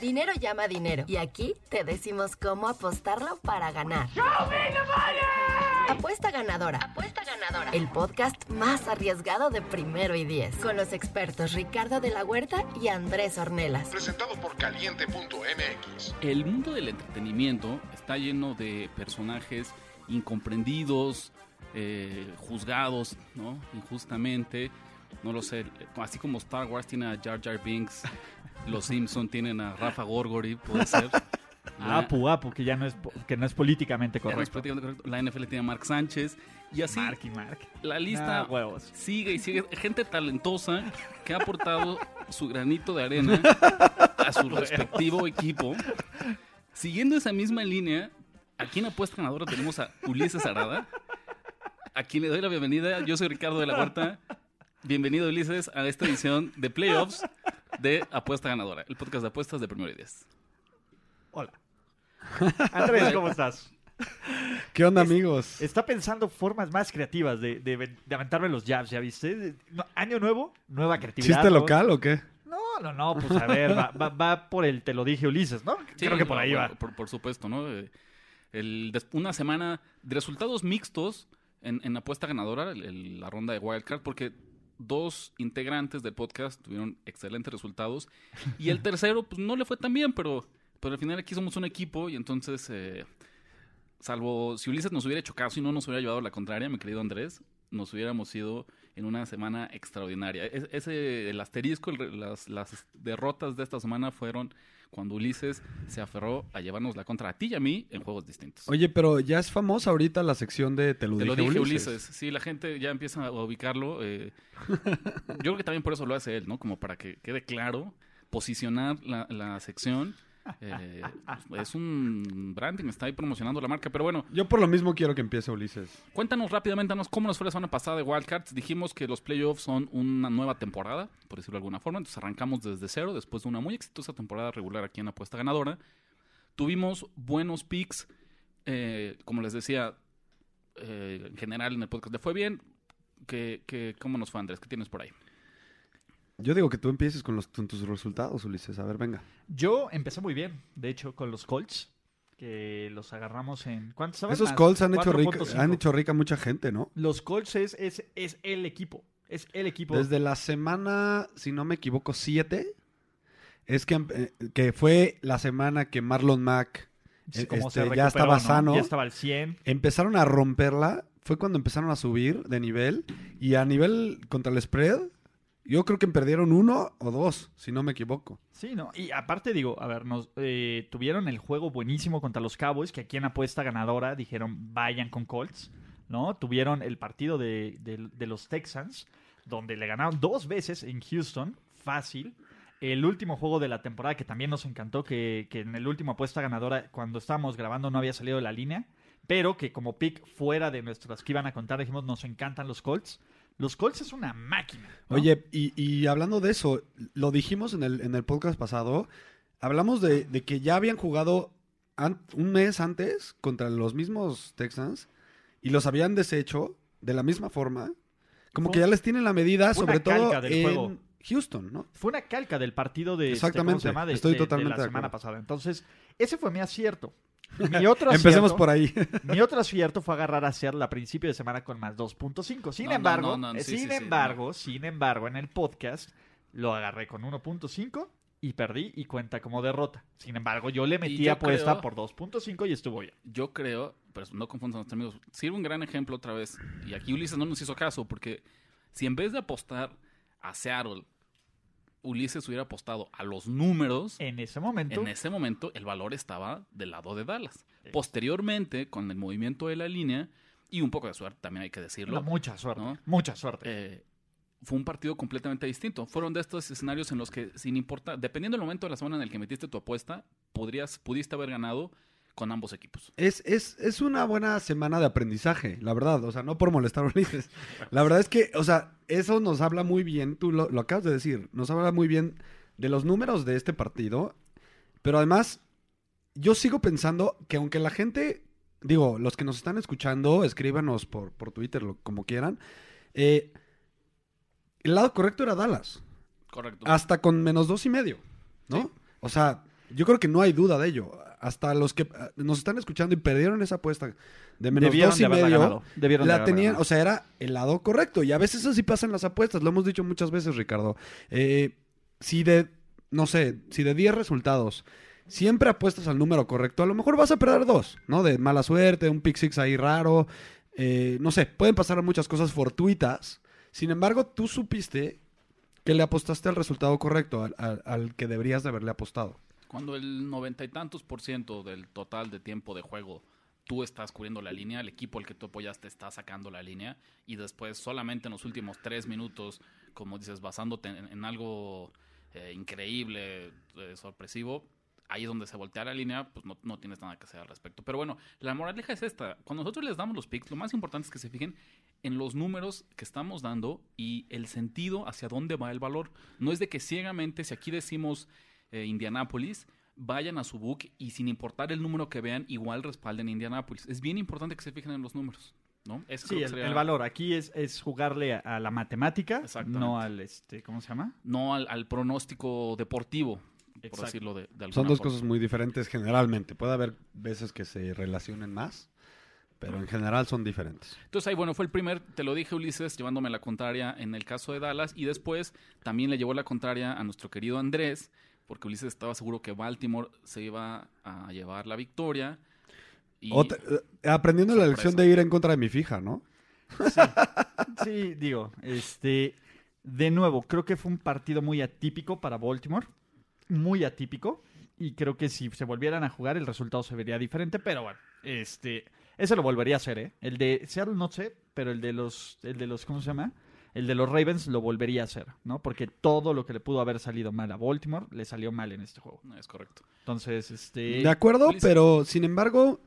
Dinero llama dinero. Y aquí te decimos cómo apostarlo para ganar. Apuesta ganadora. Apuesta ganadora. El podcast más arriesgado de primero y diez. Con los expertos Ricardo de la Huerta y Andrés Ornelas. Presentado por caliente.mx. El mundo del entretenimiento está lleno de personajes incomprendidos, eh, juzgados, ¿no? Injustamente. No lo sé. Así como Star Wars tiene a Jar Jar Binks, los Simpson tienen a Rafa Gorgori, puede ser. La- Apu, Apu, que ya no es, que no es políticamente ya no es correcto. prácticamente correcto. La NFL tiene a Mark Sánchez. Y así Mark y Mark. la lista Ah, huevos. sigue y sigue. Gente talentosa que ha aportado su granito de arena a su respectivo equipo. Siguiendo esa misma línea, aquí en Apuesta Ganadora tenemos a Ulises Arada, a quien le doy la bienvenida. Yo soy Ricardo de la Huerta. Bienvenido, Ulises, a esta edición de Playoffs de Apuesta Ganadora, el podcast de apuestas de Primero y Diez. Hola. Andrés, ¿cómo estás? ¿Qué onda, amigos? Está pensando formas más creativas de, de, de aventarme los jabs, ¿ya viste? No, año nuevo, nueva creatividad. ¿Chiste ¿no? local o qué? No, no, no, pues a ver, va, va- va por el te lo dije Ulises, ¿no? Sí, Creo que por no, ahí va. Por, por supuesto, ¿no? Eh, El, una semana de resultados mixtos en, en apuesta ganadora, el- el- la ronda de Wildcard, porque dos integrantes del podcast tuvieron excelentes resultados y el tercero, pues no le fue tan bien, pero, pero al final aquí somos un equipo y entonces, eh, salvo si Ulises nos hubiera hecho caso y no nos hubiera llevado la contraria, mi querido Andrés, nos hubiéramos ido en una semana extraordinaria. Es- ese, el asterisco, el las, las derrotas de esta semana fueron cuando Ulises se aferró a llevarnos la contra a ti y a mí en juegos distintos. Oye, pero ya es famosa ahorita la sección de Te lo Te dije, lo dije, Ulises. Ulises. Sí, la gente ya empieza a ubicarlo. eh. Yo creo que también por eso lo hace él, ¿no? Como para que quede claro, posicionar la, la sección. Eh, es un branding, está ahí promocionando la marca. Pero bueno, Yo por lo mismo quiero que empiece Ulises. Cuéntanos rápidamente cómo nos fue la semana pasada de Wildcards. Dijimos que los playoffs son una nueva temporada, por decirlo de alguna forma. Entonces arrancamos desde cero, después de una muy exitosa temporada regular aquí en Apuesta Ganadora. Tuvimos buenos picks, eh, como les decía, eh, en general en el podcast le fue bien. ¿Qué, qué, ¿Cómo nos fue Andrés? ¿Qué tienes por ahí? Yo digo que tú empieces con, los, con tus resultados, Ulises. A ver, venga. Yo empecé muy bien, de hecho, con los Colts, que los agarramos en... ¿Cuántos estaban? Esos Más Colts han hecho, rica, 4.5. han hecho rica a mucha gente, ¿no? Los Colts es, es, es el equipo, es el equipo. Desde la semana, si no me equivoco, 7, es que, eh, que fue la semana que Marlon Mack Sí, eh, este, ya estaba ¿no? sano. Ya estaba al 100. empezaron a romperla, fue cuando empezaron a subir de nivel. Y a nivel contra el spread, yo creo que perdieron uno o dos, si no me equivoco. Sí, ¿no? Y aparte digo, a ver, nos eh, tuvieron el juego buenísimo contra los Cowboys, que aquí en apuesta ganadora dijeron vayan con Colts, ¿no? Tuvieron el partido de, de- los Texans, donde le ganaron dos veces en Houston, fácil. El último juego de la temporada que también nos encantó, que, que en el último apuesta ganadora, cuando estábamos grabando, no había salido de la línea, pero que como pick fuera de nuestras que iban a contar, dijimos, nos encantan los Colts. Los Colts es una máquina. ¿no? Oye, y, y hablando de eso, lo dijimos en el, en el podcast pasado, hablamos de, de que ya habían jugado un mes antes contra los mismos Texans y los habían deshecho de la misma forma. Como Fue- que ya les tienen la medida, sobre todo del en juego. Houston, ¿no? Fue una calca del partido de, este, Exactamente, ¿cómo se llama? de, estoy de- de totalmente la de semana acuerdo. pasada. Entonces, ese fue mi acierto. Mi otro Empecemos acierto- por ahí. Mi otro acierto fue agarrar a Seattle a principio de semana con más 2.5. Sin No, no, embargo, no, no, eh, sí, sin sí, sí, embargo, sin embargo, en el podcast lo agarré con 1.5 y perdí y cuenta como derrota. Sin embargo, yo le metí yo apuesta creo- por 2.5 y estuvo bien. Yo creo, pero no confundan a nuestros amigos, sirve un gran ejemplo otra vez. Y aquí Ulises no nos hizo caso, porque si en vez de apostar a Seattle, Ulises hubiera apostado a los números, En ese momento, en ese momento el valor estaba del lado de Dallas. Posteriormente, con el movimiento de la línea y un poco de suerte, también hay que decirlo, no, mucha suerte. ¿no? Mucha suerte. eh, fue un partido completamente distinto. Fueron de estos escenarios en los que, sin importar, dependiendo del momento de la semana en el que metiste tu apuesta, podrías, pudiste haber ganado con ambos equipos. Es, es, es una buena semana de aprendizaje, la verdad. O sea, no por molestar a Ulises. La verdad es que, o sea, eso nos habla muy bien, tú lo, lo acabas de decir, nos habla muy bien de los números de este partido. Pero además, yo sigo pensando que aunque la gente, digo, los que nos están escuchando, escríbanos por, por Twitter, lo- como quieran, eh, el lado correcto era Dallas. Correcto. Hasta con menos dos y medio, ¿no? Sí. O sea, yo creo que no hay duda de ello. Hasta los que ah, nos están escuchando y perdieron esa apuesta de menos Debieron dos y medio, ganado. Debieron de la tenían, ganado. o sea, era el lado correcto. Y a veces así pasan las apuestas, lo hemos dicho muchas veces, Ricardo. Eh, si de, no sé, si de 10 resultados siempre apuestas al número correcto, a lo mejor vas a perder dos, ¿no? De mala suerte, un pick six ahí raro, eh, no sé, pueden pasar muchas cosas fortuitas. Sin embargo, tú supiste que le apostaste al resultado correcto, al, al- al que deberías de haberle apostado. Cuando el noventa y tantos por ciento del total de tiempo de juego tú estás cubriendo la línea, el equipo al que tú apoyaste está sacando la línea y después solamente en los últimos tres minutos, como dices, basándote en, algo eh, increíble, eh, sorpresivo, ahí es donde se voltea la línea, pues no, no tienes nada que hacer al respecto. Pero bueno, la moraleja es esta. Cuando nosotros les damos los picks, lo más importante es que se fijen en los números que estamos dando y el sentido hacia dónde va el valor. No es de que ciegamente, si aquí decimos eh, Indianápolis, vayan a su book y sin importar el número que vean, igual respalden Indianápolis. Es bien importante que se fijen en los números, ¿no? Eso Sí, el, sería- el valor aquí es, es jugarle a, a la matemática, no al, este, ¿cómo se llama? No al, al pronóstico deportivo, por decirlo de, de alguna Son dos forma. cosas muy diferentes generalmente. Puede haber veces que se relacionen más, pero en general son diferentes. Entonces ahí, bueno, fue el primer, te lo dije Ulises, llevándome la contraria en el caso de Dallas y después también le llevó la contraria a nuestro querido Andrés, porque Ulises estaba seguro que Baltimore se iba a llevar la victoria. Y Otra- eh, aprendiendo la lección de ir en contra de mi fija, ¿no? Sí, digo, este, de nuevo, creo que fue un partido muy atípico para Baltimore, muy atípico, y creo que si se volvieran a jugar el resultado se vería diferente, pero bueno, este, ese lo volvería a hacer, ¿eh? El de Seattle no sé, pero el de los, el de los, ¿cómo se llama? El de los Ravens lo volvería a hacer, ¿no? Porque todo lo que le pudo haber salido mal a Baltimore le salió mal en este juego. No, es correcto. Entonces, este... De acuerdo, pero sin embargo,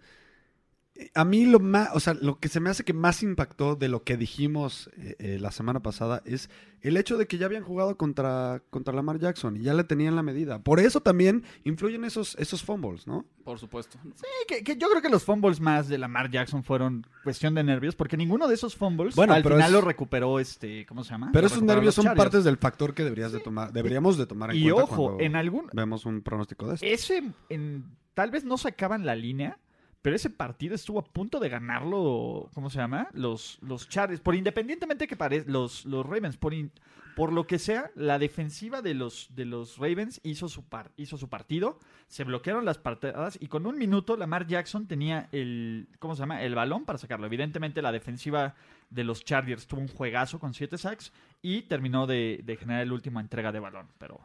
a mí lo más, o sea, lo que se me hace que más impactó de lo que dijimos eh, eh, la semana pasada es el hecho de que ya habían jugado contra, contra Lamar Jackson y ya le tenían la medida. Por eso también influyen esos, esos fumbles, ¿no? Por supuesto. Sí, que, que yo creo que los fumbles más de Lamar Jackson fueron cuestión de nervios, porque ninguno de esos fumbles Bueno, al pero final es- lo recuperó este, ¿cómo se llama? Pero Lo esos nervios son Chargers. partes del factor que deberías de tomar, deberíamos de tomar en Y cuenta ojo, cuando en algún vemos un pronóstico de esto. ese en tal vez no sacaban la línea, pero ese partido estuvo a punto de ganarlo, ¿cómo se llama? Los los Chargers, por independientemente que pare, los los Ravens por in- por lo que sea, la defensiva de los de los Ravens hizo su par, hizo su partido, se bloquearon las partidas y con un minuto Lamar Jackson tenía el ¿cómo se llama? el balón para sacarlo. Evidentemente la defensiva de los Chargers tuvo un juegazo con siete sacks y terminó de, de generar la última entrega de balón, pero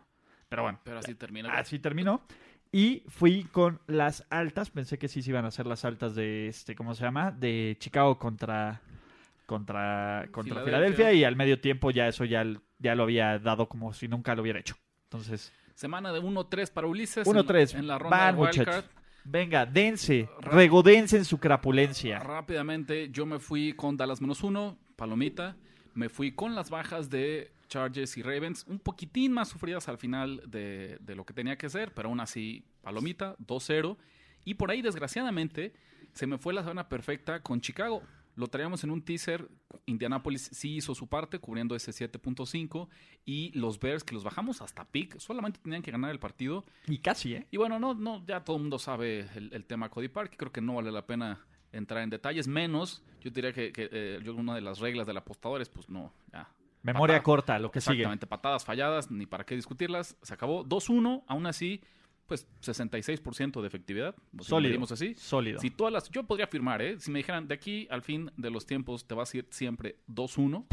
pero bueno, Pero así termina. Así terminó. Y fui con las altas. Pensé que sí se iban a hacer las altas de este, ¿cómo se llama? De Chicago contra contra contra Filadelfia. Y al medio tiempo ya eso ya, ya lo había dado como si nunca lo hubiera hecho. Entonces, Semana de 1-3 para Ulises. en- 1-3. En, la ronda Van, de Wildcard. Venga, dense, regodense en su crapulencia. Rápidamente, yo me fui con Dallas menos uno, palomita. Me fui con las bajas de Chargers y Ravens, un poquitín más sufridas al final de, de lo que tenía que ser, pero aún así, palomita, 2-0. Y por ahí, desgraciadamente, se me fue la zona perfecta con Chicago. Lo traíamos en un teaser. Indianapolis sí hizo su parte, cubriendo ese 7.5. Y los Bears, que los bajamos hasta pick, solamente tenían que ganar el partido. Y casi, ¿eh? Y bueno, no, no, ya todo el mundo sabe el, el tema Cody Park. Creo que no vale la pena entrar en detalles. Menos, yo diría que, que, eh, yo una de las reglas del apostador es, pues no, ya. Memoria Patada. corta, lo que sigue. Exactamente, patadas falladas, ni para qué discutirlas. Se acabó 2-1, aún así, pues 66% de efectividad. Sólido. así. Sólido. Si todas las, yo podría afirmar, ¿eh? Si me dijeran, de aquí al fin de los tiempos te vas a ir siempre 2-1,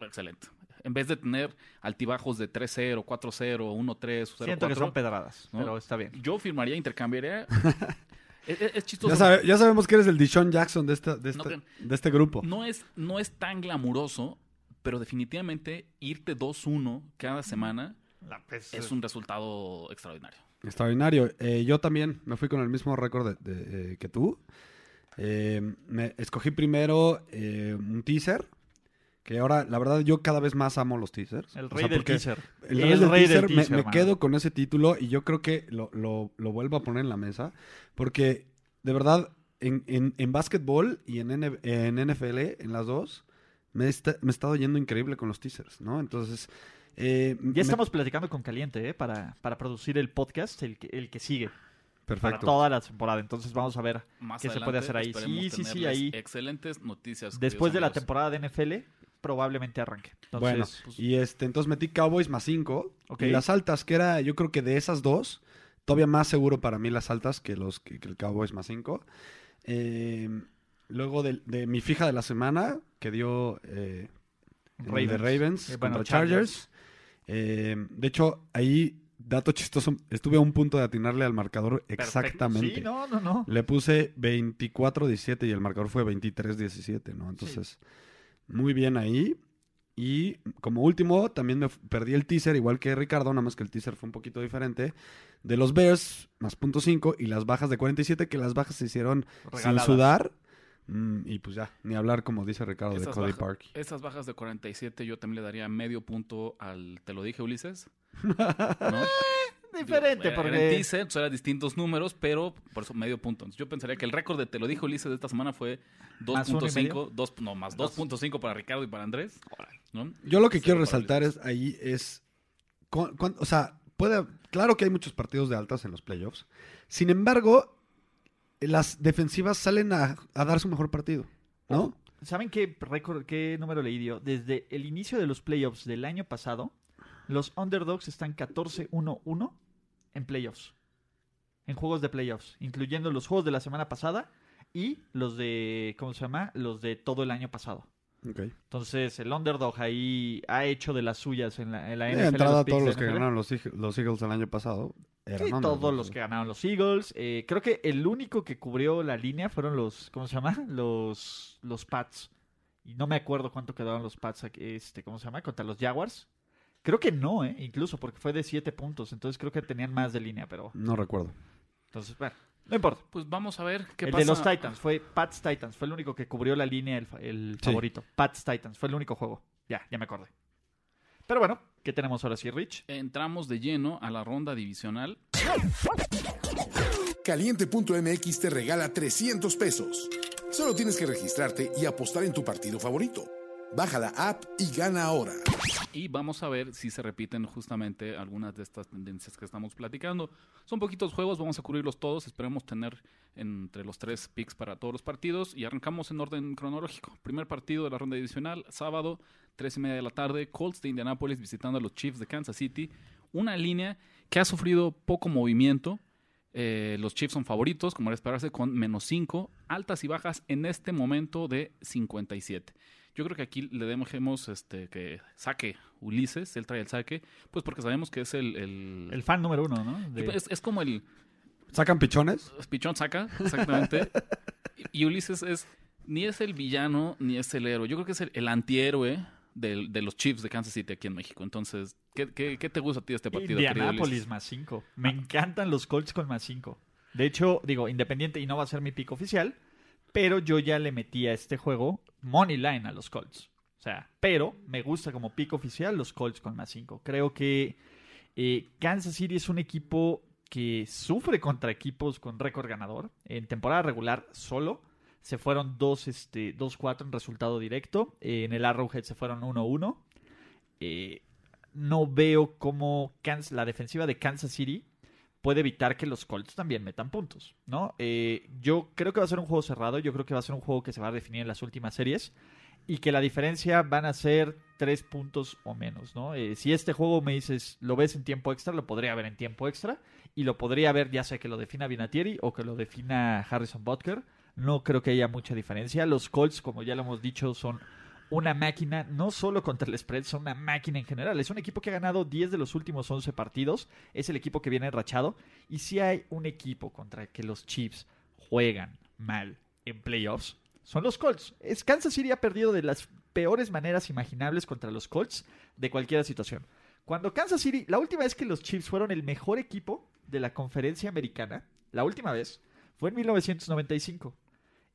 excelente. En vez de tener altibajos de 3-0, 4-0, 1-3, 0-4. Siento que son pedradas, ¿no? pero está bien. Yo firmaría, intercambiaría. es, es- es chistoso. Ya, sabe- ya sabemos que eres el Dishon Jackson de, esta, de, esta- No, de este grupo. No es, no es tan glamuroso, pero definitivamente irte 2-1 cada semana es un resultado extraordinario. Extraordinario. Eh, yo también me fui con el mismo récord de- de- eh, que tú. Eh, me escogí primero eh, un teaser. Que ahora, la verdad, yo cada vez más amo los teasers. El O rey sea, del teaser. El, El rey del rey del teaser, me- quedo con ese título y yo creo que lo, lo- lo vuelvo a poner en la mesa. Porque, de verdad, en, en, en básquetbol y en, en NFL, en las dos, me, está- me he estado yendo increíble con los teasers, ¿no? Entonces, Eh, me- Ya estamos platicando con Caliente, ¿eh? Para, para producir el podcast, el que, el que sigue. Para Perfecto. toda la temporada. Entonces vamos a ver Más qué se puede hacer ahí. Sí, sí, sí, ahí. Excelentes noticias. Después de la temporada de NFL, probablemente arranque. Entonces, bueno, pues- y este, entonces metí Cowboys más 5. Ok. Y las altas, que era, yo creo que de esas dos, todavía más seguro para mí las altas que, los, que, que el Cowboys más 5. Luego de, de mi fija de la semana, que dio eh, en el de Ravens Eh, bueno, contra Chargers. Eh, de hecho, ahí, dato chistoso, estuve a un punto de atinarle al marcador perfecto. exactamente. Sí, no, no, no. Le puse 24-17 y el marcador fue 23-17, ¿no? Entonces, muy bien ahí. Y como último, también me perdí el teaser, igual que Ricardo, nada más que el teaser fue un poquito diferente. De los Bears, más punto .5 y las bajas de 47, que las bajas se hicieron Regaladas. sin sudar. Mm, y pues ya, ni hablar, como dice Ricardo, de Cody baja- Park. Esas bajas de 47 yo también le daría medio punto al... ¿Te lo dije, Ulises? ¿No? Diferente, era en porque... teaser, entonces eran distintos números, pero por eso medio punto. Entonces, yo pensaría que el récord de Te lo dije, Ulises, de esta semana fue ¿Más uno y 2.5, medio? dos- no, más Dos. 2.5 para Ricardo y para Andrés. ¿no? Yo lo que quiero resaltar Ulises. es ahí es, o sea, puede, claro que hay muchos partidos de altas en los playoffs. Sin embargo, las defensivas salen a, a dar su mejor partido, ¿no? ¿Saben qué récord, qué número leí dio? Desde el inicio de los playoffs del año pasado, los underdogs están 14-1-1 en playoffs. En juegos de playoffs, incluyendo los juegos de la semana pasada y los de, ¿cómo se llama? Los de todo el año pasado. Entonces, el underdog ahí ha hecho de las suyas en la, en la De NFL. entrada, los picks todos de los que NFL. ganaron los, los Eagles el año pasado eran Sí, todos los que ganaron los Eagles. Eh, creo que el único que cubrió la línea fueron los, ¿cómo se llama? Los, los Pats. Y no me acuerdo cuánto quedaron los Pats, aquí, este, ¿cómo se llama? Contra los Jaguars. Creo que no, ¿eh? Incluso porque fue de 7 puntos. Entonces creo que tenían más de línea, pero... No recuerdo. Entonces, bueno, no importa. Pues vamos a ver qué el pasa. de los Titans fue Pats Titans. Fue el único que cubrió la línea, el, el Sí. favorito. Pats Titans. Fue el único juego. Ya, ya me acordé. Pero bueno, ¿qué tenemos ahora sí, Rich? Entramos de lleno a la ronda divisional. Caliente.mx te regala 300 pesos. Solo tienes que registrarte y apostar en tu partido favorito. Baja la app y gana ahora. Y vamos a ver si se repiten justamente algunas de estas tendencias que estamos platicando. Son poquitos juegos, vamos a cubrirlos todos. Esperemos tener entre los tres picks para todos los partidos. Y arrancamos en orden cronológico. Primer partido de la ronda divisional, sábado, tres y media de la tarde. Colts de Indianapolis visitando a los Chiefs de Kansas City. Una línea que ha sufrido poco movimiento. Eh, los Chiefs son favoritos, como era esperarse, con menos 5, altas y bajas en este momento de 57. Yo creo que aquí le dejemos este, que saque Ulises, él trae el saque, pues porque sabemos que es el... el- El fan número uno, ¿no? De- es, es como el ¿Sacan pichones? pichón saca, exactamente. y, y Ulises es ni es el villano ni es el héroe. Yo creo que es el, el antihéroe del- de los Chiefs de Kansas City aquí en México. Entonces, ¿qué, qué, qué te gusta a ti de este partido? Indianapolis más 5. Me encantan los Colts con más 5. De hecho, digo, independiente y no va a ser mi pick oficial, pero yo ya le metí a este juego money line a los Colts. O sea, pero me gusta como pick oficial los Colts con más 5. Creo que eh, Kansas City es un equipo que sufre contra equipos con récord ganador. En temporada regular solo se fueron 2-4 este, 2-4 en resultado directo. Eh, en el Arrowhead se fueron 1-1. Eh, no veo cómo Kans- la defensiva de Kansas City puede evitar que los Colts también metan puntos, ¿no? Eh, yo creo que va a ser un juego cerrado, yo creo que va a ser un juego que se va a definir en las últimas series y que la diferencia van a ser tres puntos o menos, ¿no? Eh, si este juego me dices, lo ves en tiempo extra, lo podría ver en tiempo extra y lo podría ver ya sea que lo defina Vinatieri o que lo defina Harrison Butker. No creo que haya mucha diferencia. Los Colts, como ya lo hemos dicho, son una máquina, no solo contra el spread, son una máquina en general. Es un equipo que ha ganado 10 de los últimos 11 partidos. Es el equipo que viene rachado. Y si hay un equipo contra el que los Chiefs juegan mal en playoffs, son los Colts. Kansas City ha perdido de las peores maneras imaginables contra los Colts de cualquier situación. Cuando Kansas City, la última vez que los Chiefs fueron el mejor equipo de la conferencia americana, la última vez, fue en 1995.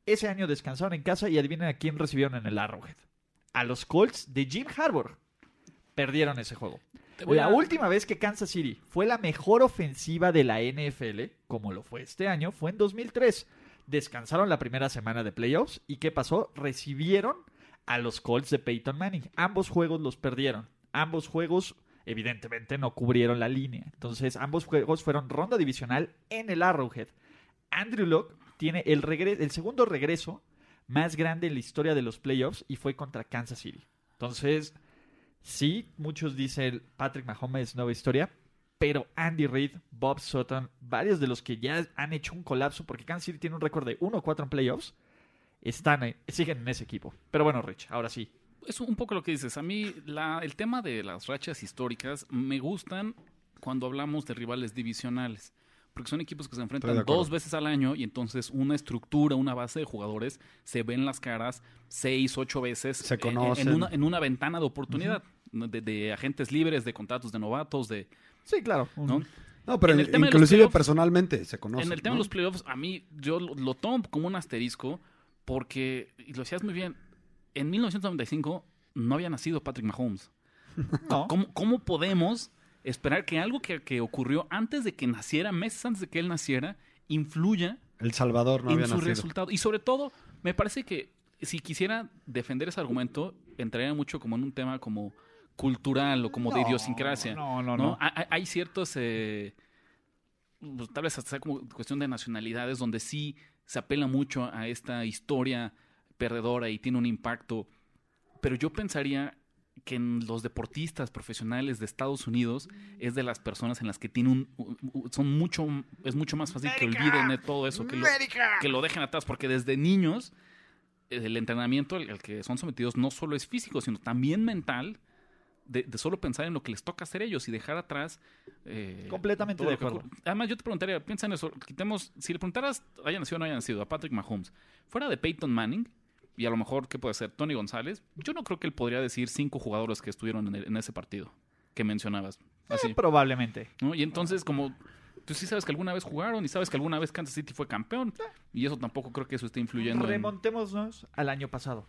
Ese año descansaron en casa y adivinen a quién recibieron en el Arrowhead. A los Colts de Jim Harbour. Perdieron ese juego. La a- última vez que Kansas City fue la mejor ofensiva de la NFL, como lo fue este año, fue en 2003. Descansaron la primera semana de playoffs y ¿qué pasó? Recibieron a los Colts de Peyton Manning. Ambos juegos los perdieron. Ambos juegos evidentemente no cubrieron la línea. Entonces, ambos juegos fueron ronda divisional en el Arrowhead. Andrew Locke tiene el segundo regreso más grande en la historia de los playoffs y fue contra Kansas City. Entonces, sí, muchos dicen Patrick Mahomes nueva historia, pero Andy Reid, Bob Sutton, varios de los que ya han hecho un colapso, porque Kansas City tiene un récord de 1-4 en playoffs, están en- siguen en ese equipo. Pero bueno, Rich, ahora sí. Es un poco lo que dices. A mí el tema de las rachas históricas me gustan cuando hablamos de rivales divisionales. Porque son equipos que se enfrentan dos veces al año y entonces una estructura, una base de jugadores se ven las caras seis, ocho veces Se en- conocen. En, una, en una ventana de oportunidad. de, de agentes libres, de contratos de novatos, de... Sí, claro. ¿no? No, pero En el tema inclusive personalmente se conoce. en el tema ¿no? de los playoffs, a mí yo lo, lo tomo como un asterisco porque, y lo decías muy bien, en 1995 no había nacido Patrick Mahomes. No. ¿Cómo, cómo podemos esperar que algo que, que ocurrió antes de que naciera, meses antes de que él naciera, influya El Salvador no en había su nacido. resultado? Y sobre todo, me parece que si quisiera defender ese argumento, entraría mucho como en un tema como cultural o como de idiosincrasia. No, no, ¿no? no. Hay, hay- ciertos, eh, pues, tal vez hasta sea como cuestión de nacionalidades, donde sí se apela mucho a esta historia perdedora y tiene un impacto. Pero yo pensaría que en los deportistas profesionales de Estados Unidos es de las personas en las que tiene un, son mucho es mucho más fácil que olviden de todo eso que lo, que lo dejen atrás porque desde niños el entrenamiento al que son sometidos no solo es físico sino también mental de, de solo pensar en lo que les toca hacer ellos y dejar atrás eh, Completamente de que acuerdo. Además, yo te preguntaría, piensa en eso, quitemos, si le preguntaras, haya nacido o no haya nacido, a Patrick Mahomes, fuera de Peyton Manning, y a lo mejor, ¿qué puede ser? Tony González, yo no creo que él podría decir cinco jugadores que estuvieron en, el- en ese partido que mencionabas. Así, Eh, Probablemente. ¿no? Y entonces, como tú sí sabes que alguna vez jugaron y sabes que alguna vez Kansas City fue campeón, y eso tampoco creo que eso esté influyendo en... Remontémonos al año pasado,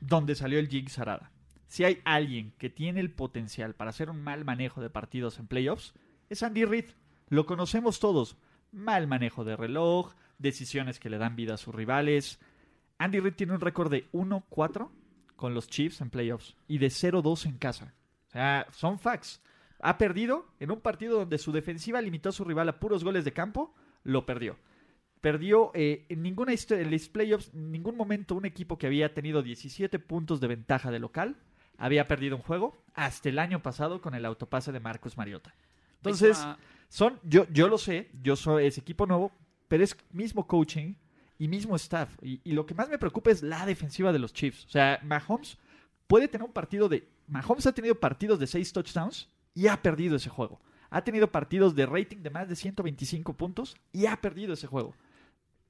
donde salió el Jig Sarada. Si hay alguien que tiene el potencial para hacer un mal manejo de partidos en playoffs, es Andy Reid. Lo conocemos todos. Mal manejo de reloj, decisiones que le dan vida a sus rivales. Andy Reid tiene un récord de 1-4 con los Chiefs en playoffs y de 0-2 en casa. O sea, son facts. Ha perdido en un partido donde su defensiva limitó a su rival a puros goles de campo, lo perdió. Perdió eh, en ninguna historia, en los playoffs, en ningún momento un equipo que había tenido 17 puntos de ventaja de local había perdido un juego hasta el año pasado con el autopase de Marcus Mariota. Entonces, son, yo, yo lo sé, yo soy ese equipo nuevo, pero es mismo coaching y mismo staff. Y, y lo que más me preocupa es la defensiva de los Chiefs. O sea, Mahomes puede tener un partido de. Mahomes ha tenido partidos de 6 touchdowns y ha perdido ese juego. Ha tenido partidos de rating de más de 125 puntos y ha perdido ese juego.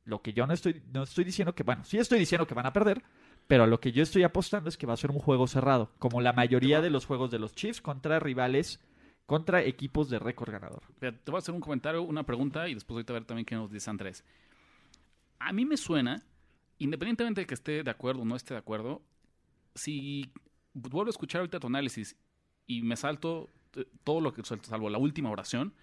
Lo que yo no estoy, no estoy diciendo que, bueno, sí estoy diciendo que van a perder, pero a lo que yo estoy apostando es que va a ser un juego cerrado, como la mayoría de los juegos de los Chiefs contra rivales, contra equipos de récord ganador. Te voy a hacer un comentario, una pregunta y después ahorita a ver también qué nos dice Andrés. A mí me suena, independientemente de que esté de acuerdo o no esté de acuerdo, si vuelvo a escuchar ahorita tu análisis y me salto eh, todo lo que salvo la última oración,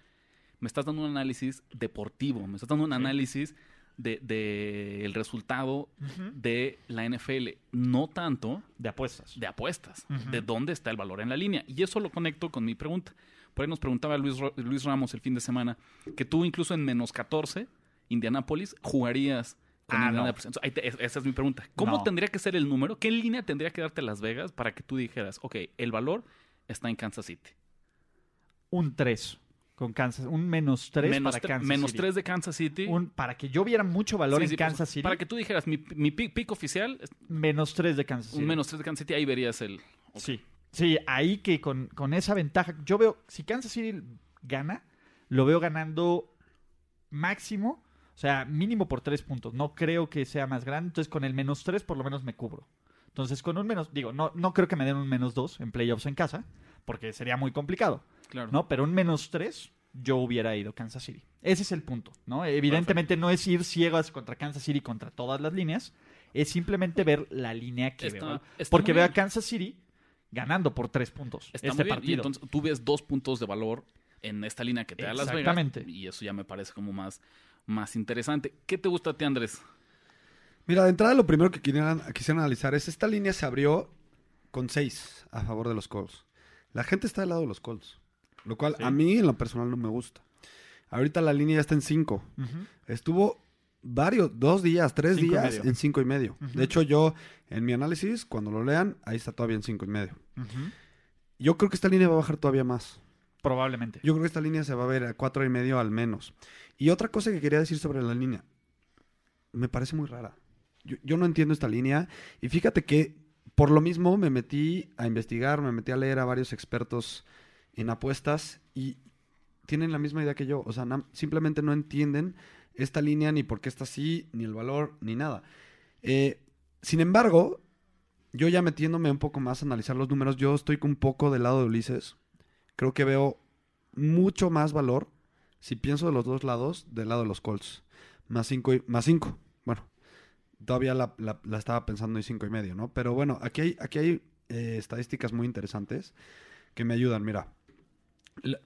me estás dando un análisis deportivo, me estás dando un análisis de, de el resultado de la NFL, no tanto De apuestas. de apuestas, de dónde está el valor en la línea. Y eso lo conecto con mi pregunta. Por ahí nos preguntaba Luis, Luis Ramos el fin de semana que tú incluso en menos 14, Indianápolis, jugarías con Ah, Indianapolis. no. Entonces, ahí te- es- esa es mi pregunta. ¿Cómo No. tendría que ser el número? ¿Qué línea tendría que darte Las Vegas para que tú dijeras, ok, el valor está en Kansas City? Un 3 con Kansas, un menos 3 menos para Kansas menos City. 3 de Kansas City. Un- para que yo viera mucho valor Sí, en pues, Kansas City, Para que tú dijeras, mi, mi pick, pick oficial menos 3 de Kansas City. un menos 3 de Kansas City, ahí verías el... Sí. Sí, ahí que con, con esa ventaja, yo veo, si Kansas City gana, lo veo ganando máximo, o sea, mínimo por 3 puntos. No creo que sea más grande, entonces con el menos 3 por lo menos me cubro. Entonces con un menos, digo, no, no creo que me den un menos 2 en playoffs en casa, porque sería muy complicado. Claro. ¿no? Pero un menos 3, yo hubiera ido Kansas City. Ese es el punto, ¿no? Evidentemente no es ir ciegas contra Kansas City contra todas las líneas, es simplemente ver la línea que Está- veo. está Porque veo a. Kansas City ganando por 3 puntos Está este muy bien. Y partido. entonces tú ves dos puntos de valor en esta línea que te da Las Vegas. Exactamente. Y eso ya me parece como más, más interesante. ¿Qué te gusta a ti, Andrés? Mira, de entrada lo primero que quisieran, quisiera analizar es esta línea se abrió con 6 a favor de los Colts. La gente está del lado de los Colts. Lo cual Sí. a mí en lo personal no me gusta. Ahorita la línea ya está en 5. Ujú. Estuvo varios, dos días, tres Cinco días en cinco y medio. De hecho, yo, en mi análisis, cuando lo lean, ahí está todavía en cinco y medio. Yo creo que esta línea va a bajar todavía más. Probablemente. Yo creo que esta línea se va a ver a cuatro y medio al menos. Y otra cosa que quería decir sobre la línea. Me parece muy rara. Yo, no entiendo esta línea. Y fíjate que por lo mismo me metí a investigar, me metí a leer a varios expertos en apuestas y tienen la misma idea que yo. O sea, simplemente no entienden esta línea ni por qué está así, ni el valor, ni nada. Eh, sin embargo, yo ya metiéndome un poco más a analizar los números, yo estoy un poco del lado de Ulises. Creo que veo mucho más valor si pienso de los dos lados, del lado de los Colts. Más 5 más cinco. Bueno, todavía la, estaba pensando en 5 y medio, ¿no? Pero bueno, aquí hay, aquí hay eh, estadísticas muy interesantes que me ayudan. Mira,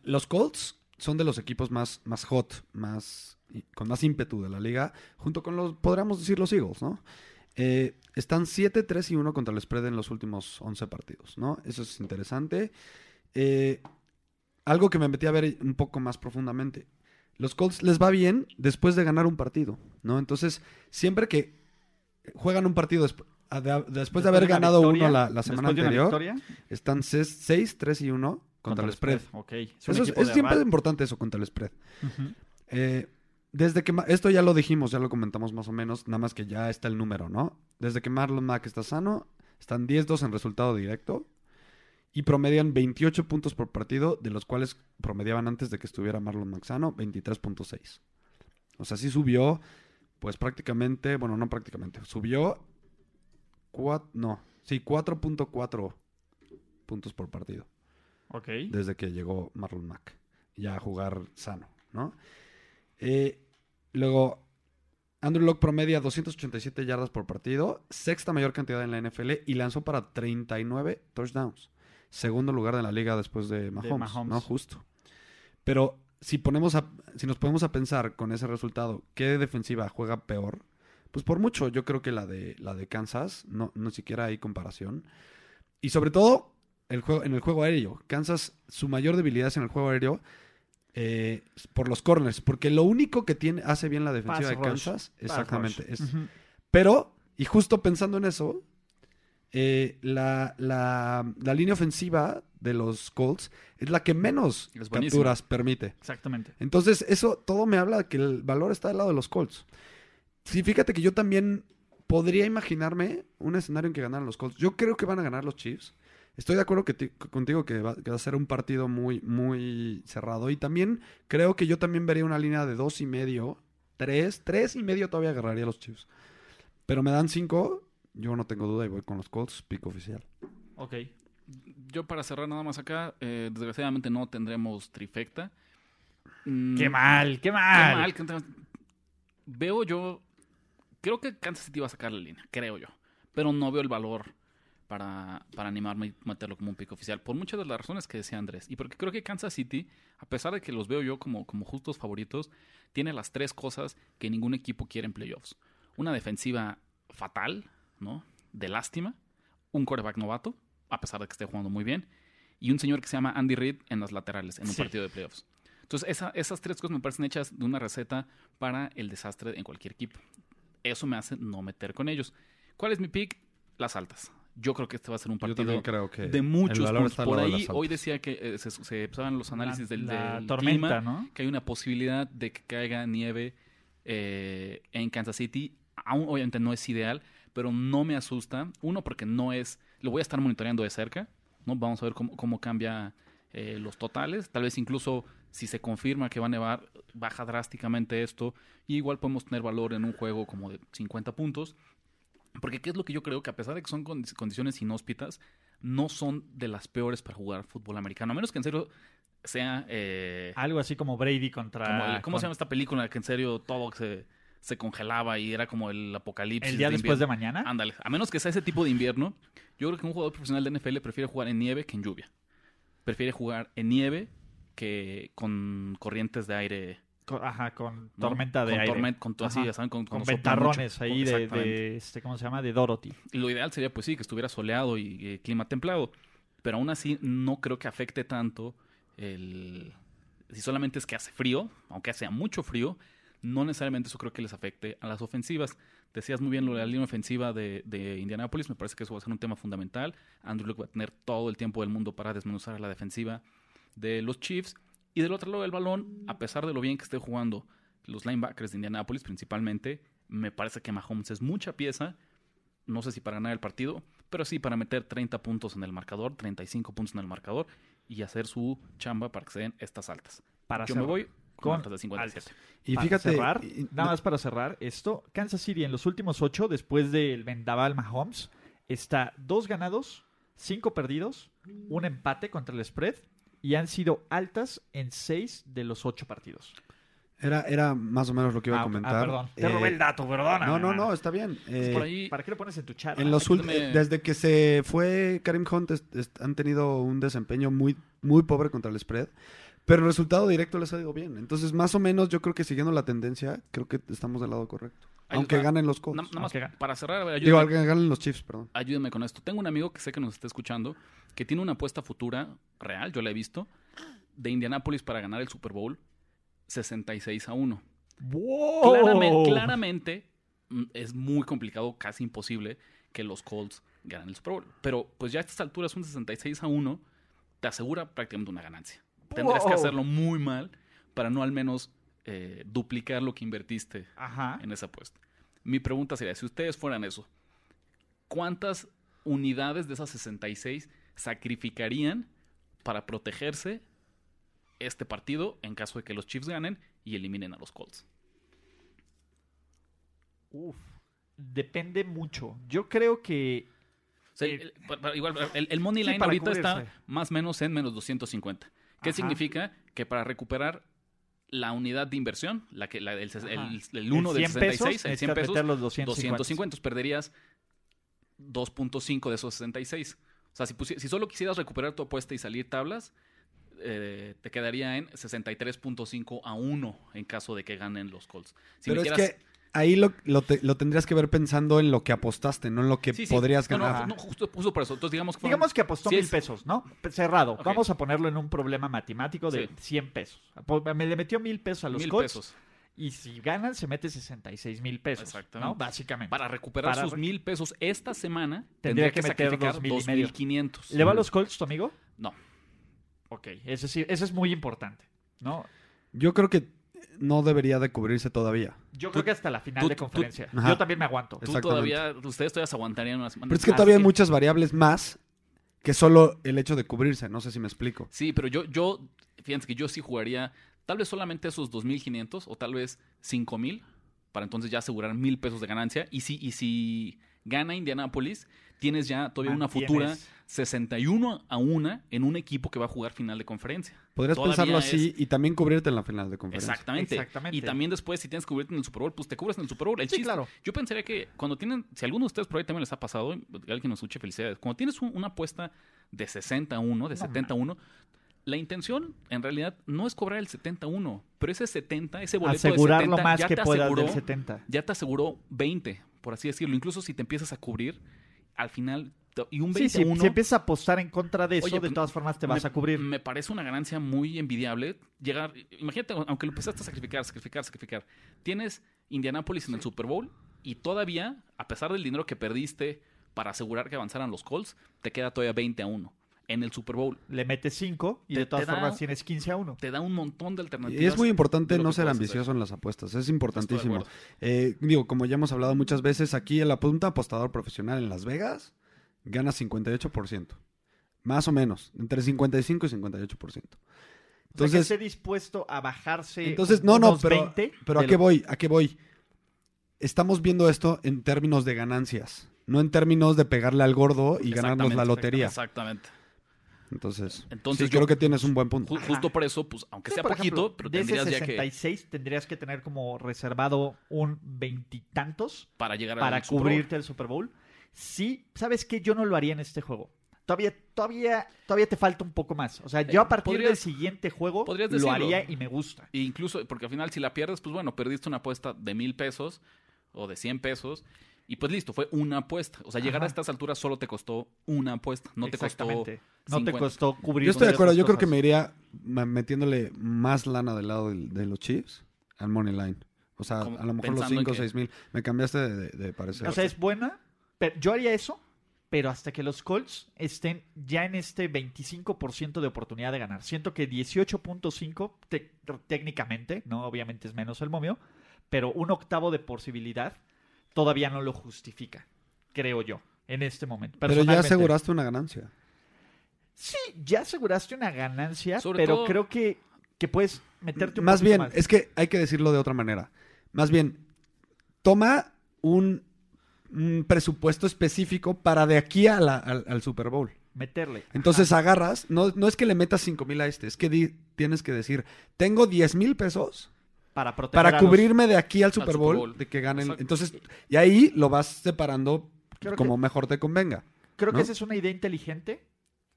los Colts son de los equipos más, más hot, más y- con más ímpetu de la liga, junto con los, podríamos decir, los Eagles, ¿no? Eh, están 7, 3 y 1 contra el spread en los últimos 11 partidos, ¿no? Eso es interesante. Eh, algo que me metí a ver un poco más profundamente. Los Colts les va bien después de ganar un partido, ¿no? Entonces, siempre que juegan un partido de- después, de haber ganado victoria, uno la, la semana anterior, están 6, 3 y 1 contra, el spread. Es Eso es, siempre importante eso contra el spread. Eh, desde que esto ya lo dijimos, ya lo comentamos más o menos, nada más que ya está el número, ¿no? Desde que Marlon Mack está sano, están 10-2 en resultado directo y promedian 28 puntos por partido, de los cuales promediaban antes de que estuviera Marlon Mack sano 23.6. O sea, sí subió, pues prácticamente, bueno, no prácticamente, subió, cua- no, sí, 4.4 puntos por partido Ok. desde que llegó Marlon Mack. Ya a jugar sano, ¿no? Eh, luego, Andrew Locke promedia 287 yardas por partido, sexta mayor cantidad en la NFL y lanzó para 39 touchdowns. Segundo lugar de la liga después de Mahomes, Mahomes. ¿no? Justo. Pero si ponemos a, si nos ponemos a pensar con ese resultado, ¿qué defensiva juega peor? Pues por mucho, yo creo que la de la de Kansas, no, no siquiera hay comparación. Y sobre todo, el juego, en el juego aéreo. Kansas, su mayor debilidad es en el juego aéreo eh, por los corners. Porque lo único que tiene, hace bien la defensiva Pass de rush. Kansas, exactamente, es pero, y justo pensando en eso, eh, la, la- la línea ofensiva de los Colts es la que menos capturas permite. Exactamente. Entonces, eso todo me habla de que el valor está del lado de los Colts. Sí, fíjate que yo también podría imaginarme un escenario en que ganaran los Colts. Yo creo que van a ganar los Chiefs. Estoy de acuerdo que ti- contigo que va, que va a ser un partido muy, muy cerrado. Y también creo que yo también vería una línea de dos y medio, tres, tres y medio todavía agarraría a los Chiefs. Pero me dan cinco, yo no tengo duda y voy con los Colts, pico oficial. Ok. Yo para cerrar nada más acá, eh, desgraciadamente no tendremos trifecta. Mm, Qué mal, qué Qué mal. Veo yo, creo que Kansas City va a sacar la línea, creo yo. Pero no veo el valor para, para animarme y meterlo como un pico oficial. Por muchas de las razones que decía Andrés. Y porque creo que Kansas City, a pesar de que los veo yo como, como justos favoritos, tiene las tres cosas que ningún equipo quiere en playoffs. Una defensiva fatal, ¿no? De lástima. Un coreback novato, a pesar de que esté jugando muy bien. Y un señor que se llama Andy Reid en las laterales, en un Sí. partido de playoffs. Entonces, esa- esas tres cosas me parecen hechas de una receta para el desastre en cualquier equipo. Eso me hace no meter con ellos. ¿Cuál es mi pick? Las altas. Yo creo que este va a ser un partido creo que de muchos puntos. Por de ahí, hoy decía que eh, se, se usaban los análisis La- del, la del tormenta, clima, ¿no? que hay una posibilidad de que caiga nieve eh, en Kansas City. Aún obviamente no es ideal, pero no me asusta. Uno, porque no es... Lo voy a estar monitoreando de cerca. ¿no? Vamos a ver cómo, cómo cambia eh, los totales. Tal vez incluso si se confirma que va a nevar, baja drásticamente esto. Y igual podemos tener valor en un juego como de 50 puntos. Porque qué es lo que yo creo que a pesar de que son condi- condiciones inhóspitas, no son de las peores para jugar fútbol americano. A menos que en serio sea... eh, Algo así como Brady contra. como el- ¿Cómo con- se llama esta película que en serio todo se, se congelaba y era como el apocalipsis? El día después de mañana. Ándale, a menos que sea ese tipo de invierno, yo creo que un jugador profesional de NFL prefiere jugar en nieve que en lluvia. Prefiere jugar en nieve que con corrientes de aire. Con- ajá, con ¿no? tormenta de con aire. torment- con, así, ya saben, con, ventarrones ahí de, este, ¿cómo se llama? De Dorothy. Y lo ideal sería, pues sí, que estuviera soleado y eh, clima templado. pero aún así no creo que afecte tanto el... Si solamente es que hace frío, aunque sea mucho frío, no necesariamente eso creo que les afecte a las ofensivas. Decías muy bien lo de la línea ofensiva de, de Indianapolis, me parece que eso va a ser un tema fundamental. Andrew Luck va a tener todo el tiempo del mundo para desmenuzar a la defensiva de los Chiefs. Y del otro lado del balón, a pesar de lo bien que esté jugando los linebackers de Indianapolis principalmente, me parece que Mahomes es mucha pieza, no sé si para ganar el partido, pero sí para meter 30 puntos en el marcador, 35 puntos en el marcador y hacer su chamba para que se den estas altas. Para Yo me voy con, altas de 57. Y para fíjate, cerrar, y- nada más para cerrar esto, Kansas City en los últimos ocho, después del vendaval Mahomes, está dos ganados, cinco perdidos, un empate contra el spread y han sido altas en seis de los ocho partidos. era, era más o menos lo que iba Ah, a ah, comentar. perdón, te Eh, robé el dato, perdona. No, no, no, está bien. Eh, Por ahí, ¿Para qué lo pones en tu chat? en los desde que se fue Karim Hunt han tenido un desempeño muy, muy pobre contra el spread, pero el resultado directo les ha ido bien. Entonces, más o menos, yo creo que siguiendo la tendencia, creo que estamos del lado correcto. Aunque ganen los Colts. nada más para cerrar, a ver, Digo, ganen los Chiefs, perdón. ayúdenme con esto. Tengo un amigo que sé que nos está escuchando, que tiene una apuesta futura real, yo la he visto, de Indianapolis para ganar el Super Bowl 66 a 1. ¡Wow! Claramente, claramente mm, es muy complicado, casi imposible, que los Colts ganen el Super Bowl. Pero pues ya a estas alturas un 66 a 1 te asegura prácticamente una ganancia. Tendrás que hacerlo muy mal para no al menos eh, duplicar lo que invertiste Ajá. en esa apuesta. Mi pregunta sería, si ustedes fueran eso, ¿cuántas unidades de esas 66 sacrificarían para protegerse este partido en caso de que los Chiefs ganen y eliminen a los Colts? Uf. Depende mucho. Yo creo que O sea, Eh, el, pa- igual, el, el money sí, line para ahorita está más o menos en menos 250. ¿Qué Ajá. significa? Que para recuperar la unidad de inversión, la que la, el, el, el 1 el del 100 66, pesos, el 100 necesitas pesos, meter los 250. 250, entonces perderías 2.5 de esos 66. O sea, si, pusi- si solo quisieras recuperar tu apuesta y salir tablas, eh, te quedaría en 63.5 a 1 en caso de que ganen los Colts. Si Pero es que ahí lo, lo, te- lo tendrías que ver pensando en lo que apostaste, no en lo que Sí, sí. podrías No, no, ganar. no, justo, justo por eso. Entonces, digamos que, fueron- Digamos que apostó mil es- pesos, ¿no? Cerrado. Vamos a ponerlo en un problema matemático de Sí. 100 pesos. Me le metió mil pesos a los mil Colts pesos. y si ganan se mete 66 mil pesos. Exactamente. ¿no? Básicamente. Para recuperar Para sus mil pesos esta semana, Tendría tendría, que que, meter sacrificar dos mil y medio. 2.500. ¿Le va a los Colts tu amigo? No. Ok, eso sí, eso es muy importante, ¿no? Yo creo que no debería de cubrirse todavía. Yo creo que hasta la final tú- de tú- conferencia. Yo también me aguanto. Tú todavía, ustedes todavía se aguantarían una semana. Pero es que todavía hay muchas variables más que solo el hecho de cubrirse. No sé si me explico. Sí, pero yo, yo, fíjense que yo sí jugaría tal vez solamente esos 2.500 o tal vez 5.000 para entonces ya asegurar mil pesos de ganancia. Y si, y si gana Indianapolis, tienes ya todavía una futura 61 a 1 en un equipo que va a jugar final de conferencia. Podrías Todavía pensarlo es- así y también cubrirte en la final de conferencia. Exactamente. Exactamente. Y también después, si tienes que cubrirte en el Super Bowl, pues te cubres en el Super Bowl. El Sí, chiste- claro. Yo pensaría que cuando tienen, si alguno de ustedes por ahí también les ha pasado, alguien nos escuche, felicidades. Cuando tienes un- una apuesta de 61, de No, 71, la intención en realidad no es cobrar el 71, pero ese 70, ese boleto Asegurar de lo 70 más ya que te puedas aseguró, del 70. ya te aseguró 20, por así decirlo. Incluso si te empiezas a cubrir, al final, y un Sí, 20 si, a 1, si empiezas a apostar en contra de eso, Oye, de pues, todas formas te vas me- a cubrir. Me parece una ganancia muy envidiable. Llegar, imagínate, aunque lo empezaste a sacrificar, sacrificar, sacrificar. Tienes Indianapolis en el Super Bowl y todavía, a pesar del dinero que perdiste para asegurar que avanzaran los Colts, te queda todavía 20 a 1 en el Super Bowl. Le metes 5 y Te- de todas da- formas tienes 15 a 1. Te da un montón de alternativas. Y es muy importante no ser ambicioso en las apuestas, es importantísimo. Eh, digo, como ya hemos hablado muchas veces, aquí el apunta apostador profesional en Las Vegas gana 58%. Más o menos, entre 55 y 58%. Entonces, esté dispuesto a bajarse. entonces no, no, pero, 20 pero ¿a qué lo- voy? ¿A qué voy? Estamos viendo esto en términos de ganancias, no en términos de pegarle al gordo y ganarnos la lotería. Exactamente. Entonces, Entonces sí, yo- creo que tienes un buen punto. Ju- justo por eso, pues, aunque Sí, sea poquito, ejemplo, pero de ese tendrías ya que 66 tendrías que tener como reservado un veintitantos para llegar a para cubrirte el Super Bowl. Sí, ¿sabes qué? Yo no lo haría en este juego. Todavía, todavía, todavía te falta un poco más. O sea, yo a partir del siguiente juego podrías lo haría y me gusta. incluso, porque al final si la pierdes, pues bueno, perdiste una apuesta de mil pesos o de 100 pesos Y pues listo, fue una apuesta. O sea, llegar Ajá. a estas alturas solo te costó una apuesta. No te costó. Exactamente. No te 50. costó cubrir. Yo estoy de acuerdo. Yo creo que me iría metiéndole más lana del lado de, los Chiefs al Money Line. O sea, a lo mejor los pensando en 5 o que- 6 mil. Me cambiaste de, de- de parecer. O sea, es buena. Pero yo haría eso, pero hasta que los Colts estén ya en este 25% de oportunidad de ganar. Siento que 18.5 te- técnicamente, no, obviamente es menos el momio, pero un octavo de posibilidad todavía no lo justifica, creo yo, en este momento. Pero ya aseguraste una ganancia. Sí, ya aseguraste una ganancia, Sobre pero todo- creo que, que puedes meterte un Más bien, más. es que hay que decirlo de otra manera. Más bien, toma un, un presupuesto específico para de aquí a la- al, al Super Bowl. meterle. Entonces agarras, no, no es que le metas 5 mil a este, es que di- tienes que decir, tengo 10 mil pesos para proteger para los- cubrirme de aquí al Super Bowl, Bowl. de que ganen. Exacto. Entonces, y ahí lo vas separando Creo como que- mejor te convenga. Creo ¿no? que esa es una idea inteligente.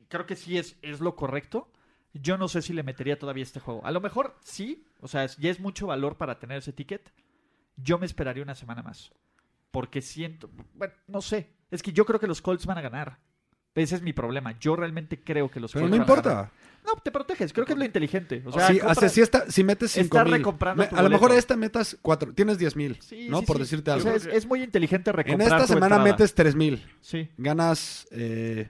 Creo que sí es, es lo correcto. Yo no sé si le metería todavía este juego. A lo mejor sí. O sea, ya es mucho valor para tener ese ticket. Yo me esperaría una semana más. Porque siento. Bueno, no sé. Es que yo creo que los Colts van a ganar. Ese es mi problema. Yo realmente creo que los Pero Colts no van a ganar. importa. No, te proteges. Creo que es lo inteligente. O sea, si, compra- hace- si, esta- si metes 5 Estás mil, recomprando me- tu a lo mejor esta metas 4, tienes 10 mil, Sí, ¿no? sí, Por sí. decirte O algo. sea, es, es muy inteligente en recomprar esta tu semana entrada. metes 3 mil, Sí. ganas eh,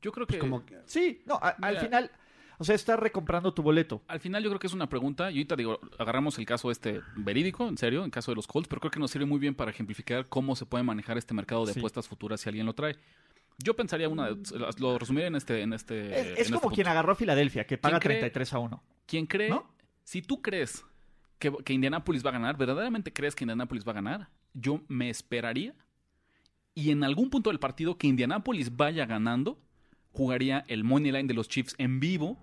Yo creo pues que. como... Sí, no, a- al final. O sea, estás recomprando tu boleto. Al final yo creo que es una pregunta, y ahorita digo, agarramos el caso este verídico, en serio, en caso de los Colts, pero creo que nos sirve muy bien para ejemplificar cómo se puede manejar este mercado de Sí. apuestas futuras si alguien lo trae. Yo pensaría una, lo resumiré en este, en este. Es, en este como punto. quien agarró a Filadelfia, que paga cree? 33 a 1. Quien cree, ¿No? si tú crees que, que Indianapolis va a ganar, verdaderamente crees que Indianapolis va a ganar, yo me esperaría y en algún punto del partido que Indianapolis vaya ganando, jugaría el money line de los Chiefs en vivo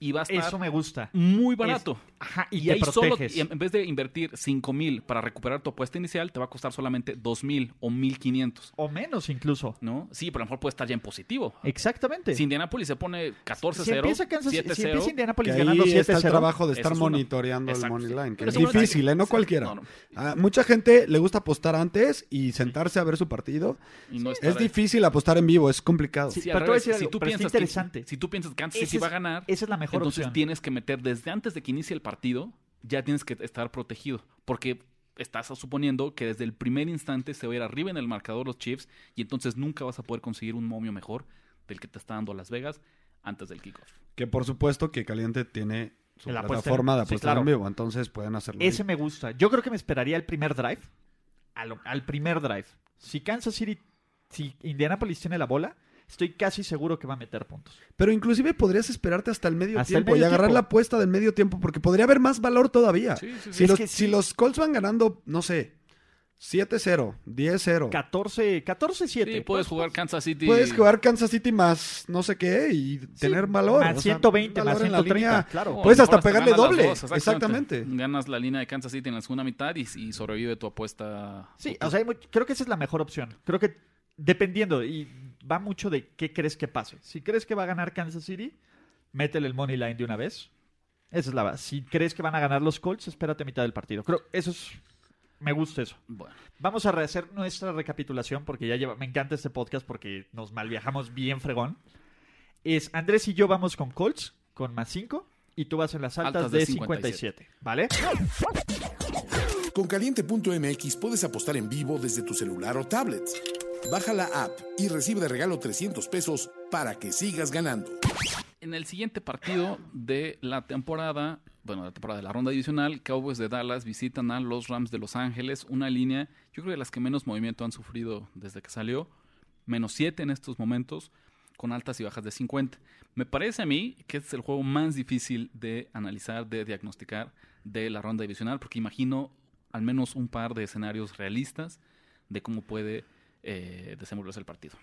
y va a estar Eso me gusta. muy barato. Ajá, y, Y, te ahí solo, proteges. y en vez de invertir 5 mil para recuperar tu apuesta inicial, te va a costar solamente 2 mil o 1500. O menos incluso. ¿No? Sí, pero a lo mejor puede estar ya en positivo. Exactamente. Si Indianapolis se pone 14-0, si empieza, Kansas, si 7-0, empieza Indianapolis ganando 7-0. está el trabajo de estar es monitoreando el Exacto. money line, que es difícil, ¿eh? No Sí, cualquiera. no, no. A mucha gente le gusta apostar antes y sentarse a ver su partido. Y no estar Es ahí. difícil apostar en vivo, es complicado. Sí, Sí, pero revés, si tú pero que- si tú piensas que Kansas City es- va a ganar, Esa es la mejor entonces opción. tienes que meter desde antes de que inicie el partido, ya tienes que estar protegido. Porque estás suponiendo que desde el primer instante se va a ir arriba en el marcador los Chiefs y entonces nunca vas a poder conseguir un momio mejor del que te está dando Las Vegas antes del kickoff. Que por supuesto que Caliente tiene su La apuesta plataforma de sí, apostar claro. en vivo, entonces pueden hacerlo. ahí. Ese me gusta. Yo creo que me esperaría el primer drive. Al, al primer drive. Si Kansas City, si Indianapolis tiene la bola, estoy casi seguro que va a meter puntos. Pero inclusive podrías esperarte hasta el medio Hasta el tiempo medio y agarrar tiempo. la apuesta del medio tiempo porque podría haber más valor todavía. Sí, sí, sí. Si, los, si los Colts van ganando, no sé, 7-0, 10-0, 14, 14-7. Sí, puedes Pues, jugar Kansas City. puedes jugar Kansas City más no sé qué y tener valor. Más o sea, 120, más valor en la 130. línea. claro. Puedes hasta pegarle doble. dos, Exactamente. Ganas la línea de Kansas City en la segunda mitad y, y sobrevive tu apuesta. Sí, o sea, creo que esa es la mejor opción. Creo que dependiendo, y va mucho de qué crees que pase. Si crees que va a ganar Kansas City, métele el money line de una vez. Esa es la base. Si crees que van a ganar los Colts, espérate a mitad del partido. Creo eso es me gusta eso. Bueno, Vamos a rehacer nuestra recapitulación porque ya lleva, me encanta este podcast porque nos malviajamos bien fregón. Es Andrés y yo vamos con Colts con más 5 y tú vas en las altas, Altas de de 57, ¿vale? Con caliente.mx puedes apostar en vivo desde tu celular o tablet. Baja la app y recibe de regalo 300 pesos para que sigas ganando. en el siguiente partido de la temporada, bueno, la temporada de la ronda divisional, Cowboys de Dallas visitan a los Rams de Los Ángeles, una línea, yo creo de las que menos movimiento han sufrido desde que salió, menos 7 en estos momentos, con altas y bajas de 50. Me parece a mí que este es el juego más difícil de analizar, de diagnosticar de la ronda divisional, porque imagino al menos un par de escenarios realistas de cómo puede eh, desenvolverse el partido.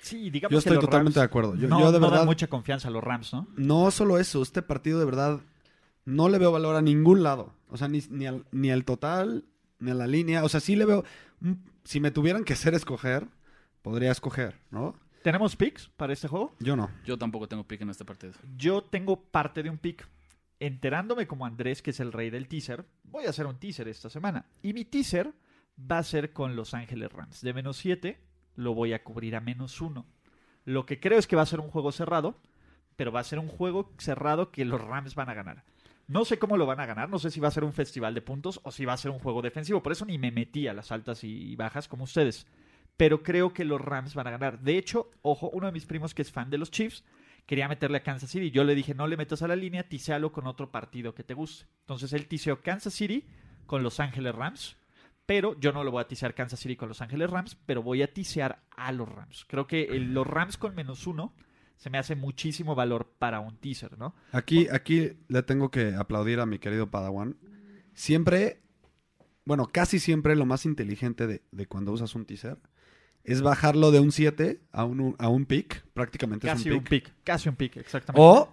Sí, digamos Yo que estoy los totalmente Rams de acuerdo. Yo, no, yo de no dan verdad, mucha confianza a los Rams, ¿no? no solo eso, este partido de verdad no le veo valor a ningún lado. O sea, ni, ni, al, ni al total, ni a la línea. O sea, sí le veo... mm, Si me tuvieran que hacer escoger, podría escoger, ¿no? ¿Tenemos picks para este juego? Yo no. Yo tampoco tengo pick en este partido. Yo tengo parte de un pick. Enterándome como Andrés, que es el rey del teaser, voy a hacer un teaser esta semana. Y mi teaser va a ser con Los Ángeles Rams. De menos 7 lo voy a cubrir a menos 1. Lo que creo es que va a ser un juego cerrado, pero va a ser un juego cerrado que los Rams van a ganar. No sé cómo lo van a ganar, no sé si va a ser un festival de puntos o si va a ser un juego defensivo, por eso ni me metí a las altas y bajas como ustedes. Pero creo que los Rams van a ganar. De hecho, ojo, uno de mis primos que es fan de los Chiefs quería meterle a Kansas City. Yo le dije, no le metas a la línea, tisealo con otro partido que te guste. Entonces él tiseó Kansas City con Los Ángeles Rams. Pero yo no lo voy a tisear Kansas City con Los Ángeles Rams, pero voy a tisear a los Rams. Creo que los Rams con menos uno se me hace muchísimo valor para un teaser, ¿no? Aquí, aquí le tengo que aplaudir a mi querido Padawan. Siempre, bueno, casi siempre lo más inteligente de, de cuando usas un teaser es bajarlo de un 7 a un, a un pick, prácticamente Casi es un un pick. casi un pick, exactamente. O,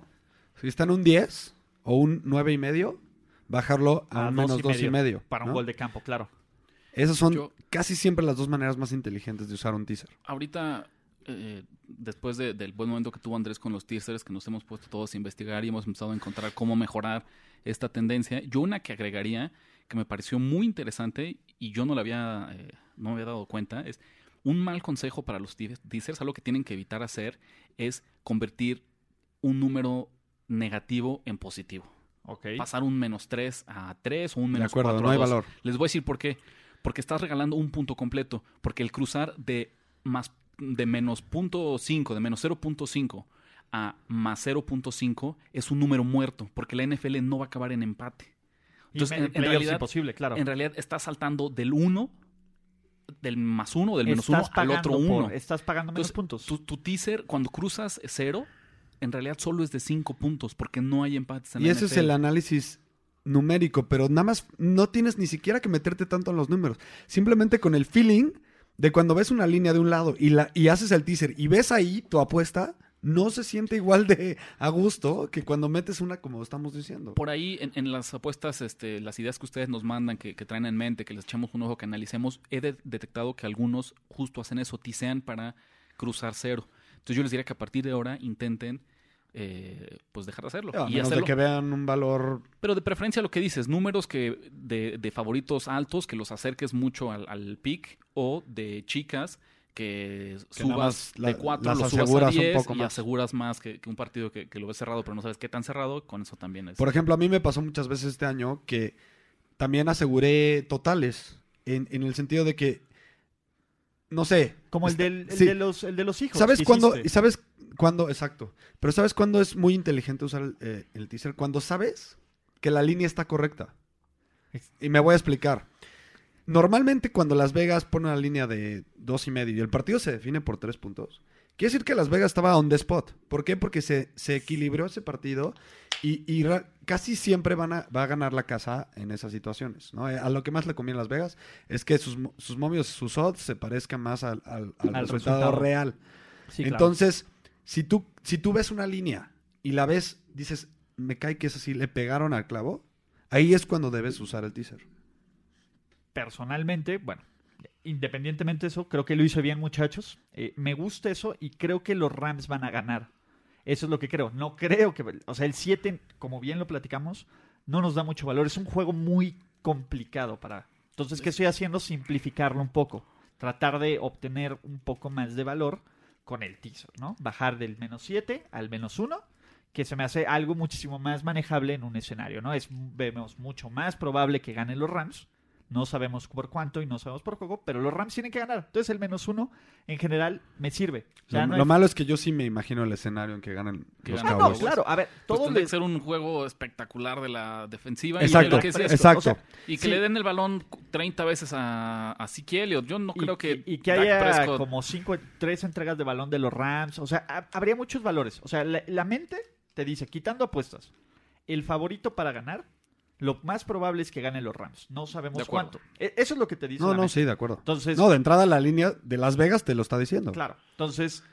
si está en un 10 o un 9 y medio, bajarlo a, A un dos menos y 2 y medio, medio. para un gol de campo, claro. Esas son Yo- casi siempre las dos maneras más inteligentes de usar un teaser. Ahorita, eh, después de- del buen momento que tuvo Andrés con los teasers, que nos hemos puesto todos a investigar y hemos empezado a encontrar cómo mejorar esta tendencia, yo una que agregaría, que me pareció muy interesante y yo no la había, eh, no me había dado cuenta, es un mal consejo para los te- teasers, algo que tienen que evitar hacer, es convertir un número negativo en positivo. Ok. Pasar un menos 3 a 3 o un De menos acuerdo, 4 no hay 2. valor. Les voy a decir por qué. Porque estás regalando un punto completo. Porque el cruzar de más de menos punto 5, de menos 0.5 a más 0.5 es un número muerto. Porque la NFL no va a acabar en empate. Entonces, en, en- realidad- imposible, claro. En realidad estás saltando del 1, del más 1, del menos 1 Estás al otro por- 1. estás pagando menos Entonces, puntos. Tu, tu teaser, cuando cruzas 0, en realidad solo es de 5 puntos. Porque no hay empates en Y la ese es el análisis numérico, pero nada más no tienes ni siquiera que meterte tanto en los números. Simplemente con el feeling de cuando ves una línea de un lado y, la, y haces el teaser y ves ahí tu apuesta, no se siente igual de a gusto que cuando metes una como estamos diciendo. Por ahí, en, en las apuestas, este, las ideas que ustedes nos mandan, que, que traen en mente, que les echamos un ojo, que analicemos, he de- detectado que algunos justo hacen eso, tisean para cruzar cero. Entonces yo les diría que a partir de ahora intenten eh, pues dejar de hacerlo. A y menos de que vean un valor Pero de preferencia lo que dices, números que de, de favoritos altos, que los acerques mucho al, al pick, o de chicas que, subas la- de 4, las lo subas a aseguras un 10 poco y más. aseguras más que, que un partido que, que lo ves cerrado, pero no sabes qué tan cerrado, con eso también es. Por ejemplo, a mí me pasó muchas veces este año que también aseguré totales en, en el sentido de que, no sé. Como el está- del el sí. de los, el de los hijos. ¿Sabes cuándo? ¿Sabes cuándo? Exacto. Pero ¿sabes cuándo es muy inteligente usar el, eh, el teaser? Cuando sabes que la línea está correcta. Y me voy a explicar. Normalmente cuando Las Vegas pone una línea de dos y medio y el partido se define por tres puntos, quiere decir que Las Vegas estaba on the spot. ¿Por qué? Porque se, se equilibró ese partido y, y casi siempre van a, va a ganar la casa en esas situaciones. ¿no? Eh, A lo que más le conviene a Las Vegas es que sus, mo- sus momios, sus odds se parezcan más al, al- al Al resultado, resultado. real. Sí, claro. Entonces, si, tú, si tú ves una línea y la ves, dices, me cae que es así, le pegaron al clavo, ahí es cuando debes usar el teaser. Personalmente, bueno, independientemente de eso, creo que lo hizo bien, muchachos. Eh, me gusta eso y creo que los Rams van a ganar. Eso es lo que creo. No creo que. O sea, el 7, como bien lo platicamos, no nos da mucho valor. Es un juego muy complicado para. Entonces, ¿qué estoy haciendo? Simplificarlo un poco. Tratar de obtener un poco más de valor con el teaser, ¿no? Bajar del menos 7 al menos 1, que se me hace algo muchísimo más manejable en un escenario, ¿no? Es, vemos mucho más probable que ganen los Rams. No sabemos por cuánto y no sabemos por juego, pero los Rams tienen que ganar. Entonces el menos uno, en general, me sirve. O sea, lo no lo hay- malo es que yo sí me imagino el escenario en que ganen Que los ganen Ah, no, Cowboys. claro. A ver, Pues todo tendría les- que ser un juego espectacular de la defensiva Exacto, y, lo que decías, exacto. O sea, y que sí. le den el balón 30 veces a, a Zeke Elliott. Yo no y, creo que, y- y que haya Prescott- como cinco, tres entregas de balón de los Rams. O sea, ha- habría muchos valores. O sea, la, la mente te dice, quitando apuestas, el favorito para ganar, lo más probable es que ganen los Rams. No sabemos cuánto. E- Eso es lo que te dice No, la no, mente. sí, de acuerdo. Entonces, No, de entrada la línea de Las Vegas te lo está diciendo. claro. Entonces,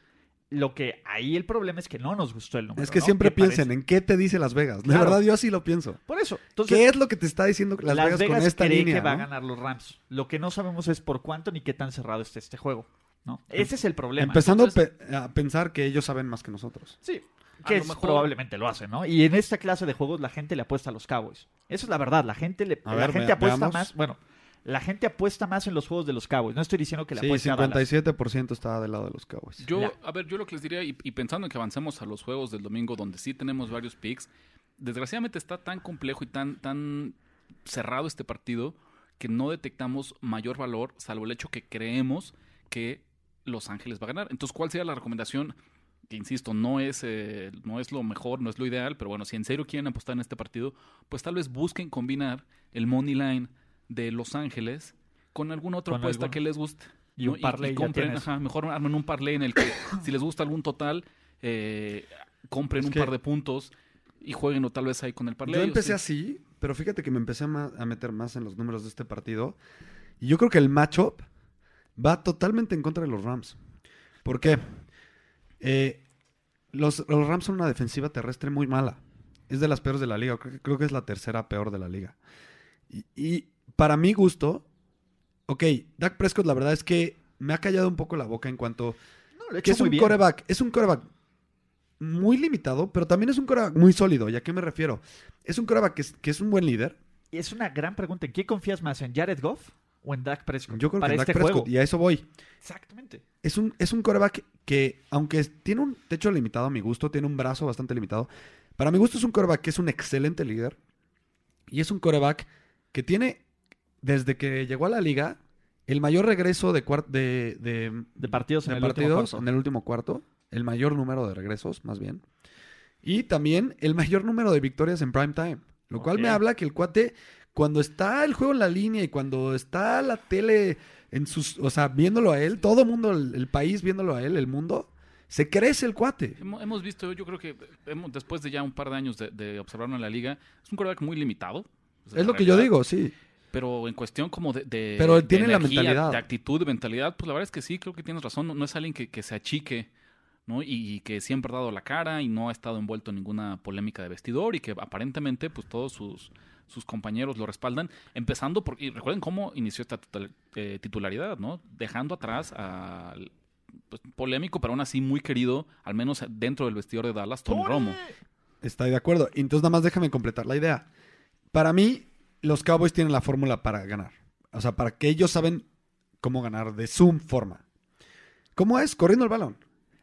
lo que ahí el problema es que no nos gustó el número. Es que ¿no? siempre piensen parece- en qué te dice Las Vegas. De Claro. verdad, yo así lo pienso. Por eso. Entonces, ¿Qué es lo que te está diciendo Las, Las Vegas, Vegas, con esta cree línea? que va a ganar los Rams. Lo que no sabemos es por cuánto ni qué tan cerrado esté este juego. ¿no? Ese es el problema. Empezando Entonces- pe- a pensar que ellos saben más que nosotros. Sí, que lo es- mejor- probablemente lo hacen, ¿no? Y en esta clase de juegos la gente le apuesta a los Cowboys. Eso es la verdad, la gente le A la ver, gente apuesta veamos. más, bueno, la gente apuesta más en los juegos de los Cowboys. No estoy diciendo que la Sí, apueste a Dallas. 57% está del lado de los Cowboys. Yo, La- a ver, yo lo que les diría, y, y pensando en que avancemos a los juegos del domingo, donde sí tenemos varios picks, desgraciadamente está tan complejo y tan, tan cerrado este partido que no detectamos mayor valor, salvo el hecho que creemos que Los Ángeles va a ganar. Entonces, ¿cuál sería la recomendación? Que insisto, no es, eh, no es lo mejor, no es lo ideal, pero bueno, si en serio quieren apostar en este partido, pues tal vez busquen combinar el money line de Los Ángeles con alguna otra Con apuesta algún- que les guste. Y ¿no? un parlay ya compren, tienes. ajá, mejor armen un parlay en el que si les gusta algún total, eh, compren Es un que- par de puntos y jueguenlo tal vez ahí con el parlay. Yo o empecé sí. así, pero fíjate que me empecé a, ma- a meter más en los números de este partido. Y yo creo que el matchup va totalmente en contra de los Rams. ¿Por qué? Eh, los, los Rams son una defensiva terrestre muy mala. Es de las peores de la liga. Creo que, creo que es la tercera peor de la liga. Y, y para mi gusto, ok, Dak Prescott la verdad es que me ha callado un poco la boca en cuanto No, lo ha que es muy un bien. coreback, es un coreback muy limitado, pero también es un coreback muy sólido. ¿Y a qué me refiero? Es un coreback que es, que es un buen líder. Es una gran pregunta. ¿En qué confías más? ¿En Jared Goff o en Dak Prescott? Yo creo para que en este Dak Prescott, juego. y a eso voy. Exactamente. Es un, es un coreback que, aunque tiene un techo limitado a mi gusto, tiene un brazo bastante limitado. Para mi gusto es un coreback que es un excelente líder. Y es un coreback que tiene, desde que llegó a la liga, el mayor regreso de, de, de, De partidos en de el último partidos cuarto. en el último cuarto. El mayor número de regresos, más bien. Y también el mayor número de victorias en prime time. Lo cual me habla que el cuate, cuando está el juego en la línea y cuando está la tele en sus, o sea, viéndolo a él, todo el mundo, el, el país viéndolo a él, el mundo, se crece el cuate. Hemo- Hemos visto, yo creo que hemos- después de ya un par de años de, de observarlo en la liga, es un quarterback muy limitado. Es lo que yo digo, sí. Pero en cuestión como de, de- Pero de tiene la mentalidad. de actitud, de mentalidad, pues la verdad es que sí, creo que tienes razón. No, no es alguien que, que se achique, ¿no? Y, y que siempre ha dado la cara y no ha estado envuelto en ninguna polémica de vestidor y que aparentemente, pues todos sus, sus compañeros lo respaldan. Empezando por, y recuerden cómo inició esta tutel- eh, titularidad, ¿no? Dejando atrás al pues, polémico, pero aún así muy querido, al menos dentro del vestidor de Dallas, Tony Romo. Estoy de acuerdo. Entonces, nada más déjame completar la idea. Para mí, los Cowboys tienen la fórmula para ganar. O sea, para que ellos saben cómo ganar de su forma. ¿Cómo es? Corriendo el balón.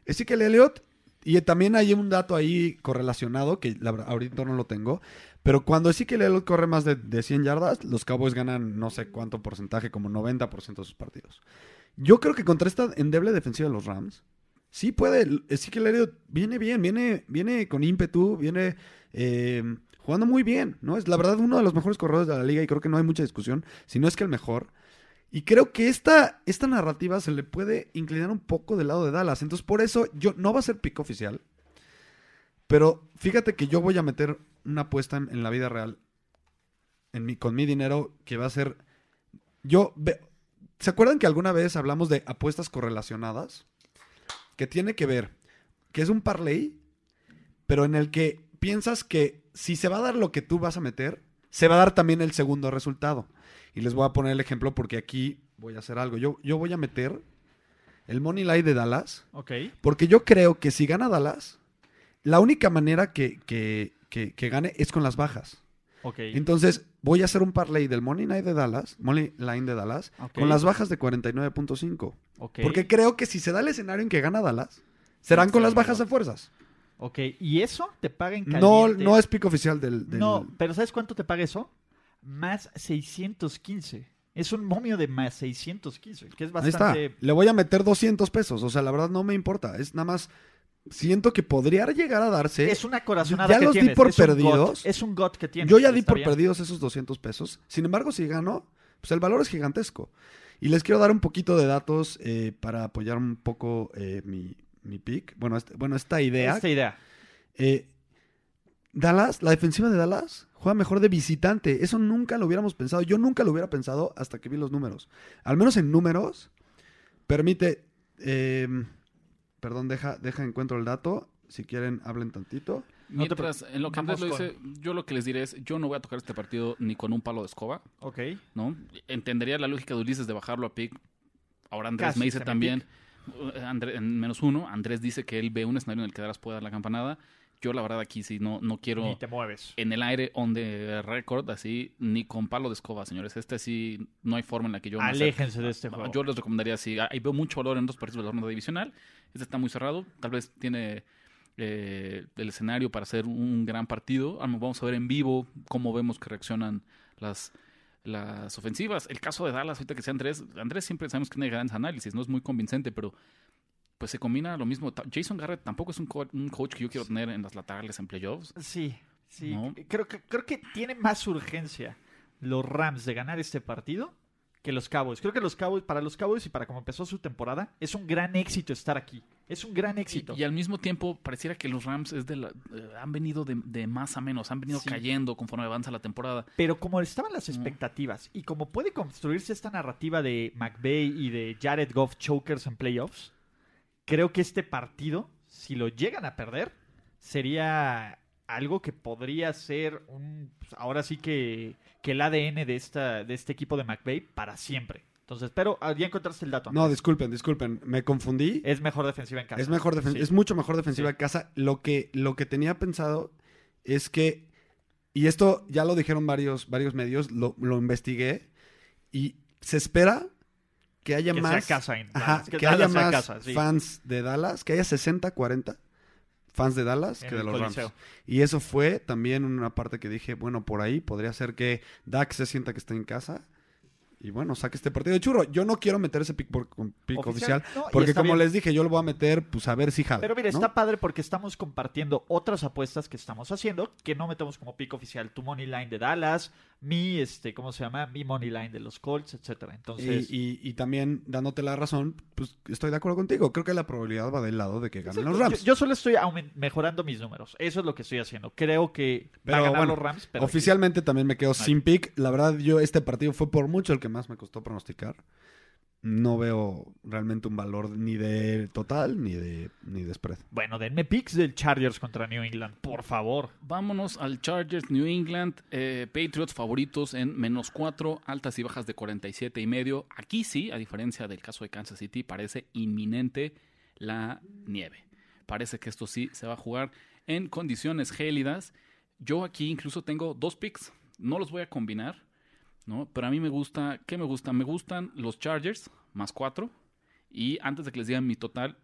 Ezekiel Elliott, y también hay un dato ahí correlacionado, que la ahorita no lo tengo, pero cuando Ezekiel Elliott corre más de, de 100 yardas, los Cowboys ganan no sé cuánto porcentaje, como 90% de sus partidos. Yo creo que contra esta endeble defensiva de los Rams, sí puede. Ezekiel Elliott viene bien, viene, viene con ímpetu, viene eh, jugando muy bien, ¿no? Es la verdad uno de los mejores corredores de la liga y creo que no hay mucha discusión, si no es que el mejor. Y creo que esta, esta narrativa se le puede inclinar un poco del lado de Dallas. Entonces, por eso yo no va a ser pick oficial. Pero fíjate que yo voy a meter una apuesta en, en la vida real en mi, con mi dinero que va a ser. Yo. ve- ¿Se acuerdan que alguna vez hablamos de apuestas correlacionadas? Que tiene que ver, que es un parlay, pero en el que piensas que si se va a dar lo que tú vas a meter, se va a dar también el segundo resultado. Y les voy a poner el ejemplo porque aquí voy a hacer algo. Yo, yo voy a meter el Money Line de Dallas, Ok. porque yo creo que si gana Dallas, la única manera que, que- que- que gane es con las bajas. Ok. Entonces, voy a hacer un parlay del Money Line de Dallas, Money Line de Dallas, con las bajas de 49.5. ok. Porque creo que si se da el escenario en que gana Dallas, serán con las bajas de fuerzas. Ok. ¿Y eso te paga en No, caliente? no es pico oficial del... del- No, pero ¿sabes cuánto te paga eso? Más 615. Es un momio de más 615, que es Ahí está. bastante... Le voy a meter 200 pesos. O sea, la verdad no me importa. Es nada más... Siento que podría llegar a darse... Es una corazonada Ya que los di por es perdidos. es un got que tienes. Yo ya di por bien. perdidos esos 200 pesos. Sin embargo, si gano, pues el valor es gigantesco. Y les quiero dar un poquito de datos eh, para apoyar un poco eh, mi, mi pick. Bueno, este- bueno, esta idea. Esta idea. Eh, Dallas, la defensiva de Dallas juega mejor de visitante. Eso nunca lo hubiéramos pensado. Yo nunca lo hubiera pensado hasta que vi los números. Al menos en números, permite. Eh, perdón, deja, deja encuentro el dato. Si quieren, hablen tantito. No te Mientras, en lo que Andrés lo dice, yo lo que les diré es, yo no voy a tocar este partido ni con un palo de escoba, Ok. ¿no? Entendería la lógica de Ulises de bajarlo a pick. Ahora Andrés Casi me dice también, André- en menos uno, Andrés dice que él ve un escenario en el que Dallas puede dar la campanada. Yo la verdad aquí sí no, no quiero Ni te mueves. en el aire on the record, así, ni con palo de escoba, señores. Este sí, no hay forma en la que yo. Aléjense de este No, juego. Yo les recomendaría, sí, ahí veo mucho valor en dos partidos de la ronda divisional. Este está muy cerrado, tal vez tiene eh, el escenario para hacer un gran partido. Ah, Vamos a ver en vivo cómo vemos que reaccionan las, las ofensivas. El caso de Dallas, ahorita que sea Andrés, Andrés siempre sabemos que tiene grandes análisis, no es muy convincente, pero pues se combina lo mismo. Jason Garrett tampoco es un, co- un coach que yo quiero tener en las laterales en playoffs. Sí, sí. ¿No? Creo, que, creo que tiene más urgencia los Rams de ganar este partido que los Cowboys. Creo que los Cowboys, para los Cowboys y para como empezó su temporada, es un gran éxito estar aquí. Es un gran éxito. Y, y al mismo tiempo, pareciera que los Rams es de la- eh, han venido de, de más a menos, han venido Sí. cayendo conforme avanza la temporada. Pero como estaban las expectativas y como puede construirse esta narrativa de McVay y de Jared Goff chokers en playoffs, creo que este partido, si lo llegan a perder, sería algo que podría ser un pues, ahora sí que, que el ADN de esta de este equipo de McVay para siempre. Entonces, pero ah, ya encontraste el dato. No, disculpen, disculpen. Me confundí. es mejor defensiva en casa. Es mejor defen- Sí. es mucho mejor defensiva Sí. en casa. Lo que, lo que tenía pensado es que, y esto ya lo dijeron varios, varios medios, lo, lo investigué, y se espera que haya que sea más, casa en ajá, que, haya más casa, sí, fans de Dallas, que haya 60, 40 fans de Dallas en que de los Coliseo. Rams. Y eso fue también una parte que dije, bueno, por ahí podría ser que Dak se sienta que está en casa. Y bueno, saque este partido de churro. Yo no quiero meter ese pick, por, pick Oficial, oficial, no, y porque como bien. les dije, yo lo voy a meter, pues a ver si jala. Pero mira, ¿no? está padre porque estamos compartiendo otras apuestas que estamos haciendo, que no metemos como pico oficial tu money line de Dallas, mi, este, ¿cómo se llama? Mi money line de los Colts, etcétera. Entonces, Y, y- y también dándote la razón, pues estoy de acuerdo contigo. Creo que la probabilidad va del lado de que ganen los Rams. yo solo estoy mejorando mis números. Eso es lo que estoy haciendo. Creo que va Pero a ganar bueno, los Rams, pero Oficialmente también me quedo sin pick. La verdad, yo este partido fue por mucho el que más me costó pronosticar. No veo realmente un valor ni de total ni de, ni de spread. bueno, denme picks del Chargers contra New England, por favor. Vámonos al Chargers New England. eh, Patriots favoritos en menos 4, altas y bajas de 47 y medio. Aquí sí, a diferencia del caso de Kansas City, parece inminente la nieve. Parece que esto sí se va a jugar en condiciones gélidas. Yo aquí incluso tengo dos picks. No los voy a combinar, ¿no? Pero a mí me gusta, ¿qué me gusta? Me gustan los Chargers más 4. Y antes de que les diga mi total,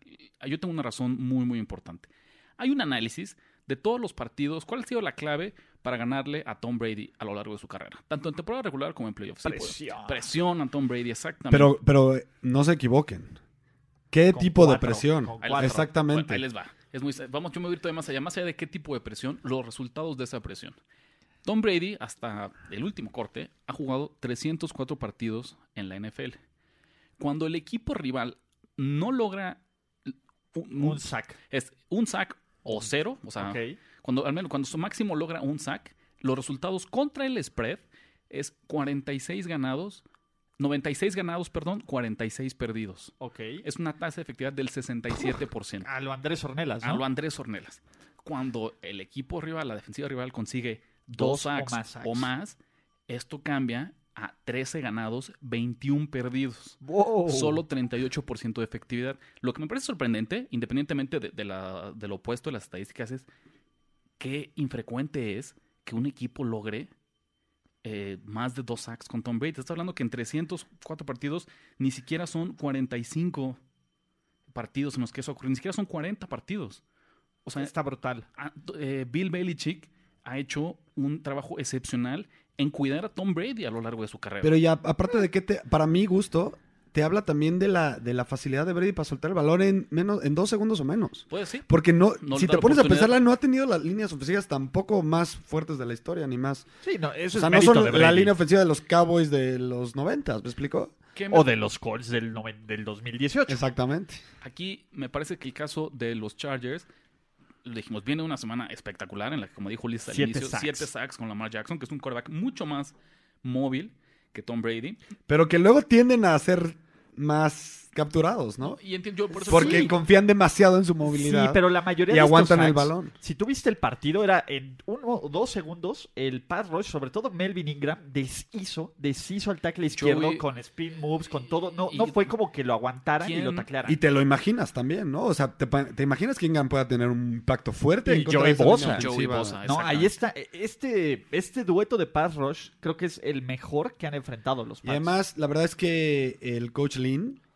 yo tengo una razón muy, muy importante. Hay un análisis de todos los partidos, cuál ha sido la clave para ganarle a Tom Brady a lo largo de su carrera, tanto en temporada regular como en playoffs. Sí, pues, Presión. presión a Tom Brady, exactamente. Pero, pero eh, no se equivoquen. ¿Qué Con tipo de cuatro, presión? cuatro. Exactamente. Bueno, ahí les va. Es muy, vamos, yo me voy a ir todavía más allá. Más allá de qué tipo de presión, los resultados de esa presión. Tom Brady, hasta el último corte, ha jugado 304 partidos en la NFL. Cuando el equipo rival no logra un, Un sack. es un sack o cero, o sea, cuando al menos cuando su máximo logra un sack, los resultados contra el spread es 46 ganados, 96 ganados, perdón, 46 perdidos. Ok. Es una tasa de efectividad del 67%. A lo Andrés Ornelas, ¿no? A lo Andrés Ornelas. Cuando el equipo rival, la defensiva rival, consigue Dos o sacks más sacks. o más, esto cambia a 13 ganados, 21 perdidos. Wow. Solo 38% de efectividad. Lo que me parece sorprendente, independientemente de, de la, de lo opuesto de las estadísticas, es qué infrecuente es que un equipo logre eh, más de dos sacks con Tom Brady. Estás hablando que en 304 partidos ni siquiera son 45 partidos en los que eso ocurre, ni siquiera son 40 partidos. O sea, Está brutal. a- eh, Bill Belichick ha hecho un trabajo excepcional en cuidar a Tom Brady a lo largo de su carrera. Pero ya, aparte de que, te, para mi gusto, te habla también de la, de la facilidad de Brady para soltar el balón en, menos, en dos segundos o menos. Puede ser. Porque no, si te pones a pensarla, no ha tenido las líneas ofensivas tampoco más fuertes de la historia, ni más. Sí, no, eso o sea, es no son de la línea ofensiva de los Cowboys de los noventas, ¿me explico? ¿Qué me- O de los Colts del, noven- del 2018. Exactamente. Aquí me parece que el caso de los Chargers, le dijimos, viene una semana espectacular en la que, como dijo Liz al Siete inicio, sacks. siete sacks con Lamar Jackson, que es un quarterback mucho más móvil que Tom Brady. Pero que luego tienden a ser más capturados, ¿no? Y entiendo, yo por eso Porque sí. confían demasiado en su movilidad. Sí, pero la mayoría y de estos aguantan el sacks, balón. Si tú viste el partido, era en uno o dos segundos, el pass rush, sobre todo Melvin Ingram, deshizo, deshizo al tackle izquierdo Joey- con spin moves, con todo. No, Y- no fue como que lo aguantaran y ¿Quién- lo taclearan. Y te lo imaginas también, ¿no? O sea, te, imaginas que Ingram pueda tener un impacto fuerte. Y en Joey Bosa. Joey. Bosa, No, ahí está. Este, este dueto de pass rush creo que es el mejor que han enfrentado los Y Pats. además, la verdad es que el coach Lin Yo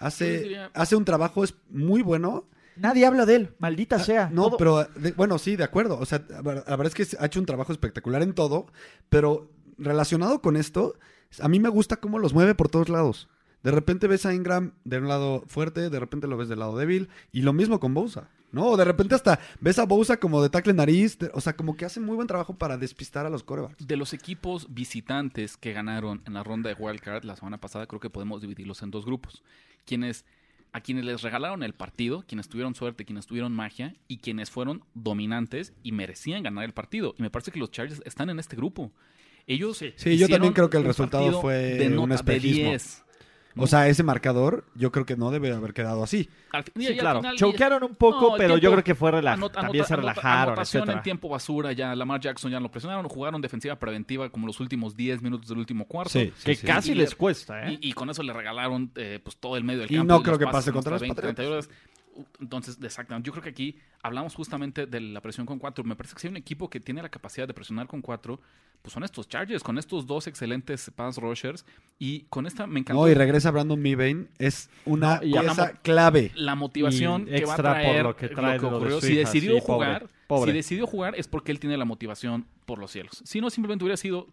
hace, hace un trabajo es muy bueno. Nadie habla de él, maldita sea. Ah, No, Todo- pero de- bueno, sí, de acuerdo. O sea, la verdad es que ha hecho un trabajo espectacular en todo, pero relacionado con esto, a mí me gusta cómo los mueve por todos lados. De repente ves a Ingram de un lado fuerte, de repente lo ves del lado débil, y lo mismo con Bosa, ¿no? O de repente hasta ves a Bosa como de tackle nariz, de- o sea, como que hace muy buen trabajo para despistar a los corebacks. De los equipos visitantes que ganaron en la ronda de Wildcard la semana pasada, creo que podemos dividirlos en dos grupos. Quienes, a quienes les regalaron el partido, quienes tuvieron suerte, quienes tuvieron magia, y quienes fueron dominantes y merecían ganar el partido. Y me parece que los Chargers están en este grupo. Ellos Sí. Sí, yo también creo que el un resultado fue de un nota de espejismo. 10. O sea, ese marcador yo creo que no debe haber quedado así. Al fin- y- Sí, y claro. final- Choquearon un poco, No, pero yo creo que fue relaj- Anota- también se anota- relajaron, Anotación etcétera. en tiempo basura, ya Lamar Jackson ya lo presionaron, jugaron defensiva preventiva como los últimos 10 minutos del último cuarto. Sí, Que sí. casi Y- les cuesta, ¿eh? Y, y con eso le regalaron eh, pues todo el medio del Y campo. no los creo que pase contra los 20, 30 Patriots. Entonces, exactamente. Yo creo que aquí hablamos justamente de la presión con cuatro. Me parece que si hay un equipo que tiene la capacidad de presionar con cuatro, pues son estos Chargers, con estos dos excelentes pass rushers. Y con esta me encantó No, y regresa Brandon Mebane, es una No, y pieza clave. la motivación Y que va a extra por traer lo que trae lo de ocurrió. Si hija, decidió sí, pobre, jugar, pobre. si decidió jugar es porque él tiene la motivación por los cielos. Si no, simplemente hubiera sido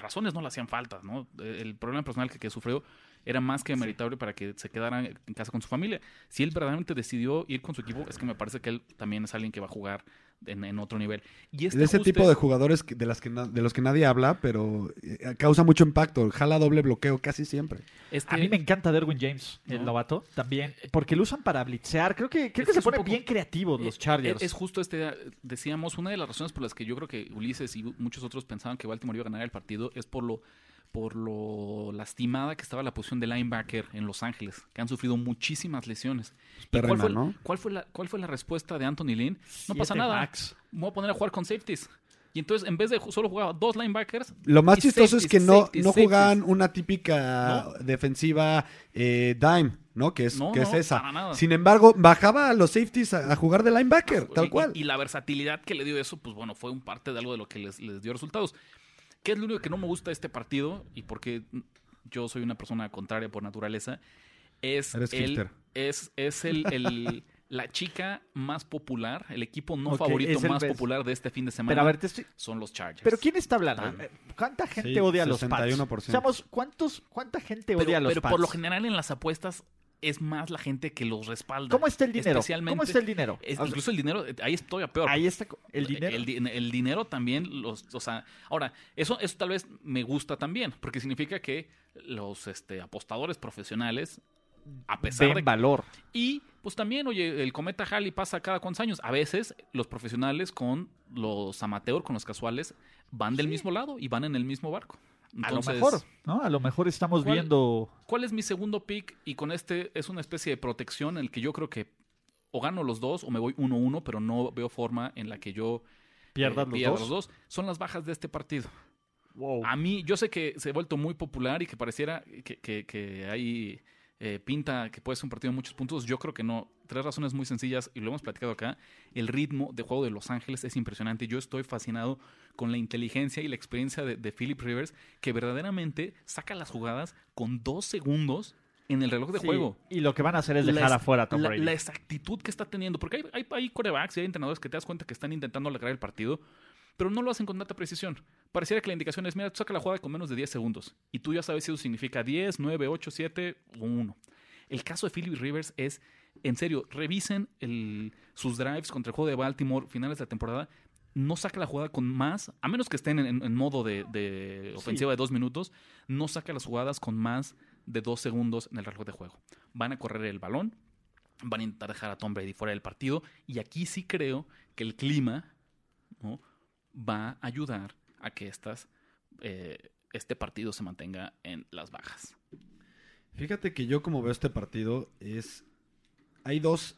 razones no le hacían falta, ¿no? El problema personal que, que sufrió era más que meritorio para que se quedara en casa con su familia. Si él verdaderamente decidió ir con su equipo, es que me parece que él también es alguien que va a jugar en, en otro nivel. Y este de ese ajuste- tipo de jugadores de, las que de los que nadie habla, pero eh, causa mucho impacto. Jala doble bloqueo casi siempre. este- A mí me encanta Derwin James, el No. novato, también, porque lo usan para blitzear. Creo que, creo Es que que se ponen poco- bien creativos los Eh, Chargers. Es, es justo este, decíamos, una de las razones por las que yo creo que Ulises y muchos otros pensaban que Baltimore iba a ganar el partido es por lo por lo lastimada que estaba la posición de linebacker en Los Ángeles, que han sufrido muchísimas lesiones. ¿Y Pérrima, cuál, fue, ¿no? cuál, fue la, ¿Cuál fue la respuesta de Anthony Lynn? No pasa nada. Me voy a poner a jugar con safeties. Y entonces, en vez de solo jugar dos linebackers, Lo más chistoso es que no, safeties, no safeties. jugaban una típica defensiva eh, dime, ¿no? Que es, No, que es no, esa. para nada. Sin embargo, bajaba a los safeties a, a jugar de linebacker, tal Y- cual. Y, y la versatilidad que le dio eso, pues bueno, fue un parte de algo de lo que les, les dio resultados. ¿Qué es lo único que no me gusta de este partido? Y porque yo soy una persona contraria por naturaleza. Es Eres el, es, es el, el- la chica más popular, el equipo no favorito más best. popular de este fin de semana. Pero a ver, te estoy- son los Chargers. ¿Pero quién está hablando? Tan. Eh, ¿Cuánta gente Sí, odia a los Pats? 61%. Seamos, ¿cuántos, ¿Cuánta gente Pero- odia a los pero Pats? por lo general en las apuestas es más la gente que los respalda. ¿Cómo está el dinero? Especialmente- ¿Cómo está el dinero? Es- incluso el dinero, eh, ahí es todavía peor. Ahí está el dinero. El, di- el dinero también, los, o sea, ahora, eso, eso tal vez me gusta también, porque significa que los este, apostadores profesionales, a pesar ven de... valor. Y pues también, oye, el cometa Halley pasa cada cuantos años. A veces los profesionales con los amateur, con los casuales, van del mismo lado y van en el mismo barco. A lo mejor, ¿no? A lo mejor estamos ¿cuál- viendo... ¿Cuál es mi segundo pick? Y con este es una especie de protección en el que yo creo que o gano los dos o me voy 1-1, pero no veo forma en la que yo ¿Pierdas eh, los pierda dos? Son las bajas de este partido. Wow. A mí, yo sé que se ha vuelto muy popular y que pareciera que, que- que hay eh, pinta que puede ser un partido de muchos puntos. Yo creo que no. Tres razones muy sencillas y lo hemos platicado acá. El ritmo de juego de Los Ángeles es impresionante. Yo estoy fascinado con la inteligencia y la experiencia de, de Philip Rivers, que verdaderamente saca las jugadas con dos segundos en el reloj de Sí, juego. Y lo que van a hacer es dejar afuera a Tom la, Brady. la exactitud que está teniendo, porque hay, hay, hay corebacks y hay entrenadores que te das cuenta que están intentando alegrar el partido, pero no lo hacen con tanta precisión. Pareciera que la indicación es, mira, tú saca la jugada con menos de 10 segundos, y tú ya sabes si eso significa 10, 9, 8, 7 o 1. El caso de Philip Rivers es, en serio, revisen el- sus drives contra el juego de Baltimore, finales de la temporada, no saca la jugada con más, a menos que estén en, en modo de, de ofensiva de dos minutos, no saca las jugadas con más de dos segundos en el reloj de juego. Van a correr el balón, van a intentar dejar a Tom Brady fuera del partido, y aquí sí creo que el clima ¿no? Va a ayudar a que estas, eh, este partido se mantenga en las bajas. Fíjate que yo como veo este partido es... Hay dos,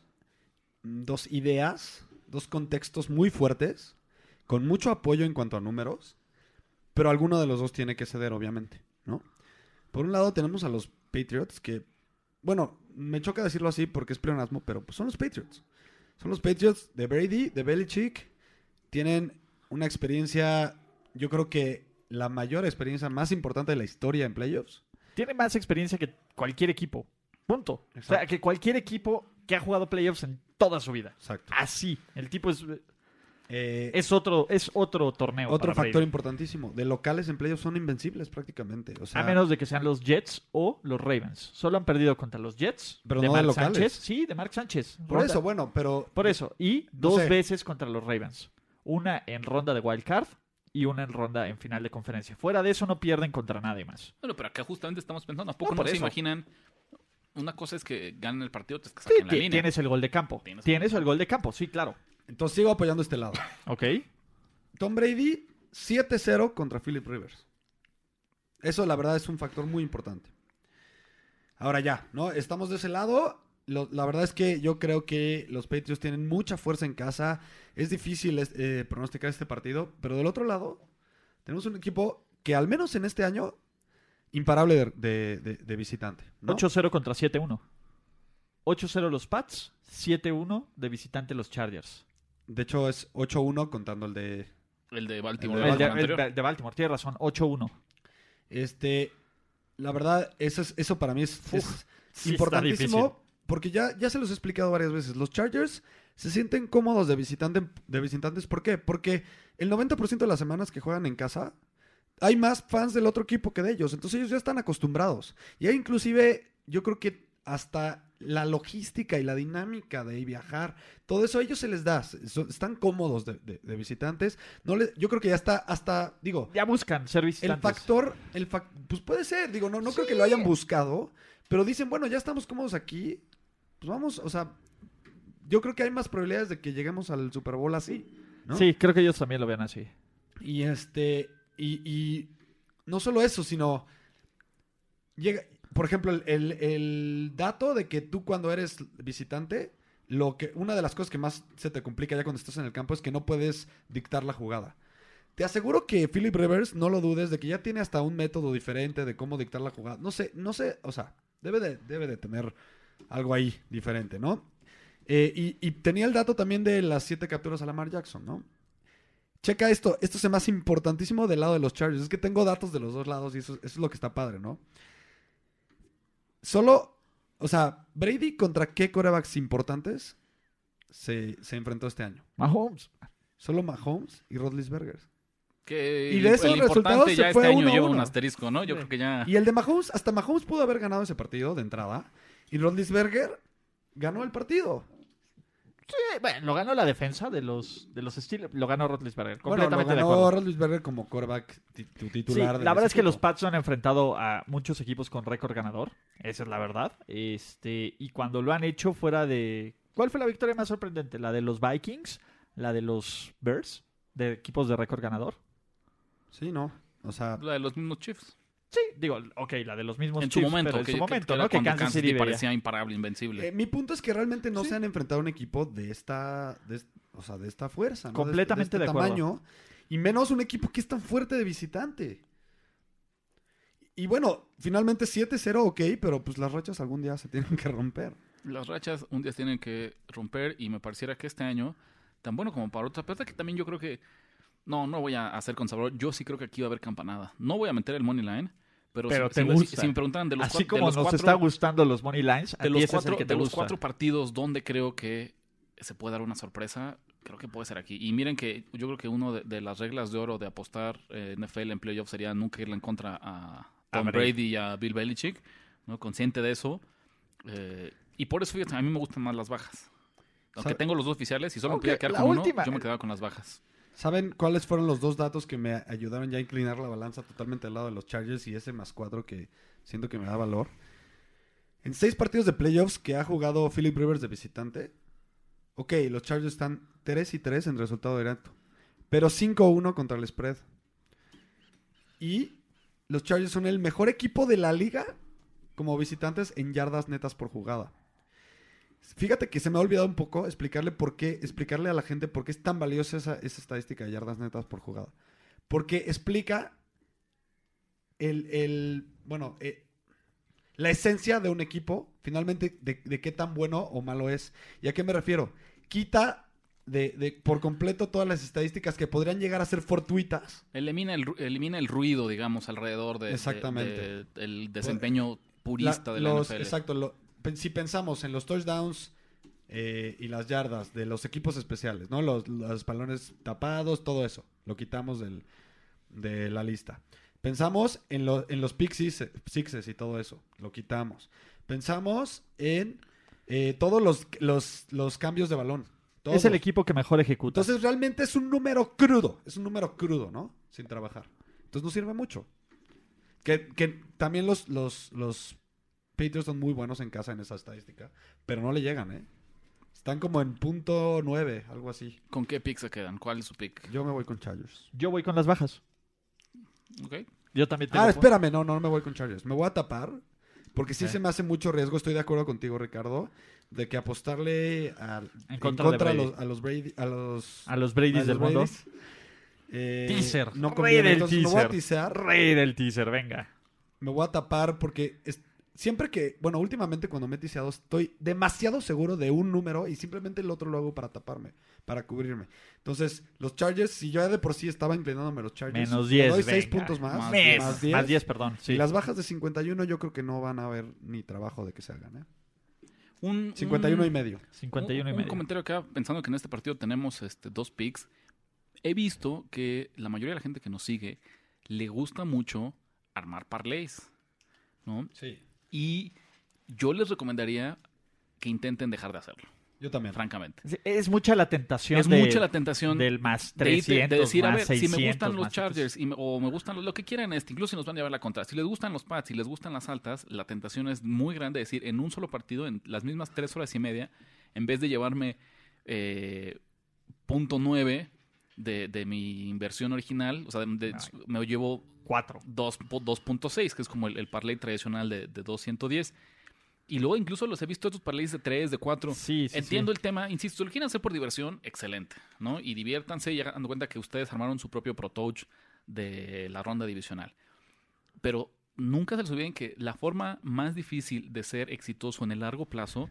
dos ideas, dos contextos muy fuertes, con mucho apoyo en cuanto a números, pero alguno de los dos tiene que ceder, obviamente, ¿no? Por un lado tenemos a los Patriots que, bueno, me choca decirlo así porque es pleonasmo, pero pues son los Patriots. Son los Patriots de Brady, de Belichick. Tienen una experiencia, yo creo que la mayor experiencia más importante de la historia en playoffs. Tiene más experiencia que cualquier equipo. Punto. O sea, que cualquier equipo que ha jugado playoffs en toda su vida. Exacto. Así. El tipo es, Eh, es otro, es otro torneo. otro factor importantísimo. De locales en playoffs son invencibles prácticamente. O sea, A menos de que sean los Jets o los Ravens. Solo han perdido contra los Jets. Pero de no de locales. Sánchez. Sí, de Mark Sánchez. por Ronda- eso, bueno, pero... Por eso. Y No dos sé. veces contra los Ravens. Una en ronda de wild card y una en ronda en final de conferencia. Fuera de eso no pierden contra nadie más. Bueno, pero acá justamente estamos pensando, ¿a poco No, se imaginan? Una cosa es que ganen el partido, otra es que Sí, la línea. tienes el gol de campo. Tienes Tienes, el el gol de campo, sí, claro. Entonces sigo apoyando este lado. Ok. Tom Brady 7-0 contra Philip Rivers. Eso la verdad es un factor muy importante. Ahora ya, ¿no? Estamos de ese lado. Lo- la verdad es que yo creo que los Patriots tienen mucha fuerza en casa. Es difícil eh, pronosticar este partido. Pero del otro lado, tenemos un equipo que al menos en este año, imparable de, de- de- de visitante. ¿no? 8-0 contra 7-1. 8-0 los Pats, 7-1 de visitante los Chargers. De hecho es 8-1 contando el de... El de Baltimore. El de, anterior. el de Baltimore, tienes razón, 8-1. Este, la verdad, eso, es, eso para mí es, Uf, es sí está importantísimo difícil. Porque ya, ya se los he explicado varias veces. Los Chargers se sienten cómodos de, visitante, de visitantes. ¿Por qué? Porque el 90% de las semanas que juegan en casa hay más fans del otro equipo que de ellos. Entonces ellos ya están acostumbrados. Y hay inclusive, yo creo que hasta la logística y la dinámica de viajar, todo eso a ellos se les da. Están cómodos de, de- de visitantes. No le, yo creo que ya está hasta, digo, Ya buscan ser el factor, el fac- pues puede ser, digo, no, no creo que lo hayan buscado, pero dicen, bueno, ya estamos cómodos aquí, pues vamos, o sea, yo creo que hay más probabilidades de que lleguemos al Super Bowl así, ¿no? Sí, creo que ellos también lo ven así. Y este, y, y no solo eso, sino, llega, por ejemplo, el, el- el dato de que tú cuando eres visitante, lo que, una de las cosas que más se te complica ya cuando estás en el campo es que no puedes dictar la jugada. Te aseguro que Philip Rivers, no lo dudes, de que ya tiene hasta un método diferente de cómo dictar la jugada. No sé, no sé, o sea, debe de, debe de tener algo ahí diferente, ¿no? Eh, y, y tenía el dato también de las siete capturas a Lamar Jackson, ¿no? Checa esto, esto es más importantísimo del lado de los Chargers. Es que tengo datos de los dos lados y eso, eso es lo que está padre, ¿no? Solo, o sea, Brady contra qué corebacks importantes se, se enfrentó este año. Mahomes. Solo Mahomes y Rodlisberger. Que Y de el- esos el resultados importante se ya fue este año uno a lleva un uno. asterisco, ¿no? Yo Sí. creo que ya... Y el de Mahomes, hasta Mahomes pudo haber ganado ese partido de entrada. Y Rodlisberger ganó el partido. Sí, bueno, lo ganó la defensa de los, de los Steelers. Lo ganó Rotlisberger. Bueno, lo Completamente de ganó acuerdo. Rodlisberger como coreback ti- tu Sí, titular. de la verdad es que los. Pats han enfrentado a muchos equipos con récord ganador. Esa es la verdad. Este, y cuando lo han hecho fuera de. ¿Cuál fue la victoria más sorprendente? ¿La de los Vikings? ¿La de los Bears? ¿De equipos de récord ganador? Sí, no. O sea, La de los mismos Chiefs. Sí, digo, ok, la de los mismos En su momento, pero en que, su momento, que ¿no? Que cuando Kansas Kansas City parecía imparable, invencible. eh, mi punto es que realmente no Sí. se han enfrentado a un equipo de esta, de, o sea, de esta fuerza, ¿no? Este- Completamente de, de este acuerdo. tamaño. Y menos un equipo que es tan fuerte de visitante. Y bueno, finalmente 7-0, ok, pero pues las rachas algún día se tienen que romper. Las rachas un día tienen que romper y me pareciera que este año, tan bueno como para otra, pero que también yo creo que, no, no voy a hacer conservador, yo sí creo que aquí va a haber campanada. No voy a meter el money line, pero, Pero si, te si me- gusta. si me preguntaran de los, Así de como los nos cuatro, está gustando los Money Lines, de los cuatro, que te de los cuatro partidos donde creo que se puede dar una sorpresa, creo que puede ser aquí. Y miren que yo creo que uno de, de las reglas de oro de apostar eh, NFL en playoff sería nunca irle en contra a Tom Brady. Brady y a Bill Belichick, ¿no? consciente de eso. Eh, y por eso, fíjate, a mí me gustan más las bajas. Aunque tengo los dos oficiales y solo me podía quedar con uno, yo me quedaba con las bajas. ¿Saben cuáles fueron los dos datos que me ayudaron ya a inclinar la balanza totalmente al lado de los Chargers y ese más cuatro que siento que me da valor? En seis partidos de playoffs que ha jugado Philip Rivers de visitante, ok, los Chargers están 3 y 3 en resultado directo, pero 5-1 contra el spread. Y los Chargers son el mejor equipo de la liga como visitantes en yardas netas por jugada. Fíjate que se me ha olvidado un poco explicarle por qué, explicarle a la gente por qué es tan valiosa esa, esa estadística de yardas netas por jugada. Porque explica el, el bueno, eh, la esencia de un equipo, finalmente, de, de qué tan bueno o malo es. ¿Y a qué me refiero? Quita de, de por completo todas las estadísticas que podrían llegar a ser fortuitas. Elimina el, elimina el ruido, digamos, alrededor de, Exactamente. de- del desempeño purista La- de la los- NFL. Exacto. lo- si pensamos en los touchdowns eh, y las yardas de los equipos especiales, ¿no? Los, los balones tapados, todo eso. Lo quitamos del, de la lista. Pensamos en, lo- en los pick six- sixes y todo eso. Lo quitamos. Pensamos en eh, todos los, los, los cambios de balón. Es el equipo que mejor ejecuta. Entonces realmente es un número crudo. Es un número crudo, ¿no? Sin trabajar. Entonces no sirve mucho. Que, que también los, los, los Patriots son muy buenos en casa en esa estadística. Pero no le llegan, ¿eh? Están como en punto nueve, algo así. ¿Con qué pick se quedan? ¿Cuál es su pick? Yo me voy con Chargers. Yo voy con las bajas. Ok. Yo también tengo. Ah, espérame, no, no, no me voy con Chargers. Me voy a tapar. Porque sí se me hace mucho riesgo. Estoy de acuerdo contigo, Ricardo. De que apostarle al- en contra contra, de a, Brady. los, a los Brady. A los, A los Brady's a del mundo. Eh, Teaser. No Rey conviene. del Entonces me voy a teaser. Rey del teaser, venga. Me voy a tapar porque es- siempre que, bueno, últimamente cuando me he tiseado estoy demasiado seguro de un número y simplemente el otro lo hago para taparme, para cubrirme. Entonces, los Chargers, si yo ya de por sí estaba inclinándome a los Chargers, Menos le 10. doy 6 venga. puntos más, Más Mes, más 10. Más 10, perdón. Sí. Y las bajas de 51 yo creo que no van a haber ni trabajo de que se hagan, ¿eh? Un, 51 un- y medio. 51 y un, medio. Un comentario acá, pensando que en este partido tenemos este, dos picks. He visto que la mayoría de la gente que nos sigue le gusta mucho armar parlays, ¿no? Sí. Y yo les recomendaría que intenten dejar de hacerlo, Yo también. francamente. Es- Es mucha la tentación. Es de- mucha la tentación del más de, irte- 300, de decir, a más ver, si me 600, gustan los Chargers y me- o me gustan los- lo que quieran, este, incluso si nos van a llevar la contra. Si les gustan los Pats, si les gustan las altas, la tentación es muy grande. decir, en un solo partido, en las mismas tres horas y media, en vez de llevarme eh, punto nueve de, de mi inversión original, o sea, de- me llevo 4. dos- po- 2.6, que es como el, el parlay tradicional de, de 210. Y luego incluso los he visto estos parlays de 3, de 4. Sí, sí, Entiendo sí. el tema, insisto, lo quieren hacer por diversión, excelente, ¿no? Y diviértanse y dando cuenta que ustedes armaron su propio Pro Touch de la ronda divisional. Pero nunca se les olviden que la forma más difícil de ser exitoso en el largo plazo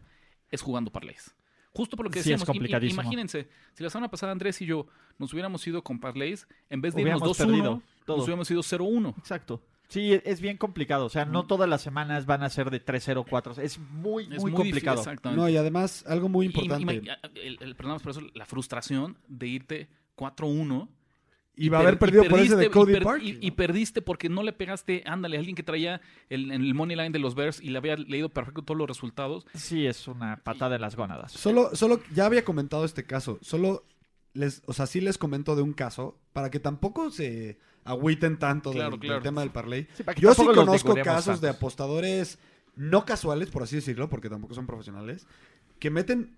es jugando parlays. Justo por lo que Sí, es decíamos, im- im- complicadísimo. imagínense, si la semana pasada Andrés y yo nos hubiéramos ido con parlays, en vez de irnos Hubiéramos 2-1, perdido todo. nos hubiéramos ido 0-1. Exacto. Sí, es bien complicado. O sea, no todas las semanas van a ser de 3-0, 4. Es muy, Es muy, muy, complicado. difícil, exactamente. No, y además, algo muy Y- importante. y- y- el, el- perdón por eso, la frustración de irte 4-1 Y va a haber perdido y por ese de perdiste- Cody y per- Park. Y, y perdiste porque no le pegaste, ándale, a alguien que traía el, en el money line de los Bears y le había leído perfecto todos los resultados. Sí, es una patada de las gónadas. Solo, solo, ya había comentado este caso. Solo les, o sea, sí les comento de un caso para que tampoco se agüiten tanto del- Claro, del, claro. tema del parlay. Sí, Yo sí conozco casos de apostadores no casuales, por así decirlo, porque tampoco son profesionales, que meten,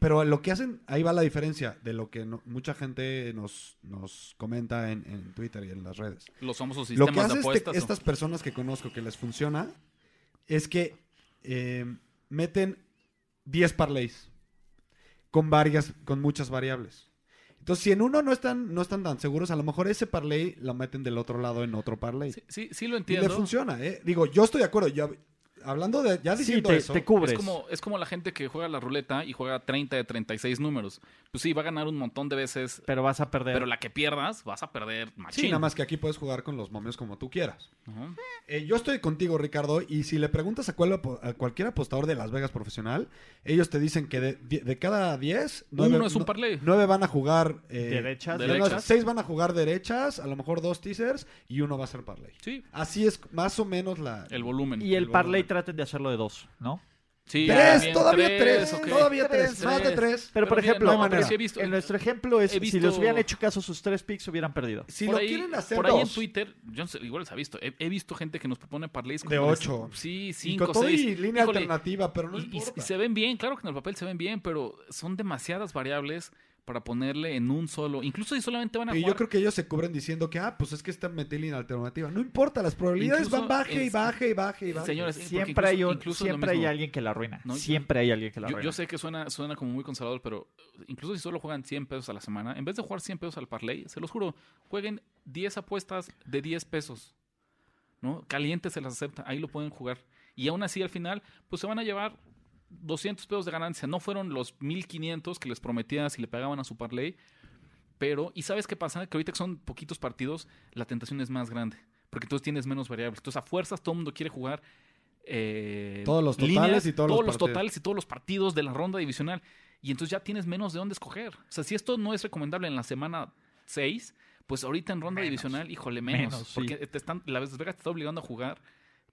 pero lo que hacen, ahí va la diferencia de lo que no- mucha gente nos, nos comenta en, en Twitter y en las redes. Los famosos Lo sistemas que hace de este- estas personas que conozco que les funciona es que eh, meten 10 parlays con varias, con muchas variables. Entonces, si en uno no están, no están tan seguros, a lo mejor ese parlay lo meten del otro lado en otro parlay. Sí, sí, sí lo y le entiendo. funciona, ¿eh? Digo, yo estoy de acuerdo. Yo, hablando de, ya Sí, diciendo te, eso, te cubres. Es como, es como la gente que juega la ruleta y juega 30 de 36 números. Pues sí, va a ganar un montón de veces, Pero vas a perder. pero la que pierdas, vas a perder machín. sí, nada más que aquí puedes jugar con los momios como tú quieras. Ajá. Eh, yo estoy contigo, Ricardo, y si le preguntas a, cuál apo- a cualquier apostador de Las Vegas profesional, ellos te dicen que de, cada 10, Uno es un parlay. 9 van a jugar eh, Derechas. Derechas. seis van a jugar derechas, a lo mejor dos teasers y uno va a ser parlay. Sí, Así es más o menos la... el volumen. y el el parlay. Traten de hacerlo de dos, ¿no? Sí, tres, bien, todavía tres, todavía tres, Tres, más de tres. Pero, por ejemplo, no sí visto- en nuestro ejemplo es si les hubieran hecho caso sus tres picks hubieran perdido. Si por lo ahí, quieren hacer por ahí en Twitter, yo no sé, igual les ha visto. He, he visto gente que nos propone parlays De ocho. Sí, y cinco, con todo seis. y línea Híjole, alternativa, pero no y, y- importa. y se ven bien, claro que en el papel se ven bien, pero son demasiadas variables para ponerle en un solo. Incluso si solamente van a Y jugar. yo creo que ellos se cubren diciendo que, ah, pues es que está Metelin alternativa. No importa, las probabilidades Incluso van baje y es- baje y baje y baje. Señores, Siempre, incluso- hay, un- incluso siempre hay alguien que la arruina. No, siempre hay alguien que la Yo, arruina. yo sé que suena, suena como muy conservador, pero incluso si solo juegan 100 pesos a la semana, en vez de jugar 100 pesos al parlay, se los juro, jueguen 10 apuestas de 10 pesos. ¿No? Caliente se las acepta, ahí lo pueden jugar. Y aún así al final, pues se van a llevar 200 pesos de ganancia. No fueron los 1500 que les prometía si le pagaban a su parlay. Pero, ¿y sabes qué pasa? Que ahorita que son poquitos partidos, la tentación es más grande. Porque entonces tienes menos variables. Entonces a fuerzas todo el mundo quiere jugar eh, Todos los totales líneas, y todos los partidos. totales y todos los partidos de la ronda divisional. Y entonces ya tienes menos de dónde escoger. O sea, si esto no es recomendable en la semana 6, pues ahorita en ronda Menos. divisional, híjole, menos. Menos, sí. porque te están, la Las Vegas te está obligando a jugar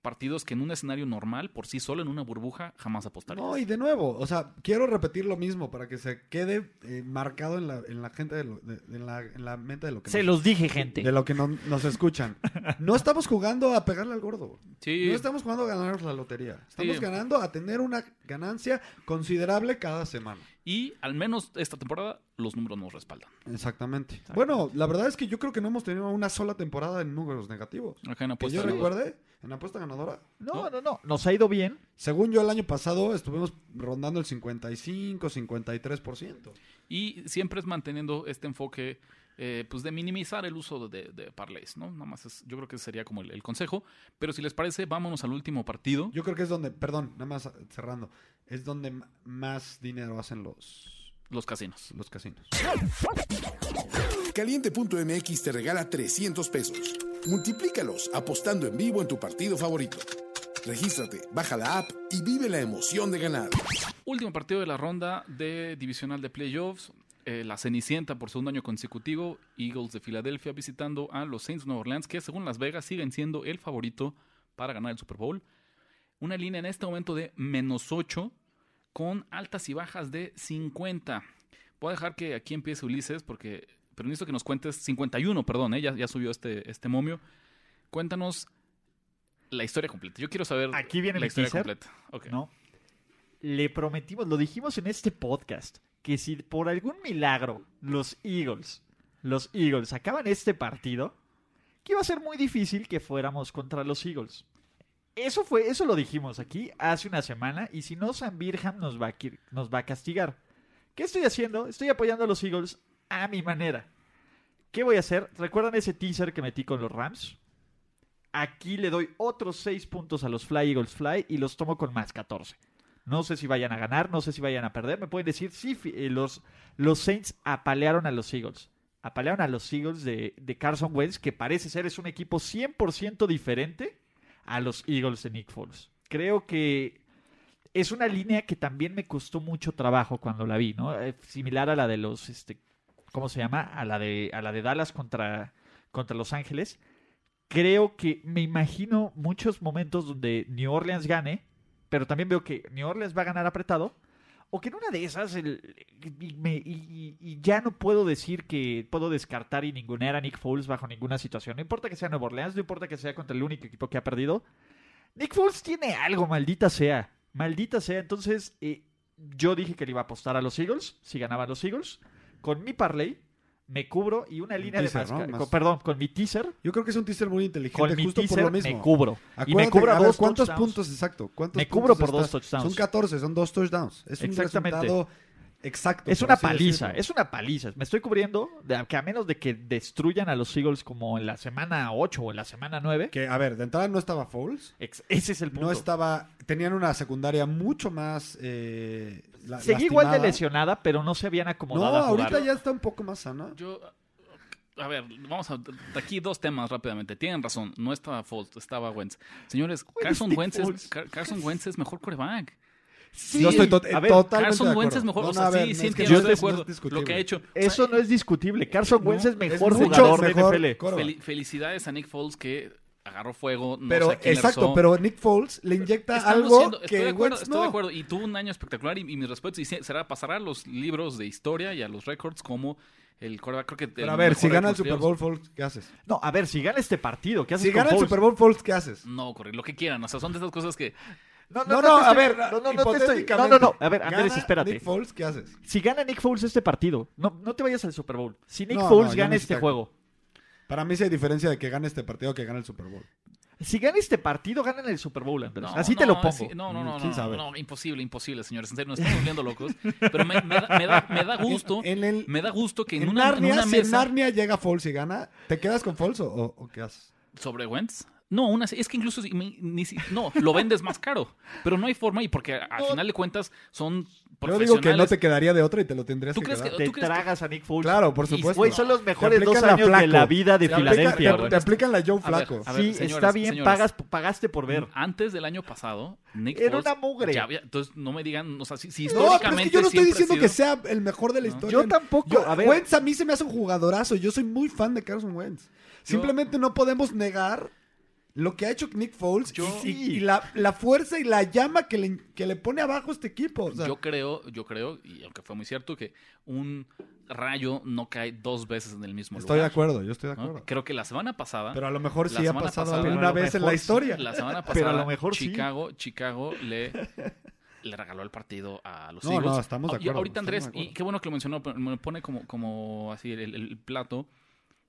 partidos que en un escenario normal, por sí solo, en una burbuja, jamás apostarías. No, y de nuevo, o sea, quiero repetir lo mismo para que se quede eh, marcado en la, en la gente, de lo- de- de la, en la mente de lo que Se nos, los dije, gente. de lo que no- nos escuchan. No estamos jugando a pegarle al gordo. Sí. No estamos jugando a ganarnos la lotería. Estamos Sí. ganando a tener una ganancia considerable cada semana. Y al menos esta temporada, los números nos respaldan. Exactamente. Bueno, la verdad es que yo creo que no hemos tenido una sola temporada en números negativos. Acá en Que yo ganadora. recuerde, en apuesta ganadora. No, no, no. Nos ha ido bien. Según yo, el año pasado estuvimos rondando el 55, 53%. Y siempre es manteniendo este enfoque eh, pues de minimizar el uso de, de parlays, ¿no? Nada más es, yo creo que ese sería como el, el consejo. Pero si les parece, vámonos al último partido. Yo creo que es donde, perdón, nada más cerrando, es donde más dinero hacen los, Los casinos. los casinos. Caliente.mx te regala 300 pesos. Multiplícalos apostando en vivo en tu partido favorito. Regístrate, baja la app y vive la emoción de ganar. Último partido de la ronda de divisional de playoffs. eh, la Cenicienta por segundo año consecutivo. Eagles de Filadelfia visitando a los Saints de Nueva Orleans, que según Las Vegas siguen siendo el favorito para ganar el Super Bowl. Una línea en este momento de menos 8 con altas y bajas de 50. Voy a dejar que aquí empiece Ulises porque pero necesito que nos cuentes 51, perdón, eh, ya, ya subió este, este momio. Cuéntanos la historia completa. Yo quiero saber Aquí viene la historia teaser, completa. Ok. ¿no? Le prometimos, lo dijimos en este podcast, que si por algún milagro los Eagles, los Eagles sacaban este partido, que iba a ser muy difícil que fuéramos contra los Eagles. Eso fue, eso lo dijimos aquí hace una semana y si no Sam Birham nos va a, nos va a castigar. ¿Qué estoy haciendo? Estoy apoyando a los Eagles a mi manera. ¿Qué voy a hacer? ¿Recuerdan ese teaser que metí con los Rams? Aquí le doy otros 6 puntos a los Fly Eagles Fly y los tomo con más 14. No sé si vayan a ganar, no sé si vayan a perder. Me pueden decir, sí, eh, los, los Saints apalearon a los Eagles. Apalearon a los Eagles de, de Carson Wentz, que parece ser es un equipo 100% diferente a los Eagles de Nick Foles. Creo que es una línea que también me costó mucho trabajo cuando la vi, ¿no? Eh, similar a la de los, este, ¿cómo se llama? A la de, a la de Dallas contra, contra Los Ángeles. Creo que me imagino muchos momentos donde New Orleans gane, pero también veo que New Orleans va a ganar apretado. O que en una de esas el- y, ya no puedo decir que puedo descartar y ningunear a Nick Foles bajo ninguna situación. No importa que sea Nueva Orleans, no importa que sea contra el único equipo que ha perdido. Nick Foles tiene algo, maldita sea. Maldita sea. Entonces, eh, yo dije que le iba a apostar a los Eagles, si ganaban los Eagles. Con mi parlay, me cubro y una línea teaser, de ¿no? más- Más- con- perdón, con mi teaser, Yo creo que es un teaser muy inteligente con mi justo por teaser lo mismo. me cubro. y me cubro a ver, dos ¿Cuántos touchdowns. puntos exacto? ¿Cuántos Me puntos cubro por dos touchdowns. Son 14, son dos touchdowns. Es un Exactamente. resultado exacto. Es una paliza, decirlo. es una paliza. Me estoy cubriendo de que a menos de que destruyan a los Eagles como en la semana 8 o en la semana 9, Que, a ver, de entrada no estaba Foles. ex- ese es el punto. No estaba... Tenían una secundaria mucho más... Eh, la- Seguí igual de lesionada, pero no se habían No, acomodado a jugar. ahorita ya está un poco más sana. Yo, a ver, vamos a. Aquí dos temas rápidamente. Tienen razón, no estaba Foles, estaba Wentz. Señores, Carson Wentz, es, Car- Carson Wentz es mejor coreback. Sí, Yo estoy tot- a ver, totalmente Carson de Wentz acuerdo. es mejor. No, o sea, ver, sí, no, sí es que entiendo, yo estoy de es- no es acuerdo. discutible. Lo que ha hecho. Eso no es discutible. Carson Wentz es mejor mucho jugador de mejor NFL. quarterback. Fel- felicidades a Nick Foles que agarró fuego. No Pero, sé quién exacto, pero Nick Foles le inyecta Estamos algo siendo- estoy que de acuerdo, Wentz estoy de no. acuerdo. Y tuvo un año espectacular y, y mis respetos. Y se- será, pasará a los libros de historia y a los récords como el quarterback. Creo que Pero el a ver, si gana el Super de Bowl Foles, ¿qué haces? No, a ver, si gana este partido, ¿qué haces Si con gana el Foles? Super Bowl Foles, ¿qué haces? No, correcto, lo que quieran. O sea, son de esas cosas que. No, No, no, te a ver, no, no, no te no, no, no, a ver, Andrés, espérate. Nick Foles, ¿qué haces? Si gana Nick Foles este partido, no, no te vayas al Super Bowl. Si Nick No, Foles no, gana no este juego, Para mí sí hay diferencia de que gane este partido que gane el Super Bowl. si gana este partido, ganan el Super Bowl, Andrés. No, Así te no, lo pongo. sí, no, no, no, ¿Quién no, sabe? no, imposible, imposible, señores. En serio, nos estamos volviendo locos. Pero me, me da, me, da, me da gusto, En, en el, me da gusto que en, en una, en Narnia, una si en mesa Narnia llega Foles y gana, ¿te quedas con Foles o- o qué haces? sobre Wentz. No, una, es que incluso si- ni si- no, lo vendes más caro, pero no hay forma y porque al No. final de cuentas son Yo digo que no profesionales. te quedaría de otra y te lo tendrías ¿Tú que crees quedar. que- Te ¿tú crees que- tragas a Nick Foles. Claro, por supuesto. Güey, son los mejores Te dos años de la vida de Te Filadelfia. te-. Te, aplican la Joe A ver, Flaco. a ver, Sí, señores, está bien, señores. pagas, pagaste por ver. Antes del año pasado, Nick Era Foles una mugre. ya había- entonces no me digan, o sea, si, si No, pero es históricamente que yo no estoy diciendo que sea el mejor de la No. historia. Yo tampoco, Yo- a ver. Wentz a mí se me hace un jugadorazo. Yo soy muy fan de Carson Wentz. Simplemente no podemos negar lo que ha hecho Nick Foles Yo- y, y- y la, la fuerza y la llama que le, que le pone abajo este equipo. O sea, yo creo, yo creo, y aunque fue muy cierto, que un rayo no cae dos veces en el mismo estoy de lugar. acuerdo, yo estoy de ¿no? acuerdo. Creo que la semana pasada, Pero a lo mejor sí ha pasado pasada- alguna vez en la historia. la semana pasada, Pero a lo mejor sí. Chicago, Chicago le, le regaló el partido a los No, Eagles. no, estamos de Ah, y acuerdo, ahorita estamos Andrés, y qué bueno que lo mencionó, pero me pone como, como así el, el plato.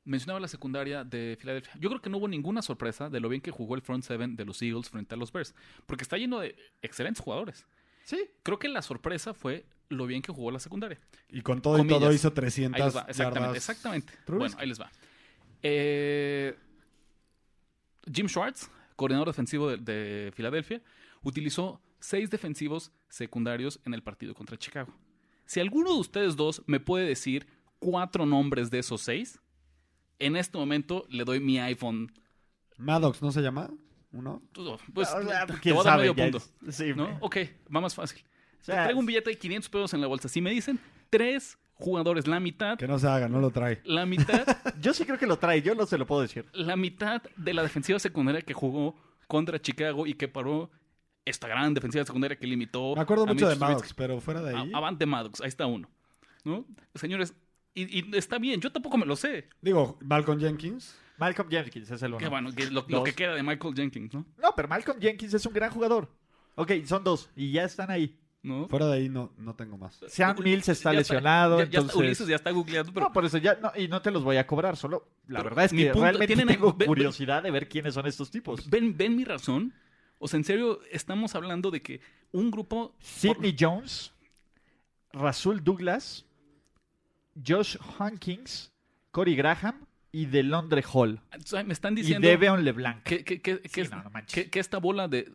Mencionaba la secundaria de Filadelfia. Yo creo que no hubo ninguna sorpresa de lo bien que jugó el front seven de los Eagles frente a los Bears, porque está lleno de excelentes jugadores. Sí. Creo que la sorpresa fue lo bien que jugó la secundaria. Y con todo y todo hizo Ahí 300 les va, exactamente, yardas. exactamente. Trubisky. Bueno, ahí les va. Eh, Jim Schwartz, coordinador defensivo de, de Filadelfia, utilizó seis defensivos secundarios en el partido contra Chicago. Si alguno de ustedes dos me puede decir cuatro nombres de esos seis, en este momento le doy mi iPhone. Maddox, ¿no se llama? ¿Uno? Pues, sea, te quién voy a dar sabe, medio punto. es- sí, ¿no? Ok, va más fácil. O sea, Traigo un billete de 500 pesos en la bolsa. Si me dicen tres jugadores, la mitad, Que no se haga, no lo trae. la mitad Yo sí creo que lo trae, yo no se lo puedo decir. la mitad de la defensiva secundaria que jugó contra Chicago y que paró esta gran defensiva secundaria que limitó. Me acuerdo a mucho de. Maddox, pero fuera de ahí. A- Avante Maddox, ahí está uno. ¿No? Señores, y, y está bien, yo tampoco me lo sé. Digo, Malcolm Jenkins. Malcolm Jenkins es el uno. Que bueno, que lo, que queda de Michael Jenkins, ¿no? No, pero Malcolm Jenkins es un gran jugador. Ok, son dos y ya están ahí. ¿No? Fuera de ahí no, no tengo más. Sean Mills está ya lesionado, ya- ya está-. Ulises ya está googleando, pero No, por eso ya no, y no te los voy a cobrar, solo la Pero verdad es que punto- realmente tienen- tengo curiosidad de ver quiénes son estos tipos. ¿ven, ven mi razón. O sea, en serio, estamos hablando de que un grupo... Sidney Jones, Rasul Douglas, Josh Hankins, Corey Graham y DeLondre Hall. o sea, me están Y diciendo... Deveon LeBlanc. que, que, que, que Sí, es- no, no manches. que- que esta bola de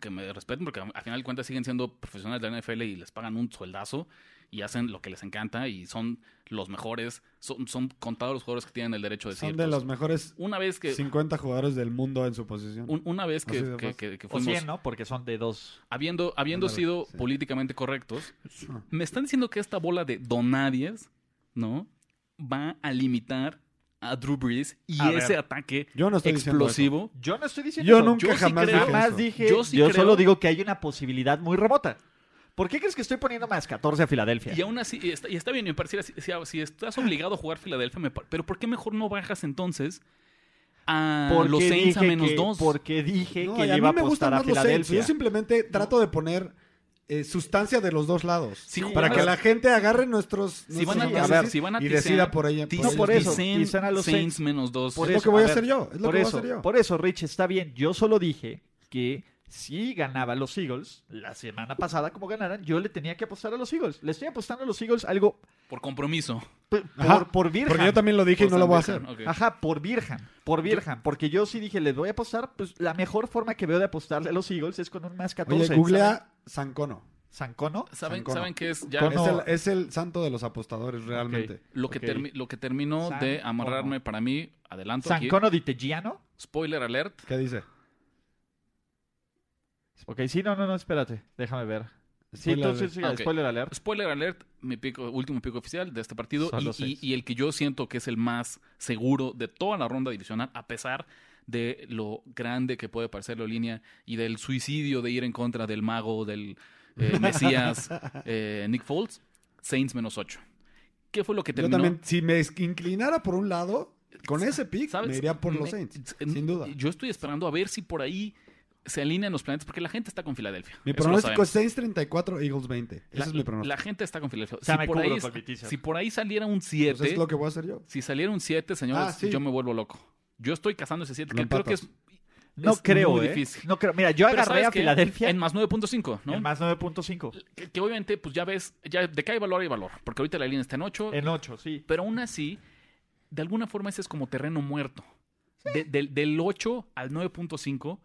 que me respeten porque a final de cuentas siguen siendo profesionales de la NFL y les pagan un sueldazo y hacen lo que les encanta y son los mejores, son, son contados los jugadores que tienen el derecho de decir. Son de pues, los mejores Una vez que 50 jugadores del mundo en su posición. un- una vez que, de que, que- que O fuimos 100, ¿no? Porque son de dos. habiendo habiendo sido sí. políticamente correctos, me están diciendo que esta bola de donadies, ¿no? Va a limitar a Drew Brees y A ver. ese ataque Yo no estoy diciendo explosivo. Yo no estoy diciendo Yo eso. nunca Yo sí jamás Jamás eso. dije. Yo Yo, sí creo- solo digo que hay una posibilidad muy remota. ¿Por qué crees que estoy poniendo más 14 a Filadelfia? Y aún así, y está, y está bien, me pareciera, si, si- si estás obligado a jugar Filadelfia, me par- pero ¿por qué mejor no bajas entonces a Porque los Saints a dije menos que- dos? Porque dije No, que a iba a mí me gustan apostar a. Filadelfia. Yo simplemente trato de poner eh, sustancia de los dos lados. Sí, para que ver. la gente agarre nuestros, Si van a, nuestros a ver, si van a y tisear- decida por ella. por No, ellos por eso. dicen Tisean a los Saints Saints. menos dos. Por Es lo eso, que voy a ver, hacer yo, es lo por que voy a hacer yo. Por eso, Rich, está bien. Yo solo dije que si ganaba los Eagles la semana pasada, como ganaran, yo le tenía que apostar a los Eagles. Le estoy apostando a los Eagles algo Por compromiso. p- Ajá, por, por Virgen. Porque yo también lo dije y Por no lo voy a hacer. Ajá, por Virgen. Por Virgen. Porque yo sí dije, les voy a apostar. Pues la mejor forma que veo de apostarle a los Eagles es con un más 14. Oye, googlea Sancono. ¿Sancono? ¿Saben, Sancono. ¿Saben qué es? Ya Es, el, es el santo de los apostadores, realmente. lo, que termi- lo que terminó de amarrarme Cono. para mí, adelanto aquí. ¿Sancono di Teggiano? Spoiler alert. ¿Qué dice? Ok, sí, no, no, no, espérate. Déjame ver. Sí, Spoiler entonces, alert. sí, spoiler alert. Spoiler alert, mi pico, último pico oficial de este partido y, el que yo siento que es el más seguro de toda la ronda divisional, a pesar de lo grande que puede parecer la línea y del suicidio de ir en contra del mago, del eh, Mesías eh, Nick Foles, Saints menos 8. ¿Qué fue lo que Yo terminó? también, si me inclinara por un lado, con ese pick ¿Sabes? me iría por los Saints, sin duda. Yo estoy esperando a ver si por ahí se alinean los planetas porque la gente está con Filadelfia. Mi pronóstico es Saints 34, Eagles 20. Ese La, es mi pronóstico. la gente está con Filadelfia. sea, me por ahí, si por ahí saliera un 7, Pues es lo que voy a hacer yo. si saliera un 7, señores, Ah, sí. yo me vuelvo loco. Yo estoy cazando ese 7, Lo que creo que es. No es creo, muy ¿eh? difícil. No creo. Mira, yo Pero agarré ¿sabes a qué? Filadelfia En más 9.5, ¿no? en más 9.5. Que, que obviamente, pues ya ves, ya de que hay valor hay valor. Porque ahorita la línea está en 8, En 8, sí. pero aún así, de alguna forma ese es como terreno muerto. De- del- del 8 al 9.5,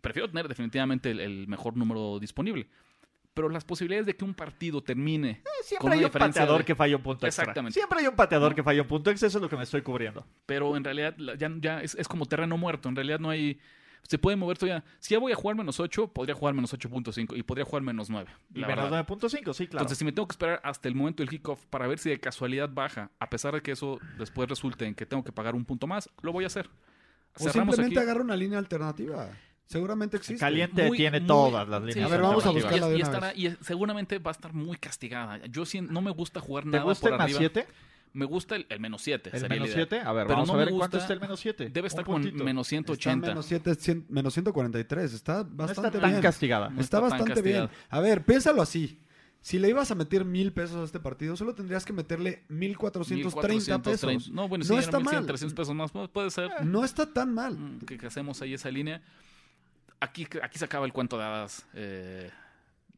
prefiero tener definitivamente el, el mejor número disponible. Pero las posibilidades de que un partido termine con Siempre una hay un diferencia pateador de- que falla un punto extra. Exactamente. Siempre hay un pateador que falla un punto extra. Eso es lo que me estoy cubriendo. pero en realidad ya, ya es, es como terreno muerto. En realidad no hay. Se puede mover todavía. Si ya voy a jugar menos 8, podría jugar menos 8.5 y podría jugar menos 9. Y la menos verdad. 9.5, sí, claro. Entonces, si me tengo que esperar hasta el momento del kickoff para ver si de casualidad baja, a pesar de que eso después resulte en que tengo que pagar un punto más, lo voy a hacer. O Cerramos simplemente aquí. agarra una línea alternativa. Seguramente existe. Caliente Muy- tiene muy- todas las sí, líneas. A ver, vamos a buscarla y, de y una estará- vez. y seguramente va a estar muy castigada. Yo sí, no me gusta jugar ¿Te nada gusta por el más arriba. 7? Me gusta el, el menos 7. ¿El menos el ideal. 7? A ver, Pero vamos no a ver me en cuánto gusta- está el menos 7. Debe estar con menos Está 180. menos, 7, cien- menos 143. Está No bastante está tan bien. castigada. No Está está tan bastante bien. A ver, piénsalo así. Si le ibas a meter mil pesos a este partido, solo tendrías que meterle 1430 pesos. 1430. No, bueno, No sí, está eran 1100, mal. 300 pesos más. Pu- Puede ser. No está tan mal. Mm, que hacemos ahí esa línea. Aquí, aquí se acaba el cuento de hadas. Eh,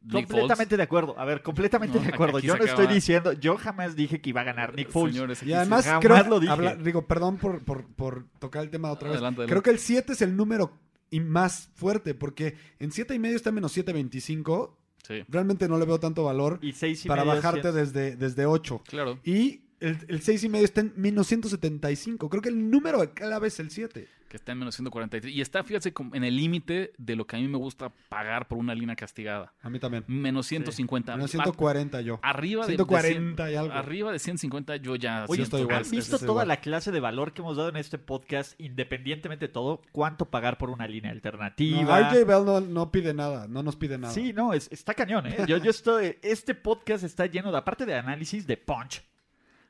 Nick Foles. Completamente de acuerdo. A ver, completamente No, de acuerdo. aquí Yo no estoy diciendo, yo jamás dije que iba a ganar Nick Foles. Señores, Y además, jamás creo, lo dije. habla- digo, perdón por, por, por tocar el tema otra vez. Adelante, Creo que el 7 es el número y más fuerte, porque en 7 y medio está en menos 7.25. Sí, Realmente no le veo tanto valor Y seis y para medio, bajarte desde, desde 8. claro. Y el, el 6 y medio está en menos 175. Creo que el número de clave es el 7. Que está en menos 143. Y está, fíjate, en el límite de lo que a mí me gusta pagar por una línea castigada. A mí también. Menos 150. Menos A- 140 yo. Arriba de, de 140 cien- y algo. Arriba de 150 yo ya Oye, estoy igual. ¿han es- visto es toda igual. la clase de valor que hemos dado en este podcast, independientemente de todo? ¿Cuánto pagar por una línea alternativa? No, RJ Bell no, no pide nada, no nos pide nada. Sí, no, es- está cañón, ¿eh? Yo, yo estoy. Este podcast está lleno de, aparte de análisis, de punch.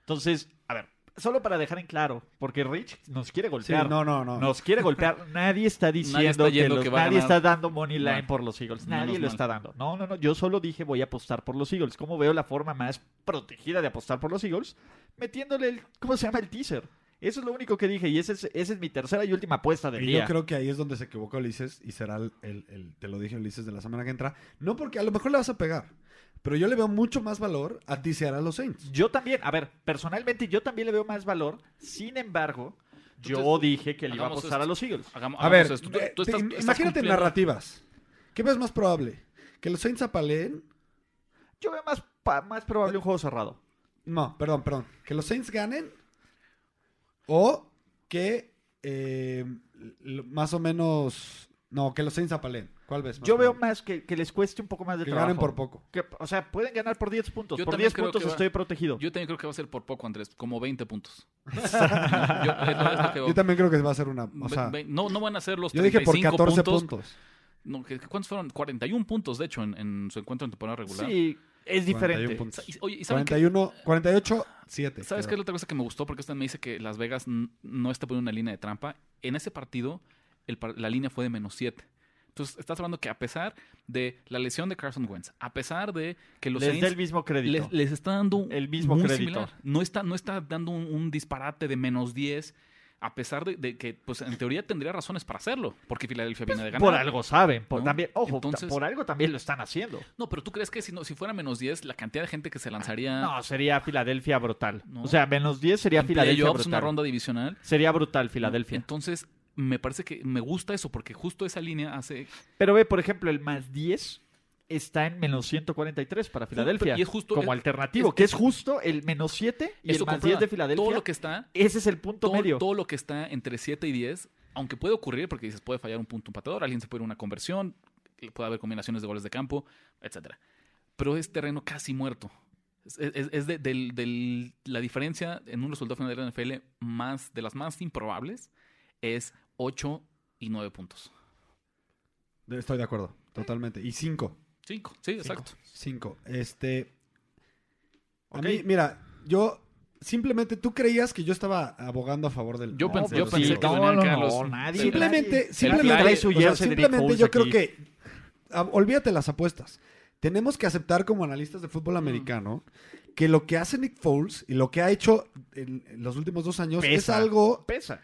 Entonces, a ver, solo para dejar en claro, porque Rich nos quiere Sí, golpear. no, no, no. Nos quiere golpear. Nadie está diciendo está que, los- que nadie está dando money line No. por los Eagles. Nadie lo mal. está dando. No, no, no. Yo solo dije voy a apostar por los Eagles. ¿Cómo veo la forma más protegida de apostar por los Eagles? Metiéndole el, ¿cómo se llama? El teaser. Eso es lo único que dije y esa es, esa es mi tercera y última apuesta del Y día. yo creo que ahí es donde se equivocó Ulises y será el, el- el- te lo dije Ulises de la semana que entra. No porque a lo mejor le vas a pegar, pero yo le veo mucho más valor a tisear a los Saints. Yo también, a ver, personalmente yo también le veo más valor. Sin embargo, yo Entonces, dije que le iba a apostar esto. a los Eagles. Hagamos- A ver, esto. Tú- eh, tú te- estás- estás imagínate cumpliendo- narrativas. ¿Qué ves más probable? ¿Que los Saints apaleen? Yo veo más, pa- más probable un juego cerrado. No, perdón, perdón. ¿Que los Saints ganen? ¿O que eh, más o menos... No, que los Saints apaleen. ¿Cuál ves? más Yo veo más que, que les cueste un poco más de Que trabajo. ganen por poco. Que, o sea, pueden ganar por 10 puntos. Yo por también 10 creo puntos que va- estoy protegido. Yo también creo que va a ser por poco, Andrés, como 20 puntos. Yo- es lo- es lo que veo. Yo también creo que va a ser una... O sea, Ve- no, no van a ser los yo dije por 35 14 puntos. puntos. No, ¿qué- ¿Cuántos fueron? 41 puntos, de hecho, en, en su encuentro en temporada regular. Sí, es 41 diferente. puntos. Y- Oye, ¿y saben qué? 41, 48, 7. ¿Sabes qué es la otra cosa que me gustó? Porque usted me dice que Las Vegas n- no está poniendo una línea de trampa. En ese partido, el la línea fue de menos 7. Entonces, estás hablando que a pesar de la lesión de Carson Wentz, a pesar de que los Les da el Saints mismo crédito. les, les está dando un- El mismo muy crédito. similar. No está, no está dando un, un disparate de menos 10, a pesar de, de que, pues en teoría tendría razones para hacerlo, porque Filadelfia viene de ganar. Por algo saben. Por, ¿No? también, ojo, Entonces- por algo también lo están haciendo. No, pero tú crees que si, no, si fuera menos 10, la cantidad de gente que se lanzaría No, sería Filadelfia brutal. No. O sea, menos 10 sería Filadelfia playoffs, brutal. una ronda divisional. Sería brutal Filadelfia. Entonces, me parece que me gusta eso, porque justo esa línea hace... Pero ve, por ejemplo, el más 10 está en menos 143 para Filadelfia. y es justo- como es- alternativo, es- que es justo el menos 7 y Eso el más comprueba 10 de Filadelfia. Todo lo que está... Ese es el punto Todo, medio. todo lo que está entre 7 y 10, aunque puede ocurrir, porque dices, puede fallar un punto empatador, alguien se puede ir a una conversión, puede haber combinaciones de goles de campo, etcétera. Pero es terreno casi muerto. Es, es- es de, la diferencia en un resultado final de la NFL más, de las más improbables es 8 y 9 puntos. Estoy de acuerdo, totalmente. Y 5. 5, sí, exacto. 5. Este. A Ok. mí, mira, yo simplemente tú creías que yo estaba abogando a favor del. Yo No, pensé, yo sí, pensé que no, venían no, acá no, los... nadie. Simplemente, Nadie- simplemente, o sea, simplemente yo creo aquí. que ah, olvídate las apuestas. Tenemos que aceptar como analistas de fútbol americano que lo que hace Nick Foles y lo que ha hecho en, en los últimos dos años es algo Pesa.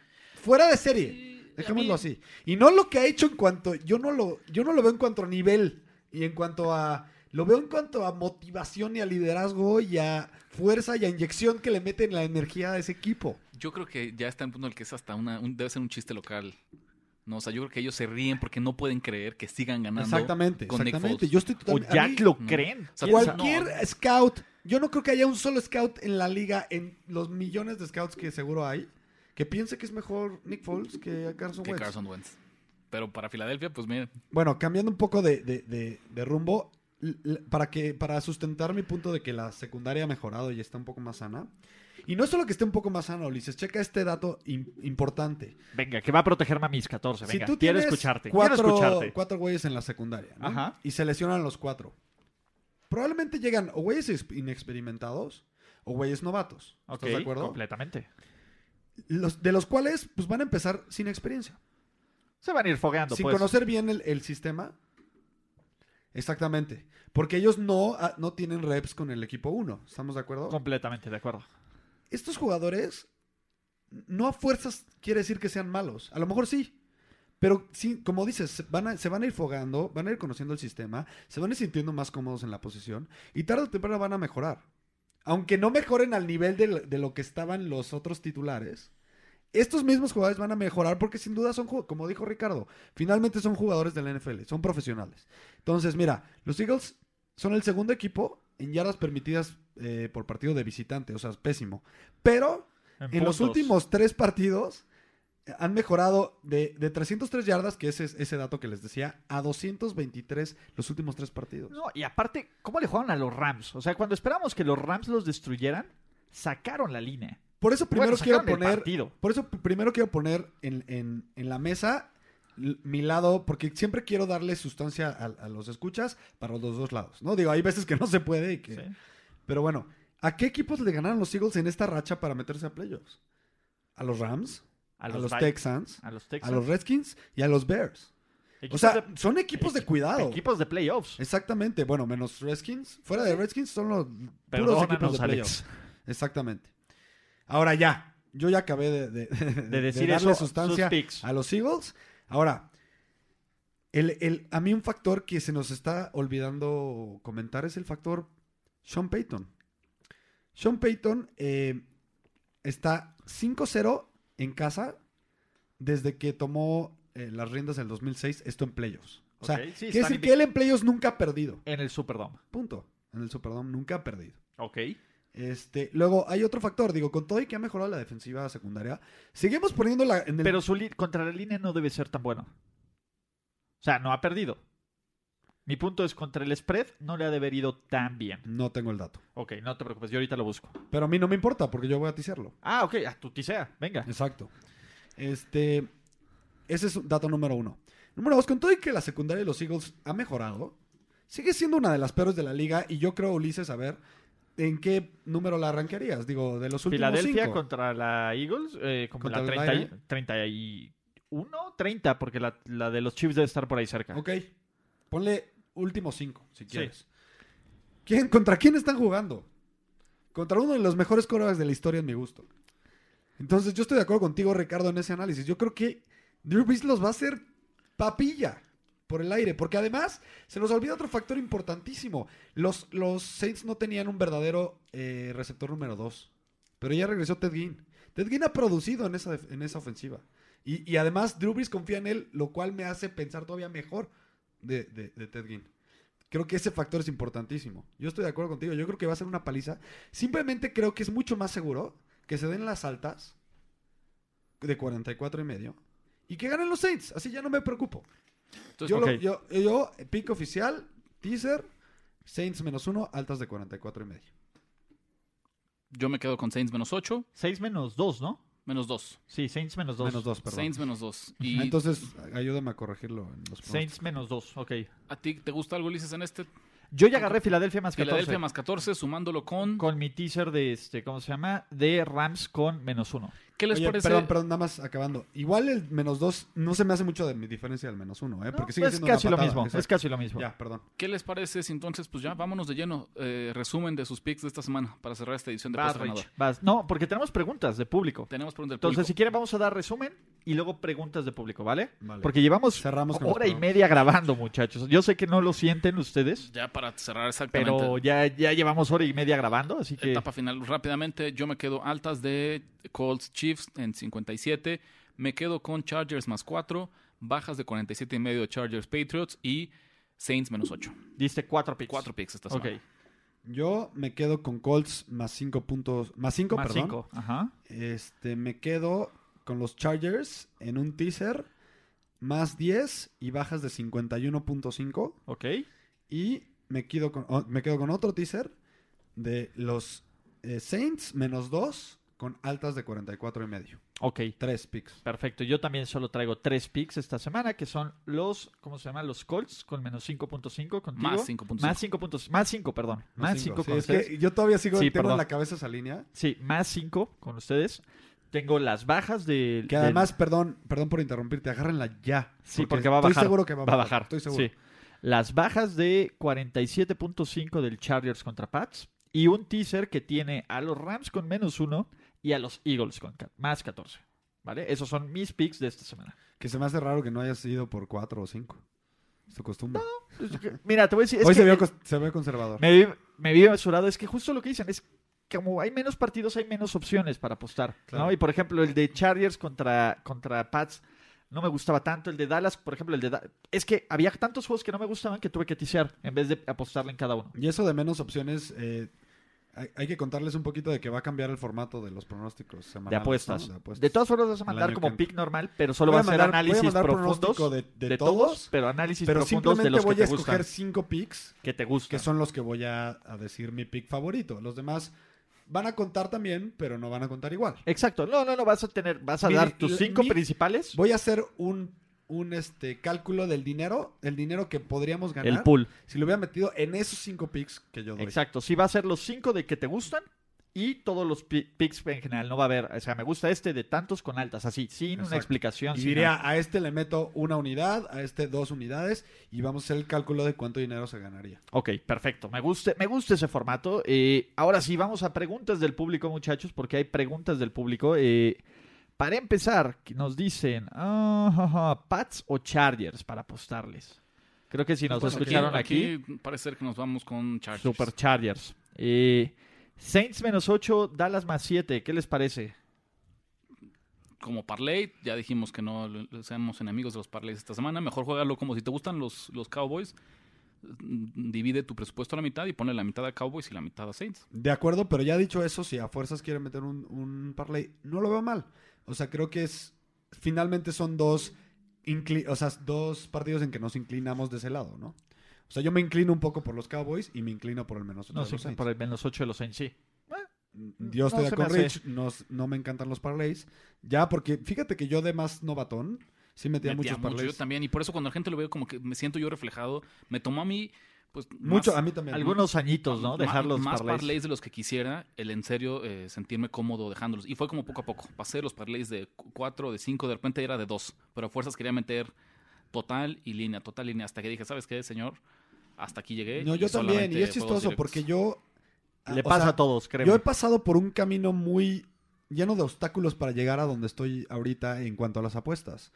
Fuera de serie. Dejémoslo así. Y no lo que ha hecho en cuanto yo no lo yo no lo veo en cuanto a nivel y en cuanto a lo veo en cuanto a motivación y a liderazgo y a fuerza y a inyección que le meten la energía a ese equipo. Yo creo que ya está en punto en el que es hasta una... un- debe ser un chiste local. No, o sea, yo creo que ellos se ríen porque no pueden creer que sigan ganando Exactamente, con exactamente. Yo estoy O totalmente ya mí- lo no. creen. Cualquier No. scout, yo no creo que haya un solo scout en la liga, en los millones de scouts que seguro hay, que piense que es mejor Nick Foles que Carson que Wentz. Carson Wentz. Pero para Filadelfia, pues miren, Bueno, cambiando un poco de, de- de- de rumbo, para, que, para sustentar mi punto de que la secundaria ha mejorado y está un poco más sana. Y no es solo que esté un poco más sana, Ulises, checa este dato im- importante. Venga, que va a protegerme a mis 14. Venga, si tú quiero tienes escucharte. Cuatro, quiero escucharte. cuatro güeyes en la secundaria ¿no? Ajá. y se lesionan los cuatro, probablemente llegan o güeyes ex- inexperimentados o güeyes novatos. Ok, ¿Estás de acuerdo? completamente. Los, de los cuales pues van a empezar sin experiencia. Se van a ir fogueando, sin pues. conocer bien el, el sistema. Exactamente. Porque ellos no, ah, no tienen reps con el equipo 1. ¿Estamos de acuerdo? Completamente de acuerdo. Estos jugadores no a fuerzas quiere decir que sean malos. A lo mejor sí. Pero sí, como dices, van, a, se van a ir fogando, van a ir conociendo el sistema, se van a ir sintiendo más cómodos en la posición y tarde o temprano van a mejorar. Aunque no mejoren al nivel de, lo- de lo que estaban los otros titulares, estos mismos jugadores van a mejorar porque sin duda son, como dijo Ricardo, finalmente son jugadores de la NFL, son profesionales. Entonces, mira, los Eagles son el segundo equipo en yardas permitidas eh, por partido de visitante, o sea, es pésimo. Pero en los últimos tres partidos han mejorado de, de 303 yardas, que ese es ese dato que les decía, a 223 los últimos tres partidos. No, y aparte, ¿cómo le jugaron a los Rams? O sea, cuando esperamos que los Rams los destruyeran, sacaron la línea. Por eso primero Bueno, quiero poner, por eso primero quiero poner en, en- en la mesa mi lado, porque siempre quiero darle sustancia a, a los escuchas para los dos lados, ¿no? Digo, hay veces que no se puede y que... ¿sí? Pero bueno, ¿a qué equipos le ganaron los Eagles en esta racha para meterse a playoffs? ¿A los Rams? ¿A los, Texans? A los ¿A Texans. los Redskins? ¿Y a los Bears? O sea, de- son equipos de cuidado. Equipos de playoffs. Exactamente. Bueno, menos Redskins. Fuera de Redskins son los puros equipos de Alex. playoffs. Exactamente. Ahora ya. Yo ya acabé de, de- de decir darle eso, sustancia a los Eagles. Ahora, el, el- a mí un factor que se nos está olvidando comentar es el factor Sean Payton. Sean Payton eh, está 5-0 en casa desde que tomó eh, las riendas del 2006, esto en playoffs. O sea, Ok, sí, quiere decir que él en playoffs nunca ha perdido. En el Superdome. Punto. En el Superdome nunca ha perdido. Ok. Este, luego hay otro factor, digo, con todo y que ha mejorado la defensiva secundaria, seguimos poniéndola en el Pero su contra la línea no debe ser tan bueno. O sea, no ha perdido. Mi punto es, contra el spread no le ha de haber ido tan bien. No tengo el dato. Ok, no te preocupes, yo ahorita lo busco. Pero a mí no me importa porque yo voy a tisearlo. Ah, ok, a tu tisea, venga. Exacto. Este, ese es dato número uno. Número dos, con todo y que la secundaria de los Eagles ha mejorado, sigue siendo una de las peores de la liga y yo creo, Ulises, a ver, ¿en qué número la arrancarías? Digo, de los últimos Filadelfia cinco. contra la Eagles, eh, como ¿Contra la el 30 y- aire? 31, 30, porque la, la de los Chiefs debe estar por ahí cerca. Ok. Ponle últimos cinco, si quieres. ¿Quién, ¿Contra quién están jugando? Contra uno de los mejores corebacks de la historia en mi gusto. Entonces, yo estoy de acuerdo contigo, Ricardo, en ese análisis. Yo creo que Drew Brees los va a hacer papilla por el aire. Porque además, se nos olvida otro factor importantísimo. Los, los Saints no tenían un verdadero eh, receptor número dos. Pero ya regresó Ted Ginn. Ted Ginn ha producido en esa, en esa ofensiva. Y, y además, Drew Brees confía en él, lo cual me hace pensar todavía mejor de, de, de Ted Ginn. Creo que ese factor es importantísimo. Yo estoy de acuerdo contigo. Yo creo que va a ser una paliza. Simplemente creo que es mucho más seguro que se den las altas de 44 y medio y que ganen los Saints. Así ya no me preocupo. Entonces, Yo, lo- ok. yo, yo, pick oficial, teaser, Saints menos uno, altas de 44 y medio. yo me quedo con Saints menos 8, 6 menos 2, ¿no? Menos 2. Sí, Saints menos 2. Menos dos, perdón. Saints menos 2. Ah, Y Entonces, ayúdame a corregirlo en los Saints menos 2, ok. a ti te gusta algo, Ulises, en este. Yo ya agarré Filadelfia más 14. Filadelfia más 14, sumándolo con... Con mi teaser de este, ¿cómo se llama? De Rams con menos uno. ¿Qué les Oye, parece? Perdón, perdón, nada más acabando. Igual el menos dos no se me hace mucho de mi diferencia del menos uno, ¿eh? Porque No, sigue es siendo casi una lo patada, mismo, es casi lo mismo. Ya, perdón. ¿Qué les parece si entonces, pues ya, vámonos de lleno? Eh, resumen de sus picks de esta semana para cerrar esta edición de Vas, Rich, vas. No, porque tenemos preguntas de público. Tenemos preguntas del Entonces, si público. quieren, vamos a dar resumen y luego preguntas de público, ¿vale? Vale. Porque llevamos Cerramos hora y media grabando, muchachos. Yo sé que no lo sienten ustedes, Ya para cerrar exactamente. pero ya, ya llevamos hora y media grabando, así que... Etapa final. Rápidamente, yo me quedo altas de Colts Chiefs en 57. Me quedo con Chargers más 4. Bajas de 47 y medio Chargers Patriots. Y Saints menos 8. Diste cuatro picks. 4 picks esta Ok. semana. Yo me quedo con Colts más cinco puntos. Más cinco, Más perdón. cinco. Ajá. Este, me quedo con los Chargers en un teaser más 10 y bajas de 51.5. Ok. Y me quedo con, oh, me quedo con otro teaser de los eh, Saints menos 2 con altas de 44 y medio. Ok. Tres picks. Perfecto. Yo también solo traigo tres picks esta semana, que son los, ¿cómo se llama? Los Colts con menos 5.5 contigo. Más 5.5. Más 5 puntos. Más 5, perdón. Más 5 Sí, con es ustedes. que yo todavía sigo Sí, tengo perdón. en la cabeza esa línea. Sí, más 5 con ustedes. Tengo las bajas de... Que además, perdón, perdón por interrumpirte, agárrenla ya. Sí, porque, va a bajar. Estoy seguro que va a bajar. Estoy seguro. Sí. Las bajas de 47.5 del Chargers contra Pats. Y un teaser que tiene a los Rams con menos 1 y a los Eagles con más 14. ¿Vale? Esos son mis picks de esta semana. Que se me hace raro que no hayas ido por 4 o 5. Es tu costumbre. Mira, te voy a decir... es Hoy se, vio, se conservador. me, vi, me vi mesurado. Es que justo lo que dicen es como hay menos partidos, hay menos opciones para apostar. ¿no? Y por ejemplo, el de Chargers contra, contra Pats no me gustaba tanto. El de Dallas, por ejemplo, el de Da- Es que había tantos juegos que no me gustaban que tuve que tisear en vez de apostarle en cada uno. Y eso de menos opciones, eh, hay, hay que contarles un poquito de que va a cambiar el formato de los pronósticos semanales. De apuestas. ¿no? De apuestas. De todas formas vas a mandar como pick normal, pero solo Voy va a ser voy a análisis mandar profundos de- de todos, todos, pero análisis Pero profundos de simplemente los voy a escoger 5 picks que te gustan. que son los que voy a, a decir mi pick favorito. Los demás van a contar también, pero no van a contar igual. Exacto. No, no, no, vas a tener, vas a Mi- dar tus cinco mi- principales, Voy a hacer un, un este, cálculo del dinero, el dinero que podríamos ganar el pool. si lo hubiera metido en esos 5 picks que yo doy. Exacto. Sí va a ser los cinco de que te gustan y todos los pi- picks en general. No va a haber, o sea, me gusta este de tantos con altas, así, sin una explicación. Y diría, nada. a este le meto una unidad, a este dos unidades, y vamos a hacer el cálculo de cuánto dinero se ganaría. Ok, perfecto. Me gusta, me gusta ese formato. Eh, ahora sí, vamos a preguntas del público, muchachos, porque hay preguntas del público. Eh, para empezar, nos dicen, ah, ja, ja, Pats o Chargers para apostarles. Creo que si nos Bueno, escucharon aquí, parece ser que nos vamos con Chargers. Super Chargers. Eh, Saints menos 8, Dallas más 7. ¿Qué les parece? Como parlay, ya dijimos que no seamos enemigos de los parlays esta semana. Mejor juégalo como si te gustan los, los Cowboys. mm, Divide tu presupuesto a la mitad y ponle la mitad a Cowboys y la mitad a Saints. De acuerdo, pero ya dicho eso, si a fuerzas quieren meter un, un parlay, no lo veo mal. O sea, creo que es. Finalmente son dos, incli- o sea, dos partidos en que nos inclinamos de ese lado, ¿no? O sea, yo me inclino un poco por los Cowboys y me inclino por el menos ocho No de sé, los Saints. por el menos 8 de los Saints, sí. Yo estoy no de se me acuerdo, hace. Rich. No, no me encantan los parlays. Ya, porque fíjate que yo de más novatón, sí metía, Metía muchos mucho, parlays. yo también. Y por eso cuando la gente lo veo, como que me siento yo reflejado. Me tomó a mí, pues. Mucho, más- a mí también. Algunos añitos, ¿no? ma- Dejar los más parlays. parlays de los que quisiera, el en serio eh, sentirme cómodo dejándolos. Y fue como poco a poco. Pasé los parlays de 4, de 5, de repente era de 2. Pero a fuerzas quería meter total y línea, total línea. Hasta que dije, ¿sabes qué, señor? Hasta aquí llegué. No, yo también. Y es chistoso porque yo. Le o pasa sea, a todos, creo. Yo he pasado por un camino muy lleno de obstáculos para llegar a donde estoy ahorita en cuanto a las apuestas.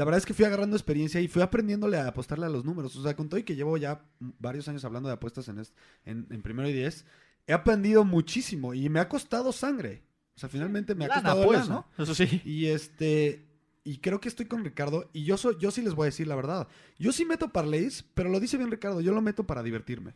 La verdad es que fui agarrando experiencia y fui aprendiéndole a apostarle a los números. O sea, con todo y que llevo ya varios años hablando de apuestas en, est- en, en primero y diez, he aprendido muchísimo y me ha costado sangre. O sea, finalmente me ha Lana, costado pues, lana. ¿no? Eso sí. Y este. Y creo que estoy con Ricardo. Y yo soy, yo sí les voy a decir la verdad. Yo sí meto parlays, pero lo dice bien Ricardo. Yo lo meto para divertirme.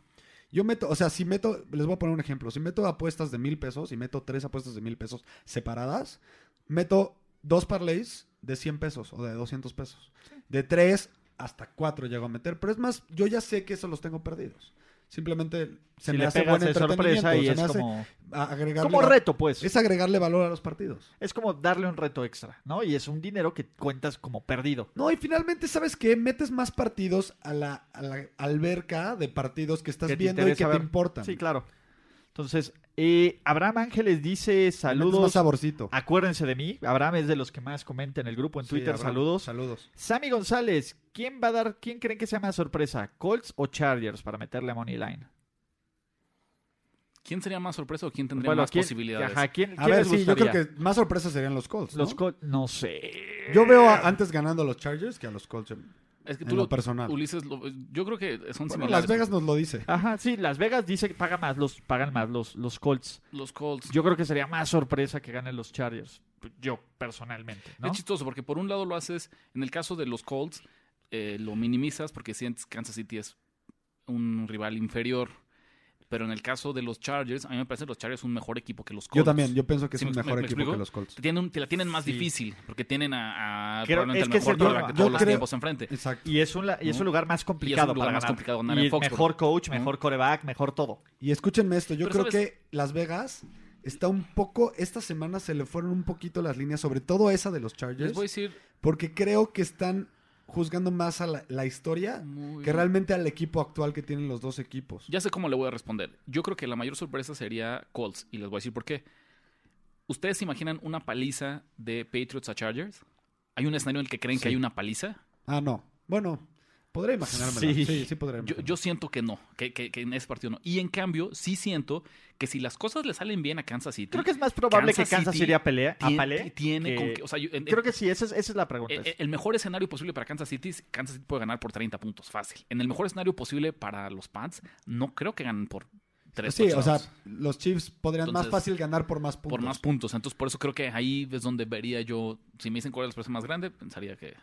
Yo meto, o sea, si meto, les voy a poner un ejemplo. Si meto apuestas de mil pesos y meto tres apuestas de mil pesos separadas, meto dos parlays de 100 pesos o de 200 pesos. De tres hasta cuatro llego a meter. Pero es más, yo ya sé que esos los tengo perdidos. Simplemente se si me le hace pegas buen de sorpresa entretenimiento. y se es me hace como, a- agregarle como reto, pues. Es agregarle valor a los partidos. Es como darle un reto extra, ¿no? Y es un dinero que cuentas como perdido. No, y finalmente, ¿sabes qué? Metes más partidos a la, a la alberca de partidos que estás viendo y que te importan. Sí, claro. Entonces, eh, Abraham Ángeles dice metes más saludos. saborcito. Acuérdense de mí. Abraham es de los que más comenta en el grupo en Sí, Twitter. Abraham, saludos. Saludos. Sammy González, ¿quién va a dar, quién creen que sea más sorpresa? ¿Colts o Chargers para meterle a Money Line? ¿Quién sería más sorpresa o quién tendría Bueno, más ¿quién- posibilidades? Ajá, ¿quién, A quién ver, les sí, yo creo que más sorpresas serían los Colts. ¿no? Los Colts, no sé. Yo veo a- antes ganando a los Chargers que a los Colts. En- Es que en tú lo lo, personal. Ulises, lo- yo creo que son Bueno, similares. Las Vegas nos lo dice. Ajá, sí, Las Vegas dice que paga más, los, pagan más los, los Colts. Los Colts. Yo creo que sería más sorpresa que ganen los Chargers. Yo, personalmente, ¿no? Es chistoso porque por un lado lo haces, en el caso de los Colts, eh, lo minimizas porque sientes que Kansas City es un rival inferior. Pero en el caso de los Chargers, a mí me parece que los Chargers son un mejor equipo que los Colts. Yo también, yo pienso que es ¿Sí un me- mejor me- me equipo explico? que los Colts. Te, tienen un- te la tienen más Sí. difícil porque tienen a, a Creo- probablemente es el que es mejor el quarterback de todos los creo- tiempos enfrente. Exacto. Y es un, y es un lugar más complicado lugar para más ganar. complicado ganar y en Foxborough. mejor coach, mejor coreback, mejor todo. Y escúchenme esto, yo Pero creo ¿sabes? que Las Vegas está un poco, esta semana se le fueron un poquito las líneas, sobre todo esa de los Les Chargers, voy a decir porque creo que están juzgando más a la, la historia muy- que realmente al equipo actual que tienen los dos equipos. Ya sé cómo le voy a responder. Yo creo que la mayor sorpresa sería Colts y les voy a decir por qué. ¿Ustedes se imaginan una paliza de Patriots a Chargers? ¿Hay un escenario en el que creen Sí. que hay una paliza? Ah, no. Bueno, podría imaginármelo. Sí. Sí, sí, podría Yo, siento que no, que, que- que en ese partido no. Y en cambio, sí siento que si las cosas le salen bien a Kansas City, Creo que es más probable Kansas que Kansas City City a pelea. A tiene, pale tiene que- con o sea, yo- en- Creo que sí, esa es, esa es la pregunta. Eh, eh, El mejor escenario posible para Kansas City, es- Kansas City puede ganar por 30 puntos, fácil. En el mejor escenario posible para los Pats, no creo que ganen por 3 Sí, o sea, los Chiefs podrían más fácil ganar por más puntos. por más puntos. Entonces, por eso creo que ahí es donde vería yo, si me dicen cuál es la sorpresa más grande, pensaría que...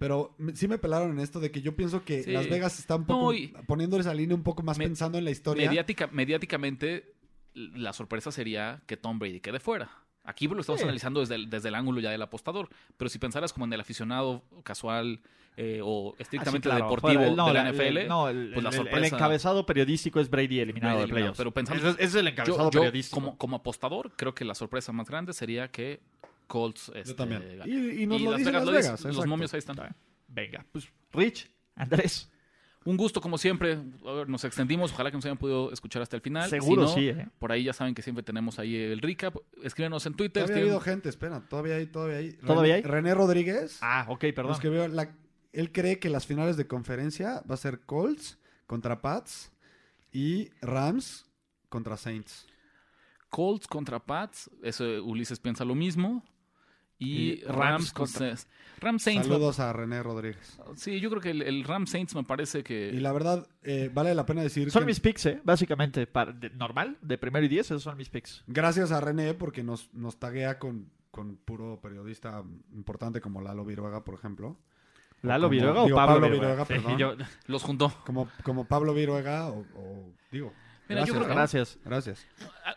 Pero sí me pelaron en esto de que yo pienso que Sí. Las Vegas está un poco No, poniendo esa línea un poco más Me- pensando en la historia. Mediática, mediáticamente, la sorpresa sería que Tom Brady quede fuera. Aquí lo estamos Sí. analizando desde el, desde el ángulo ya del apostador. Pero si pensaras como en el aficionado casual eh, o estrictamente Ah, sí, claro, deportivo fuera- no, de la el- NFL, no, el, pues la el- el sorpresa... encabezado periodístico es Brady eliminado Brady de eliminado, playoffs. pero pensando- Ese es, ese es el Yo- encabezado yo, periodístico. como, como apostador, creo que la sorpresa más grande sería que Colts. Yo este, también. gane. Y, y nos lo Las dicen Vegas Las. Los momios ahí están. Venga, pues Rich, Andrés. Un gusto, como siempre. A ver, nos extendimos. Ojalá que nos hayan podido escuchar hasta el final. Seguro Si no, sí, ¿eh? Por ahí ya saben que siempre tenemos ahí el recap. Escríbenos en Twitter. Todavía ha habido gente, espera, todavía hay, todavía hay. ¿Todavía hay? René, Rodríguez. Ah, ok, perdón. Los que veo, la- él cree que las finales de conferencia va a ser Colts contra Pats y Rams contra Saints. Colts contra Pats. Eso Ulises piensa lo mismo. Y, Y Rams, Rams contra... Rams Saints. Saludos a René Rodríguez. Sí, yo creo que el, el Rams Saints me parece que... Y la verdad, eh, vale la pena decir Son que mis picks, ¿eh? Básicamente, para, de- normal, de primero y diez, esos son mis picks. gracias a René porque nos, nos taguea con, con puro periodista importante como Lalo Viruega, por ejemplo. ¿Lalo como- Viruega o digo, Pablo, Pablo Viruega? Viruega, perdón. Yo- Los juntó. Como, como Pablo Viruega o, o- digo. Mira, yo gracias, creo que- ¿no? Gracias. Gracias.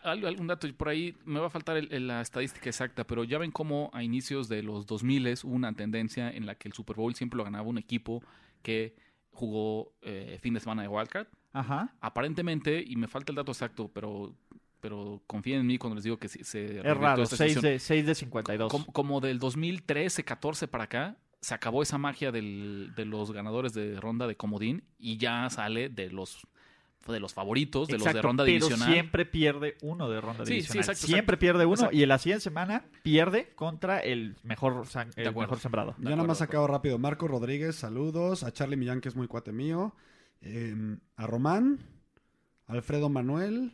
Al- algún dato por ahí me va a faltar el- el- la estadística exacta, pero ya ven cómo a inicios de los 2000 hubo una tendencia en la que el Super Bowl siempre lo ganaba un equipo que jugó eh, fin de semana de wildcard. Ajá. Aparentemente, y me falta el dato exacto, pero pero confíen en mí cuando les digo que se Es raro, esta 6 situación. de, 6 de 52. Como, como del 2013, 14 para acá, se acabó esa magia del- de los ganadores de ronda de comodín y ya sale de los de los favoritos, de los de ronda pero divisional. siempre pierde uno de ronda Sí, sí, divisional. exacto, siempre exacto. pierde uno Exacto. y en la siguiente semana pierde contra el mejor, san- el acuerdo. mejor sembrado. De Ya nada acuerdo, más de acabo rápido. Marco Rodríguez, saludos. A Charlie Millán, que es muy cuate mío. Eh, a Román. Alfredo Manuel.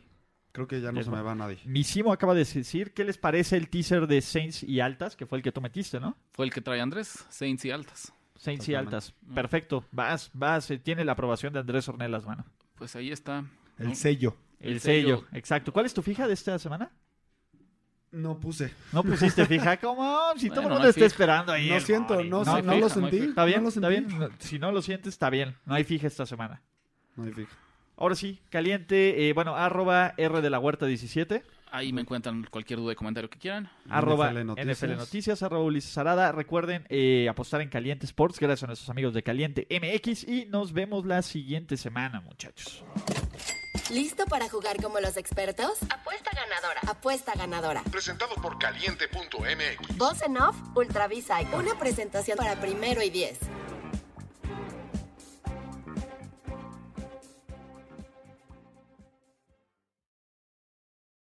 Creo que ya no Ya se no. me va nadie. Misimo acaba de decir, ¿qué les parece el teaser de Saints y Altas? Que fue el que tú metiste, ¿no? Fue el que trae Andrés, Saints y Altas. Saints y. Altas. Perfecto. Vas, vas. eh, Tiene la aprobación de Andrés Ornelas, mano. Pues ahí está. El ¿no? sello. El, El sello. sello. Exacto. ¿Cuál es tu fija de esta semana? No puse. No pusiste fija. ¿Cómo? Si todo el mundo no está fija. esperando ahí. No siento, no, no no fija, lo sentí. Está bien, no lo está sentí. bien. Si no lo sientes, está bien. No hay fija esta semana. No hay fija. Ahora sí, caliente. eh, bueno, arroba R de la Huerta 17. Ahí me encuentran cualquier duda y comentario que quieran. arroba NFL NFL Noticias. Noticias, arroba Ulises Arada. Recuerden eh, apostar en Caliente Sports gracias a nuestros amigos de Caliente MX y nos vemos la siguiente semana, muchachos. ¿Listo para jugar como los expertos? Apuesta ganadora. Apuesta ganadora. Presentado por caliente.mx. Voz en off, Ultravisa. Una presentación para primero y diez.